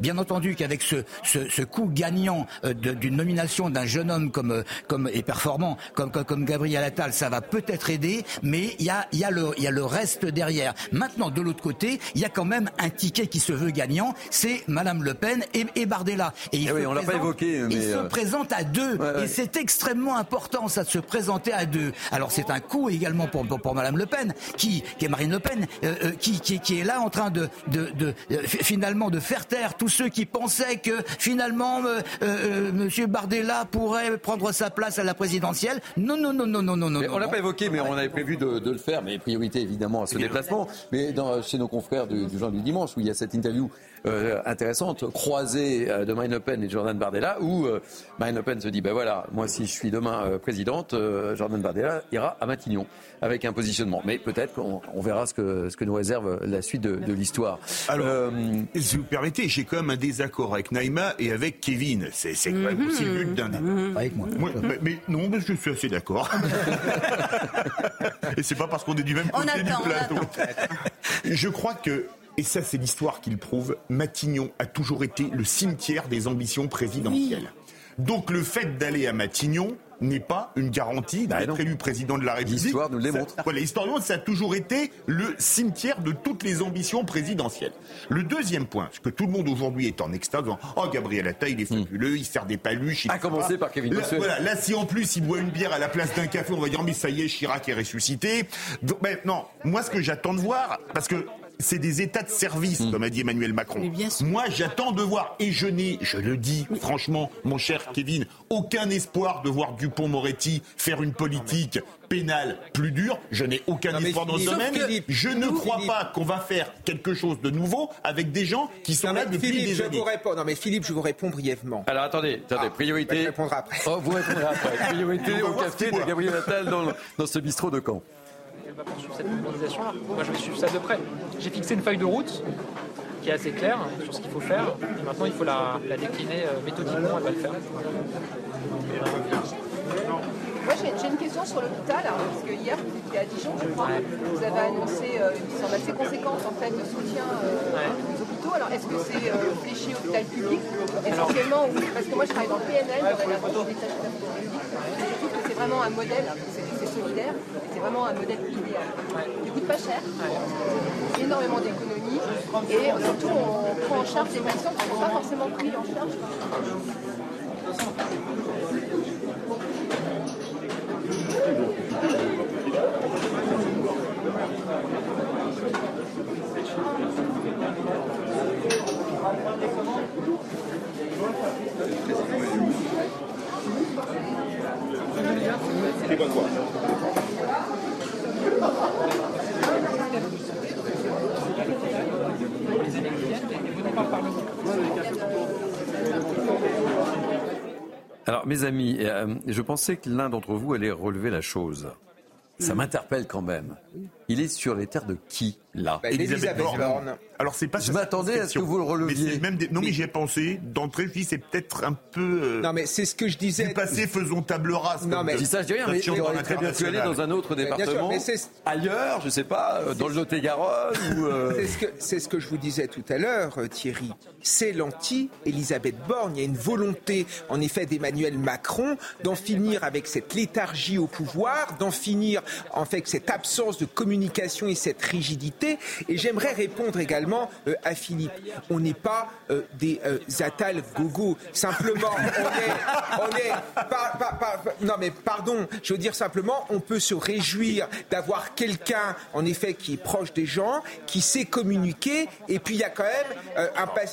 Bien entendu qu'avec ce, ce, ce coup gagnant euh, de- d'une nomination d'un jeune homme comme, euh, comme et performant comme, comme, comme Gabriel Attal, ça va peut-être aider, mais il y a, il y, a le, il y a le reste derrière. Maintenant, de l'autre côté, il y a quand même un ticket qui se veut gagnant, c'est Madame Le Pen et, et Bardella. Et il Eh oui, on l'a pas évoqué, mais, Il se euh, présente à deux, Ouais, ouais. et c'est extrêmement important, ça, de se présenter à deux. Alors c'est un coup également pour, pour, pour Madame Le Pen, qui, qui est Marine Le Pen, euh, euh, qui, qui, qui est là en train de, de, de, euh, fi- finalement de faire taire tous ceux qui pensaient que finalement euh, euh, M. Bardella pourrait prendre sa place à la présidentielle. Non, non, non, non, non, non, non. On l'a pas évoqué, mais on avait prévu de, de le faire, mais priorité évidemment à ce déplacement. Mais dans, chez nos confrères du, du du Dimanche, où il y a cette interview euh, intéressante, croisée euh, de Marine Le Pen et de Jordan Bardella, où euh, Marine Le Pen se dit, ben voilà, moi si je suis demain euh, présidente, euh, Jordan Bardella ira à Matignon avec un positionnement. Mais peut-être qu'on on verra ce que, ce que nous réserve la suite de, de l'histoire. Alors, Euh, si vous permettez, j'ai quand même un désaccord avec Naïma et avec Kevin. C'est c'est quand même aussi le but d'un débat. Avec moi. Moi, mais, mais non, mais je suis assez d'accord. et c'est pas parce qu'on est du même On côté attend, on du plateau. Je crois que, et ça c'est l'histoire qui le prouve, Matignon a toujours été le cimetière des ambitions présidentielles. Donc le fait d'aller à Matignon n'est pas une garantie d'être élu président de la République. Bah L'histoire nous le Ça- démontre. Voilà, l'histoire nous le montre, ça a toujours été le cimetière de toutes les ambitions présidentielles. Le deuxième point, ce que tout le monde aujourd'hui est en extase, en, oh Gabriel Attal, il est fabuleux, il sert des paluches. il À commencer par Kevin Là. Voilà, là, si en plus il boit une bière à la place d'un café, on va dire mais ça y est, Chirac est ressuscité. Donc, ben, non, moi ce que j'attends de voir, parce que c'est des états de service, Hmm. comme a dit Emmanuel Macron. Moi, j'attends de voir, et je n'ai, je le dis franchement, mon cher Kevin, aucun espoir de voir Dupont-Moretti faire une politique pénale plus dure. Je n'ai aucun Non, espoir dans ce domaine. je ne crois Philippe- pas qu'on va faire quelque chose de nouveau avec des gens qui sont là depuis Philippe, des je années. vous réponds. Non, mais Philippe, je vous réponds brièvement. Alors attendez, attendez, priorité. répondre après. Oh, vous répondrez après. Priorité au café de. Gabriel Attal dans, dans ce bistrot de Caen. Va poursuivre cette mobilisation-là. Moi, je vais suivre ça de près. J'ai fixé une feuille de route qui est assez claire sur ce qu'il faut faire. Et maintenant, il faut la, la décliner euh, méthodiquement. Elle va le faire. Moi, j'ai une question sur l'hôpital, hein, parce que hier, vous étiez à Dijon, je crois. Vous avez annoncé euh, une somme assez conséquente en fait, de soutien euh, aux hôpitaux. Alors, est-ce que c'est euh, fléché hôpital public Essentiellement, parce que moi, je travaille dans le PNL, dans la d'affaires publiques. Je trouve que c'est vraiment un modèle, c'est vraiment un modèle idéal. Il coûte pas cher, énormément d'économies, et euh, surtout, on prend en charge des patients qui ne sont pas forcément pris en charge. Alors, mes amis, euh, je pensais que l'un d'entre vous allait relever la chose. Ça m'interpelle quand même. Il est sur les terres de qui, là Bah, Elisabeth Borne. Alors c'est pas Je m'attendais à ce que vous le releviez. Mais c'est même des- Non mais j'y ai pensé. D'entrée, je dis c'est peut-être un peu. euh, Non, mais c'est ce que je disais. Du passé, faisons table rase. Non, mais- Je dis ça, je dis rien, mais dans aurait très bien pu aller dans un autre Mais bien sûr, département, mais c'est- ailleurs, je sais pas, euh, dans le Lot-et-Garonne ou... euh, C'est ce, que, c'est ce que je vous disais tout à l'heure, Thierry. C'est l'anti-Elisabeth Borne. Il y a une volonté, en effet, d'Emmanuel Macron d'en finir avec cette léthargie au pouvoir, d'en finir en fait avec cette absence de communication et cette rigidité. Et j'aimerais répondre également euh, à Philippe. On n'est pas euh, des euh, Attal gogo. Simplement, on est, non mais pardon, je veux dire simplement, on peut se réjouir d'avoir quelqu'un, en effet, qui est proche des gens, qui sait communiquer, et puis il y a quand même,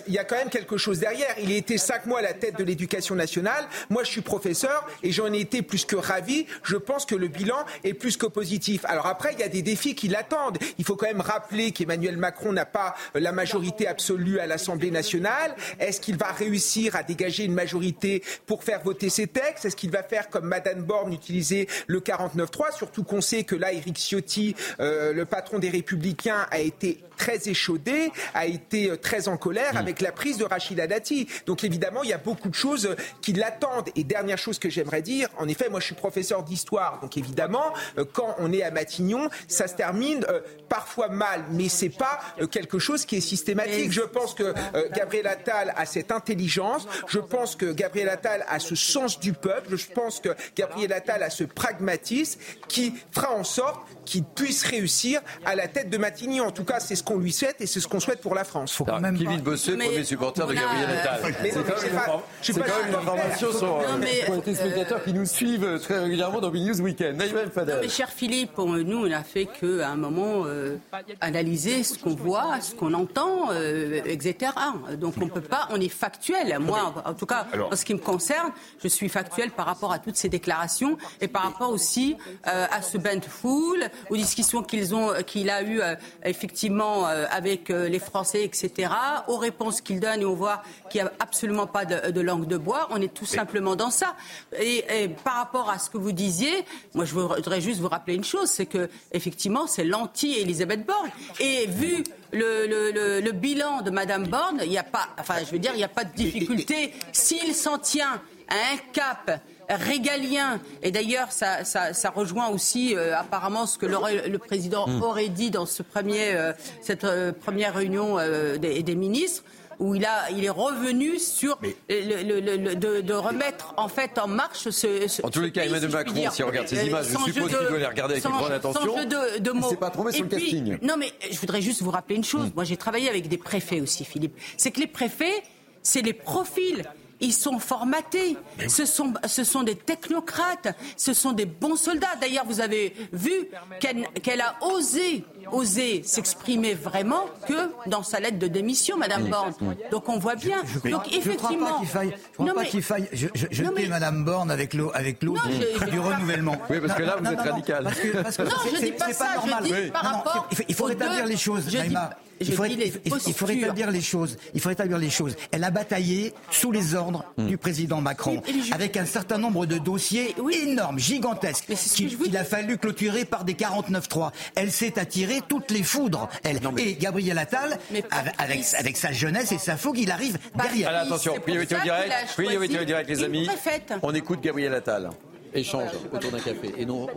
il y a quand même quelque chose derrière. Il a été cinq mois à la tête de l'éducation nationale. Moi, je suis professeur et j'en ai été plus que ravi. Je pense que le bilan est plus que positif. Alors après, il y a des défis qui l'attendent. Il faut quand même rappeler qu'Emmanuel Macron n'a pas euh, la majorité absolue à l'Assemblée nationale. Est-ce qu'il va réussir à dégager une majorité pour faire voter ses textes? Est-ce qu'il va faire comme Madame Borne, utiliser le 49-3 Surtout qu'on sait que là, Éric Ciotti, euh, le patron des Républicains, a été très échaudé, a été euh, très en colère avec la prise de Rachida Dati. Donc évidemment, il y a beaucoup de choses qui l'attendent. Et dernière chose que j'aimerais dire, en effet, moi je suis professeur d'histoire, donc évidemment, euh, quand on est à Matignon, ça se termine euh, parfois mal, mais c'est pas quelque chose qui est systématique. Je pense que Gabriel Attal a cette intelligence, je pense que Gabriel Attal a ce sens du peuple, je pense que Gabriel Attal a ce pragmatisme qui fera en sorte qu'il puisse réussir à la tête de Matignon. En tout cas, c'est ce qu'on lui souhaite et c'est ce qu'on souhaite pour la France. Alors, Kevin Bossuet, Mais premier supporter de Gabriel Attal. C'est quand même une quand même information sur, euh, les téléspectateurs qui nous suivent euh, très régulièrement dans News Weekend. Mais cher Philippe, nous, on n'a fait qu'à un moment euh, analyser ce qu'on voit, ce qu'on entend, euh, etc. Donc on peut pas, on est factuel. Moi, en tout cas, Alors- en ce qui me concerne, je suis factuel par rapport à toutes ces déclarations et par rapport aussi euh, à ce bain de foule, aux discussions qu'ils ont, qu'il a eues euh, effectivement euh, avec euh, les Français, etc. Aux réponses qu'il donne et on voit qu'il n'y a absolument pas de, de langue de bois. On est tout simplement dans ça. Et, et par rapport à ce que vous disiez, moi je voudrais juste vous rappeler une chose, c'est que effectivement c'est l'anti-Elisabeth Borne. Et vu le, le- le- le bilan de Madame Borne, il n'y a pas, enfin je veux dire, il n'y a pas de difficulté. S'il s'en tient à un cap régalien. Et d'ailleurs, ça, ça- ça rejoint aussi euh, apparemment ce que le, le président aurait dit dans ce premier, euh, cette euh, première réunion euh, des, des ministres où il, a, il est revenu sur le, le- de, de remettre en fait en marche ce. ce- En tous les cas, Emmanuel si Macron, si on regarde ces images, je suppose qu'il doit les regarder avec une grande attention. Sans jeu de, de Il mots. s'est pas trompé sur Et le puis, casting. Non, mais je voudrais juste vous rappeler une chose. Moi, j'ai travaillé avec des préfets aussi, Philippe. C'est que les préfets, c'est les profils. Ils sont formatés. Ce sont, ce sont des technocrates. Ce sont des bons soldats. D'ailleurs, vous avez vu qu'elle a osé, osé s'exprimer vraiment que dans sa lettre de démission, Madame Borne. Donc on voit bien. Je, Donc je crois effectivement. pas qu'il faille, je crois Non, pas mais- qu'il faille je, je, jeter Non, mais- Madame Borne avec l'eau avec l'eau du, je- je renouvellement. Oui, parce que là, vous êtes radical. Parce que, parce que Non, je c'est- dis pas ça, je normal. dis par rapport il faut, il faut aux rétablir les choses, je dis Naïma. Il faut, dis les il faut- il faut postures. rétablir les choses. Il faut rétablir les choses. Elle a bataillé sous les ordres du président Macron, Oui, et je- avec un certain nombre de dossiers énormes, gigantesques, qu'il a fallu clôturer par des 49-3. Elle s'est attirée toutes les foudres, elle. Et Gabriel Attal, Mais avec, avec, Patrice- avec sa jeunesse et sa fougue, il arrive derrière. Alors attention, priorité au direct. Priorité au direct, les amis. préfète. On écoute Gabriel Attal. Échange autour d'un café. Et non,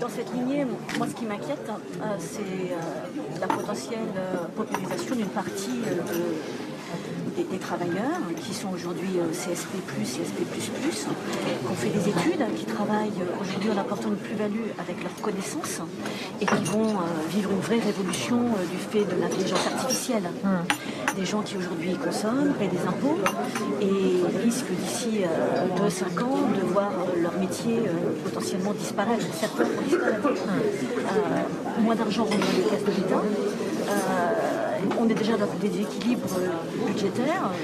Dans, ce- dans cette lignée, moi ce qui m'inquiète, euh, c'est euh, la potentielle euh, paupérisation d'une partie de- des, des travailleurs qui sont aujourd'hui euh, CSP+, CSP++, qui ont fait des études, qui travaillent euh, aujourd'hui en apportant une plus-value avec leurs connaissances et qui vont euh, vivre une vraie révolution du fait de l'intelligence artificielle. Des gens qui aujourd'hui consomment, paient des impôts et risquent d'ici 2-5 ans de voir leur métier potentiellement disparaître. Certains vont disparaître. Euh, moins d'argent rentre dans les caisses de l'État. Euh, on est déjà dans des déséquilibres euh,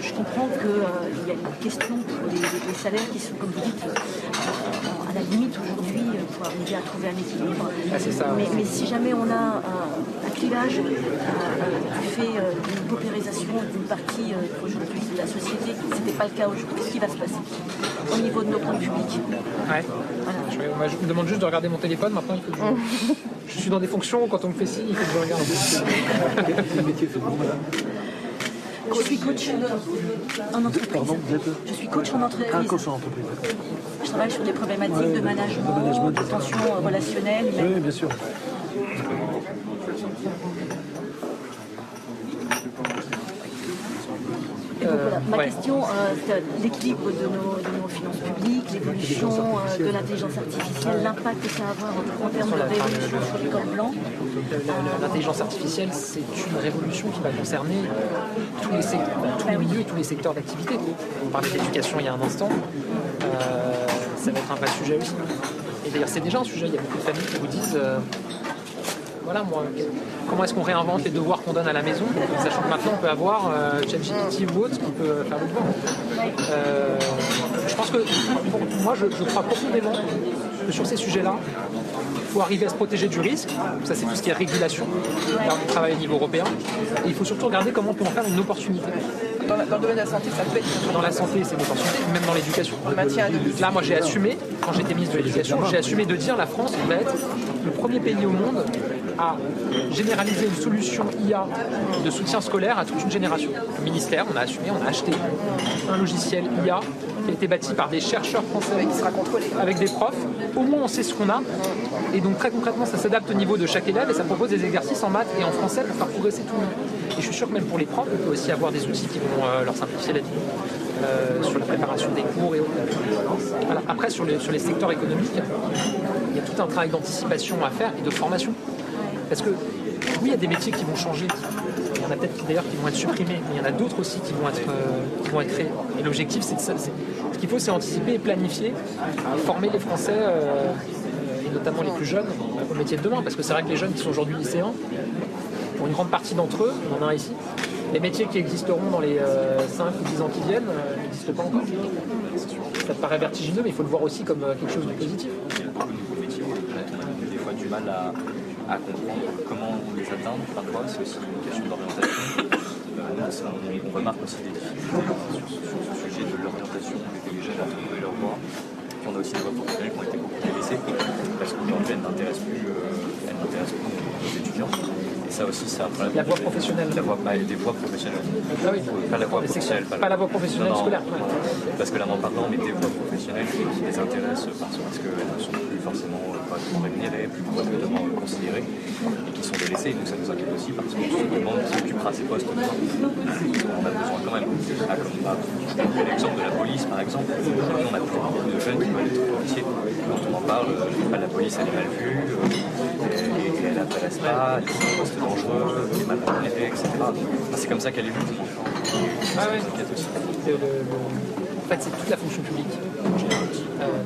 Je comprends qu'il y a une question pour les, les salaires qui sont, comme vous dites, euh, à la limite aujourd'hui euh, pour arriver à trouver un équilibre. Ah, ça. mais, mais si jamais on a un, un clivage euh, euh, du fait euh, d'une paupérisation d'une partie euh, aujourd'hui de la société, ce n'était pas le cas aujourd'hui, qu'est-ce qui va se passer au niveau de nos comptes publics? Ouais. Je, me- moi, je me demande juste de regarder mon téléphone. Maintenant, il faut que je, je suis dans des fonctions. Quand on me fait ci, il faut que je regarde. Je suis coach en entreprise. Je suis coach en entreprise. Un coach en entreprise. Je travaille sur des problématiques Ouais, de management, management. de tensions euh, relationnelles. Oui, bien sûr. Donc, voilà, ma ouais. question, euh, c'est l'équilibre de nos, de nos finances publiques, l'évolution euh, de l'intelligence artificielle, l'impact que ça va avoir en, termes de révolution sur l'école blanc. Le- le- L'intelligence artificielle, c'est une révolution qui va concerner tous les, tous les milieux et tous les secteurs d'activité. On parlait d'éducation il y a un instant. Euh, ça va être un vrai sujet aussi. Et d'ailleurs, c'est déjà un sujet. Il y a beaucoup de familles qui vous disent euh, voilà, moi, comment est-ce qu'on réinvente les devoirs qu'on donne à la maison, sachant que maintenant on peut avoir euh, ou autre qu'on peut faire le devoir. Euh, je pense que moi, je, crois profondément que sur ces sujets-là, il faut arriver à se protéger du risque. Ça, c'est tout ce qui est régulation. Là, on travaille au niveau européen. Et il faut surtout regarder comment on peut en faire une opportunité. Dans, le domaine de la santé, ça peut être Dans la santé, c'est opportunité, même dans l'éducation. Là, moi, j'ai assumé, quand j'étais ministre de l'Éducation, j'ai assumé de dire la France va être le premier pays au monde à généraliser une solution IA de soutien scolaire à toute une génération. Le ministère, on a assumé, on a acheté un logiciel IA été bâti par des chercheurs français qui sera contrôlé. avec des profs. Au moins, on sait ce qu'on a. Et donc, très concrètement, ça s'adapte au niveau de chaque élève et ça propose des exercices en maths et en français pour faire progresser tout le monde. Et je suis sûr que même pour les profs, on peut aussi avoir des outils qui vont euh, leur simplifier la vie. euh, sur la préparation des cours et autres. Voilà. Après, sur les, sur les secteurs économiques, il y a tout un travail d'anticipation à faire et de formation. Parce que oui, il y a des métiers qui vont changer. Y en a peut-être d'ailleurs qui vont être supprimés, mais il y en a d'autres aussi qui vont être, euh, qui vont être créés. Et l'objectif, c'est de ça. Ce qu'il faut, c'est anticiper et planifier, former les Français, euh, et notamment les plus jeunes, au métier de demain. Parce que c'est vrai que les jeunes qui sont aujourd'hui lycéens, pour une grande partie d'entre eux, on en a ici, les métiers qui existeront dans les 5 ou 10 ans qui viennent euh, n'existent pas encore. Ça paraît vertigineux, mais il faut le voir aussi comme euh, quelque chose de positif. métiers à, comprendre comment les atteindre. Parfois, c'est aussi une question d'orientation. Euh, on, on remarque aussi des difficultés sur, ce- sur ce sujet de l'orientation des jeunes à trouver leur voie. Puis on a aussi des voies professionnelles qui ont été beaucoup délaissées parce qu'aujourd'hui, elles n'intéressent plus, euh, elles n'intéressent plus nos étudiants. Et ça aussi, c'est un problème. La voie professionnelle. La voie, bah, des voies professionnelles. Ah oui. Pas la voie professionnelle. pas la voie professionnelle Non, scolaire. non. Parce que là, en parlant, mais des voies professionnelles qui les intéressent parce, qu'elles ne sont forcément euh, pas trop rémunérées, plus correctement considérées, et qui sont délaissées. Nous, ça nous inquiète aussi parce qu'on se demande qui occupera ces postes. On a besoin quand même. Ah, comme je l'exemple de la police, par exemple. On a beaucoup de jeunes qui veulent être policiers. Quand on en parle, euh, la police, elle est mal vue, euh, et, et elle n'intéresse pas, c'est un poste dangereux, qui est mal rémunéré, etc. C'est comme ça qu'elle est vue. Ah ouais. En fait, c'est toute la fonction publique.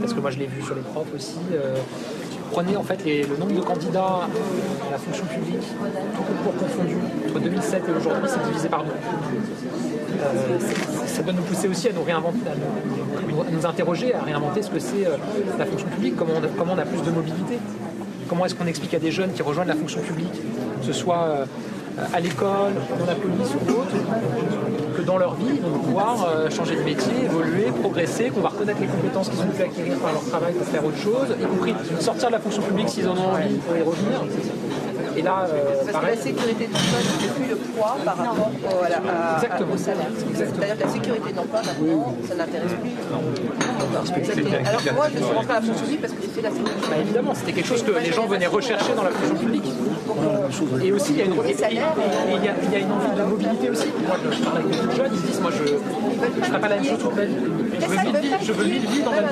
Euh, parce que moi, je l'ai vu sur les profs aussi. euh, prenez en fait le nombre de candidats à la fonction publique, tout concours confondu, entre 2007 et aujourd'hui, c'est divisé par deux. Euh, ça doit nous pousser aussi à nous réinventer, à nous, interroger, à réinventer ce que c'est euh, la fonction publique, comment on, a, comment on a plus de mobilité. Comment est-ce qu'on explique à des jeunes qui rejoignent la fonction publique, que ce soit euh, à l'école, dans la police ou autre, que dans leur vie, ils vont pouvoir euh, changer de métier, évoluer, progresser, qu'on va reconnaître les compétences qu'ils ont pu acquérir par leur travail pour faire autre chose, y compris sortir de la fonction publique s'ils en ont envie pour y revenir. Et là, euh, Parce que la sécurité de l'emploi ne fait plus le poids par rapport au, à la- à- Exactement. au salaire. C'est-à-dire que la sécurité de l'emploi, maintenant, ça n'intéresse plus. Alors que moi, je suis rentrée à la fonction publique parce que j'ai fait la sécurité. Bah, évidemment, c'était quelque chose que les gens venaient rechercher dans la fonction publique. Et aussi, il y a une, et- et- et il y a, il y a une envie de mobilité aussi. Moi, je parle avec beaucoup de jeunes, ils se disent, moi, je ne ferai pas la même chose toute ma vie. Je veux mille vies, je veux mille vies dans ma vie.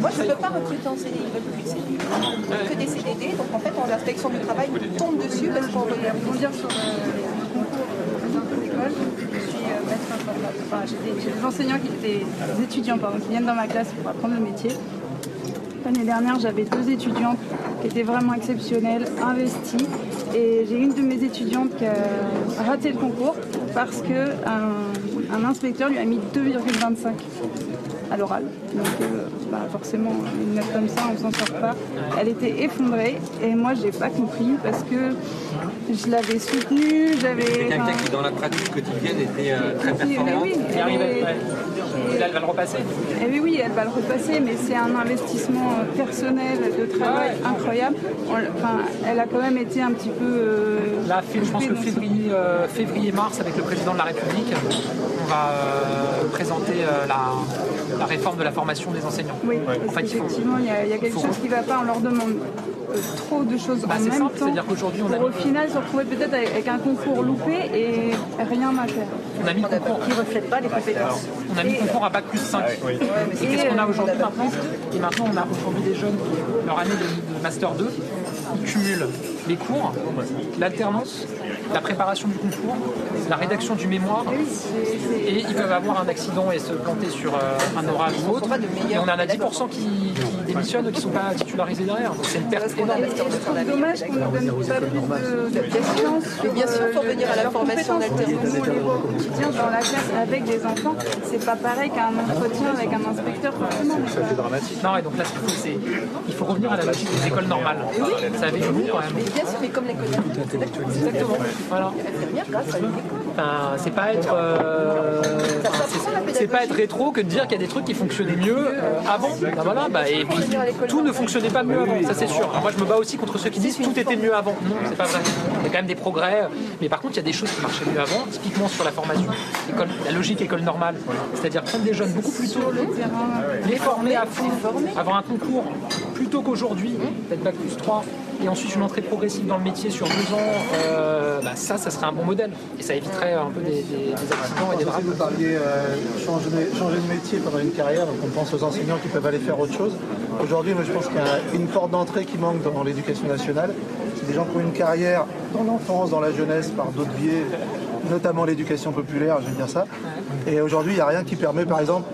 Moi, je ne peux pas recruter en CDI, ils veulent plus de que des CDD, donc en fait, en inspection du travail, ils tombent dessus parce qu'on veut sur euh, les concours d'école. Je suis euh, maître. Enfin, j'ai des, enseignants qui étaient des étudiants qui viennent dans ma classe pour apprendre le métier. L'année dernière, j'avais deux étudiantes qui étaient vraiment exceptionnelles, investies. Et j'ai une de mes étudiantes qui a raté le concours parce qu'un un inspecteur lui a mis 2,25 à l'oral. Euh, bah, forcément, une note comme ça, on s'en sort pas. Elle était effondrée et moi, j'ai pas compris parce que je l'avais soutenue, j'avais... C'est quelqu'un enfin, qui, dans la pratique quotidienne, était euh, très Oui, mais performant. oui, et-. Et là, elle va le repasser. eh oui, oui, elle va le repasser, mais c'est un investissement euh, personnel de travail incroyable. On l- enfin, elle a quand même été un petit peu. euh, Là, je pense que février, février-mars, avec le président de la République, on va euh, présenter euh, la, la réforme de la formation des enseignants. Oui, en fait, il faut, effectivement, il y, a- il y a quelque faut- chose qui ne va pas. On leur demande trop de choses Bah, en c'est même simple, temps. c'est-à-dire qu'aujourd'hui, on a au mis- final se retrouver peut-être avec, un concours loupé et rien à faire. on a mis le concours Qui ne reflète pas les compétences. On a mis le concours à bac plus 5. Et qu'est-ce qu'on a aujourd'hui maintenant Et maintenant, on a aujourd'hui des jeunes qui, leur année de, de Master 2, ils cumulent les cours, l'alternance, la préparation du concours, la rédaction du mémoire, et ils peuvent avoir un accident et se planter sur euh, un oral ou autre. Et on en a 10% qui, qui démissionnent, qui ne sont pas titularisés derrière. Donc c'est une perte énorme. Trouve dommage qu'on ne donne pas plus de, de confiance Mais bien sûr, euh, faut venir à la formation en alternance. on les voit au quotidien dans la classe avec des enfants. C'est pas pareil qu'un entretien avec un inspecteur, forcément. dramatique. Non, et donc là, ce qu'il faut, c'est il faut revenir à la logique des écoles normales. Ça avait nous quand même. Mais bien sûr, mais comme l'école Exactement. Voilà. Enfin, c'est pas être, euh, enfin, c'est- pas être rétro que de dire qu'il y a des trucs qui fonctionnaient mieux euh, avant. Bah voilà, bah, et puis tout ne fonctionnait pas mieux avant, ça c'est sûr. Alors moi je me bats aussi contre ceux qui disent tout était mieux avant. Non, c'est pas vrai. Il y a quand même des progrès, mais par contre il y a des choses qui marchaient mieux avant, typiquement sur la formation, école, la logique école normale, c'est-à-dire prendre des jeunes beaucoup plus tôt, les former à fond, avoir un concours plus tôt qu'aujourd'hui, peut-être bac plus 3, et ensuite une entrée progressive dans le métier sur deux ans, euh, bah, ça, ça serait un bon modèle. Et ça éviterait un peu des, des- des accidents et des drames. Vous parliez euh, changer, de, changer de métier pendant une carrière, donc on pense aux enseignants qui peuvent aller faire autre chose. Aujourd'hui, moi je pense qu'il y a une porte d'entrée qui manque dans l'éducation nationale, des gens qui ont une carrière dans l'enfance, dans la jeunesse, par d'autres biais, notamment l'éducation populaire, je vais dire ça. Et aujourd'hui, il n'y a rien qui permet, par exemple,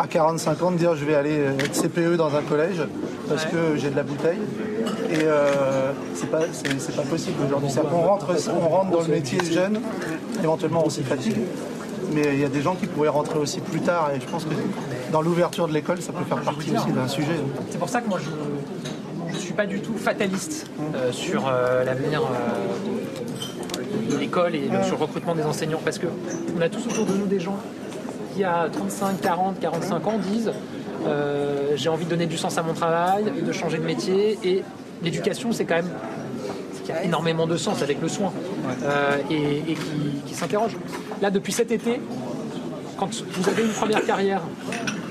à 45 ans de dire je vais aller être CPE dans un collège parce que j'ai de la bouteille. Et euh, c'est pas, c'est, pas possible aujourd'hui. On rentre, on rentre dans le métier jeune, éventuellement on s'y fatigue. Mais il y a des gens qui pourraient rentrer aussi plus tard et je pense que dans l'ouverture de l'école, ça peut faire partie aussi d'un sujet. C'est pour ça que moi je ne suis pas du tout fataliste euh, sur euh, l'avenir de l'école et sur le recrutement des enseignants parce qu'on a tous autour de nous des gens qui à 35, 40, 45 ans disent euh, j'ai envie de donner du sens à mon travail, de changer de métier et l'éducation c'est quand même qui a énormément de sens avec le soin euh, et, qui, s'interroge. Là depuis cet été, quand vous avez une première carrière,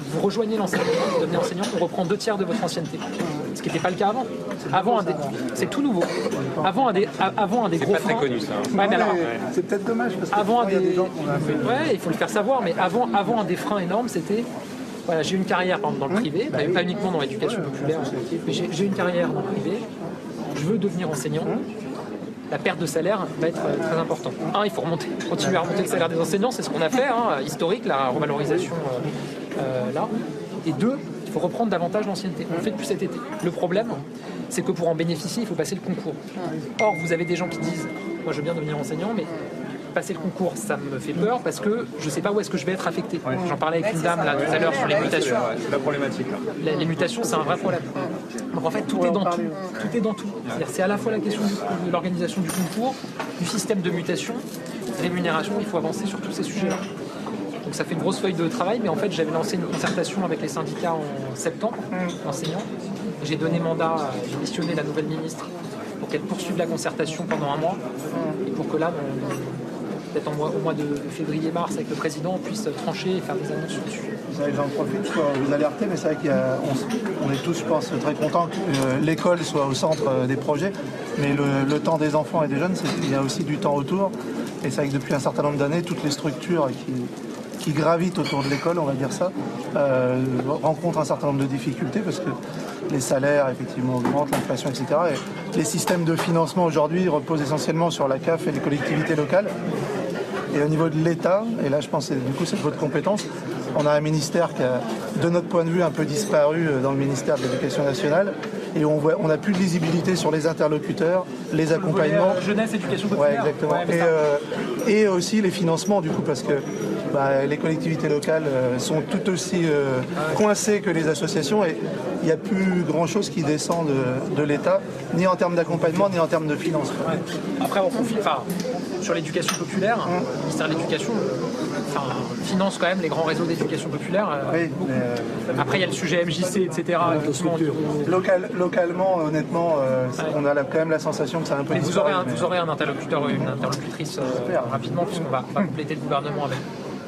vous rejoignez l'enseignement, vous devenez enseignant, on reprend deux tiers de votre ancienneté. Ce qui n'était pas le cas avant. Avant, c'est tout nouveau. Avant, un des, avant un des gros pas très connu ça. c'est peut-être dommage parce que avant un des... Ouais, il faut le faire savoir, mais avant, avant un des freins énormes, c'était voilà, j'ai une carrière dans le privé, pas, uniquement dans l'éducation populaire, mais j'ai une carrière dans le privé, je veux devenir enseignant, la perte de salaire va être euh, très importante. Un, il faut remonter, continuer à remonter le salaire des enseignants, c'est ce qu'on a fait, hein, historique, la revalorisation euh, là. Et deux, il faut reprendre davantage l'ancienneté. On le fait depuis cet été. Le problème, c'est que pour en bénéficier, il faut passer le concours. Or, vous avez des gens qui disent, moi je veux bien devenir enseignant, mais passer le concours, ça me fait peur parce que je ne sais pas où est-ce que je vais être affecté. J'en parlais avec une dame là tout à l'heure sur les mutations. C'est la problématique. Les, mutations, c'est un vrai problème. Donc en fait, tout est dans tout. Tout est dans tout. C'est à la fois la question de l'organisation du concours, du système de mutation, rémunération. Il faut avancer sur tous ces sujets-là. Donc ça fait une grosse feuille de travail, mais en fait j'avais lancé une concertation avec les syndicats en septembre, enseignants. J'ai donné mandat, j'ai missionné la nouvelle ministre pour qu'elle poursuive la concertation pendant un mois et pour que là, peut-être au mois de février-mars avec le président, on puisse trancher et faire des annonces sur le sujet. J'en profite pour vous alerter, mais c'est vrai qu'on est tous, je pense, très contents que euh, l'école soit au centre euh, des projets. Mais le, temps des enfants et des jeunes, il y a aussi du temps autour. Et c'est vrai que depuis un certain nombre d'années, toutes les structures qui, qui gravitent autour de l'école, on va dire ça, euh, rencontrent un certain nombre de difficultés parce que les salaires effectivement augmentent, l'inflation, etc. Et les systèmes de financement aujourd'hui reposent essentiellement sur la CAF et les collectivités locales. Et au niveau de l'État, et là je pense que du coup c'est votre compétence, on a un ministère qui a, de notre point de vue, un peu disparu euh, dans le ministère de l'Éducation nationale. Et on voit, on a plus de lisibilité sur les interlocuteurs, les accompagnements. Jeunesse, éducation populaire. Ouais, exactement. et, euh, et, aussi les financements, du coup, parce que bah, les collectivités locales euh, sont tout aussi euh, coincées que les associations et il n'y a plus grand-chose qui descend de, l'État, ni en termes d'accompagnement, ni en termes de finances. Après, on confie, sur l'éducation populaire, hum. le ministère de l'Éducation finance quand même les grands réseaux d'éducation populaire. Euh, Après, il y a le sujet MJC, etc. localement, honnêtement, on a quand même la sensation que c'est un peu. vous, aurez un, vous aurez un interlocuteur, une interlocutrice rapidement, puisqu'on va, va compléter le gouvernement avec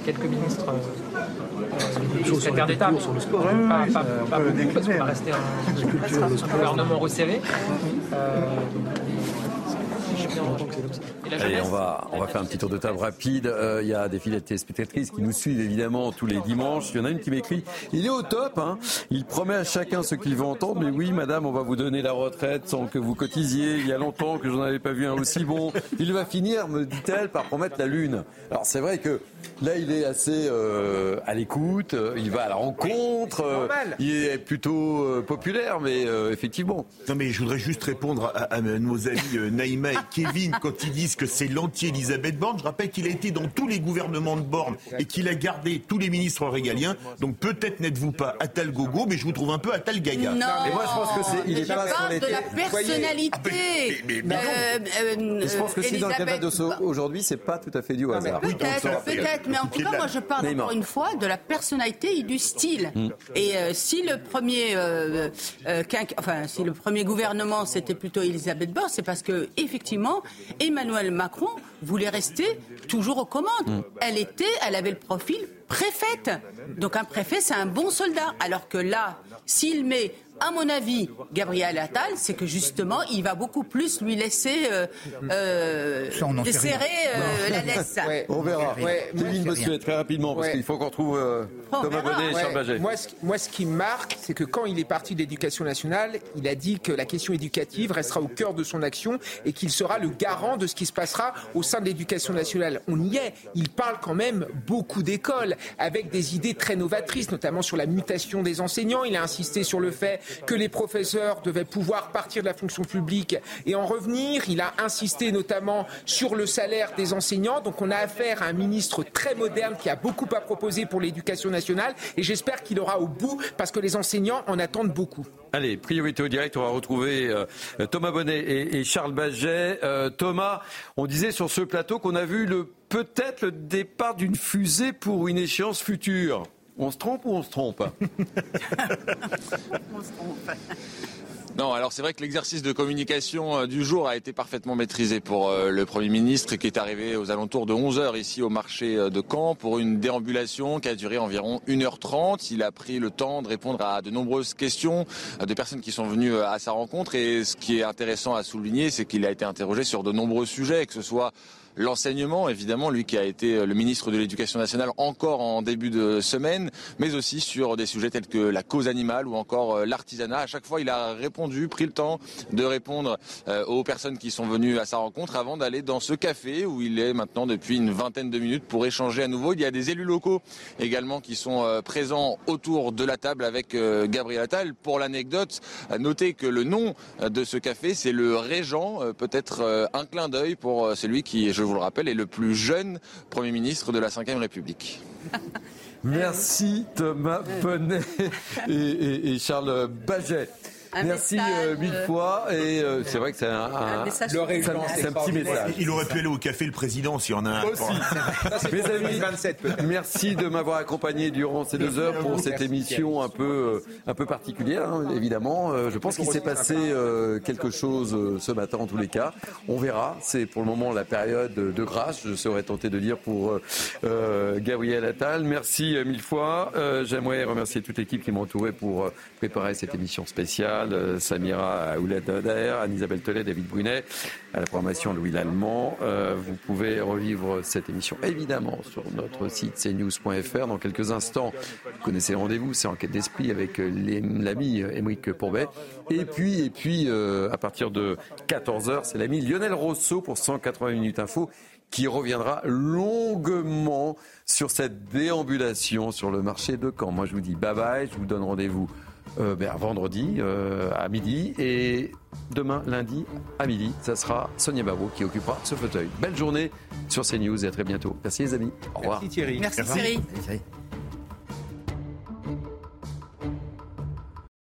quelques ministres euh, secrétaires d'État, sur le sport, pas, pas, pas, beaucoup, parce qu'on va rester un, un gouvernement resserré. Euh, Allez, on va, on va faire un petit tour de table rapide. Euh, il y a des filles de téléspectatrices qui nous suivent évidemment tous les dimanches. Il y en a une qui m'écrit Il est au top, hein il promet à chacun ce qu'il veut entendre. Mais oui, madame, on va vous donner la retraite sans que vous cotisiez. Il y a longtemps que j'en avais pas vu un aussi bon. Il va finir, me dit-elle, par promettre la Lune. Alors c'est vrai que là, il est assez euh, à l'écoute, il va à la rencontre, euh, il est plutôt euh, populaire, mais euh, effectivement. Non, mais je voudrais juste répondre à, à nos amis Naïma et Kevin quand ils disent que c'est l'anti-Elisabeth Borne. Je rappelle qu'il a été dans tous les gouvernements de Borne et qu'il a gardé tous les ministres régaliens. Donc peut-être n'êtes-vous pas Atal Gogo, mais je vous trouve un peu Atal Gaga. Non, et moi je pense que c'est. Il est pas parle de la personnalité. Ah, mais, mais, euh, euh, je pense que si dans le cas aujourd'hui, c'est pas tout à fait du hasard. Peut-être, peut-être, mais en tout cas, moi je parle encore une fois de la personnalité et du style. Mm. Et euh, si le premier, euh, euh, enfin si le premier gouvernement c'était plutôt Elisabeth Borne, c'est parce que effectivement Emmanuel Macron voulait rester toujours aux commandes. Mm. Elle était, elle avait le profil préfète. Donc un préfet, c'est un bon soldat. Alors que là, s'il met à mon avis, Gabriel Attal, c'est que justement, il va beaucoup plus lui laisser euh, euh, desserrer euh, la laisse. On verra. Ouais, Kevin moi, Bossuet, très rapidement, parce Ouais. qu'il faut qu'on euh, Thomas. Bonnet et Ouais, Charles Baget. Moi, ce, moi, ce qui me marque, c'est que quand il est parti de l'éducation nationale, il a dit que la question éducative restera au cœur de son action et qu'il sera le garant de ce qui se passera au sein de l'éducation nationale. On y est. Il parle quand même beaucoup d'écoles, avec des idées très novatrices, notamment sur la mutation des enseignants. Il a insisté sur le fait que les professeurs devaient pouvoir partir de la fonction publique et en revenir. Il a insisté notamment sur le salaire des enseignants. Donc on a affaire à un ministre très moderne qui a beaucoup à proposer pour l'éducation nationale et j'espère qu'il aura au bout parce que les enseignants en attendent beaucoup. Allez, priorité au direct, on va retrouver euh, Thomas Bonnet et, Charles Baget. Euh, Thomas, on disait sur ce plateau qu'on a vu le peut-être le départ d'une fusée pour une échéance future. On se trompe ou on se trompe Non, alors c'est vrai que l'exercice de communication euh, du jour a été parfaitement maîtrisé pour euh, le Premier ministre qui est arrivé aux alentours de 11h ici au marché euh, de Caen pour une déambulation qui a duré environ 1h30. Il a pris le temps de répondre à de nombreuses questions de personnes qui sont venues à sa rencontre et ce qui est intéressant à souligner, c'est qu'il a été interrogé sur de nombreux sujets, que ce soit L'enseignement, évidemment, lui qui a été le ministre de l'Éducation nationale encore en début de semaine, mais aussi sur des sujets tels que la cause animale ou encore euh, l'artisanat. À chaque fois, il a répondu, pris le temps de répondre euh, aux personnes qui sont venues à sa rencontre avant d'aller dans ce café où il est maintenant depuis une vingtaine de minutes pour échanger à nouveau. Il y a des élus locaux également qui sont euh, présents autour de la table avec Gabriel Attal. Pour l'anecdote, notez que le nom de ce café, c'est le Régent, peut-être un clin d'œil pour celui qui, vous le rappelle, est le plus jeune Premier ministre de la Ve République. Merci Thomas Bonnet et, et- et Charles Baget. Un Merci message, euh, mille euh, fois et euh, c'est vrai que c'est un, un- un- un petit message. Il aurait pu aller au café le président s'il y en a un. Aussi. Mes amis, merci de m'avoir accompagné durant ces deux heures pour cette émission un peu, un peu particulière, hein, évidemment. Je pense qu'il s'est passé euh, quelque chose euh, ce matin en tous les cas. On verra. C'est pour le moment la période de grâce, je serais tenté de dire pour Gabriel Attal. Merci mille fois. Euh, J'aimerais remercier toute l'équipe qui m'a entouré pour préparer cette émission spéciale. Euh, Samira Ouled Dader, Anne-Isabelle Tollet, David Brunet, à la programmation Louis Lallemand. Euh, vous pouvez revivre cette émission évidemment sur notre site cnews.fr. Dans quelques instants, vous connaissez le rendez-vous, c'est Enquête d'esprit avec euh, l'ami Émeric Pourbet. Et puis, et puis à partir de 14h, c'est l'ami Lionel Rousseau pour 180 minutes info qui reviendra longuement sur cette déambulation sur le marché de Caen. Moi, je vous dis bye bye, je vous donne rendez-vous euh, ben, vendredi euh, à midi et demain, lundi à midi, ça sera Sonia Babot qui occupera ce fauteuil. Belle journée sur CNews et à très bientôt. Merci les amis. Au revoir. Merci Thierry. Merci Thierry.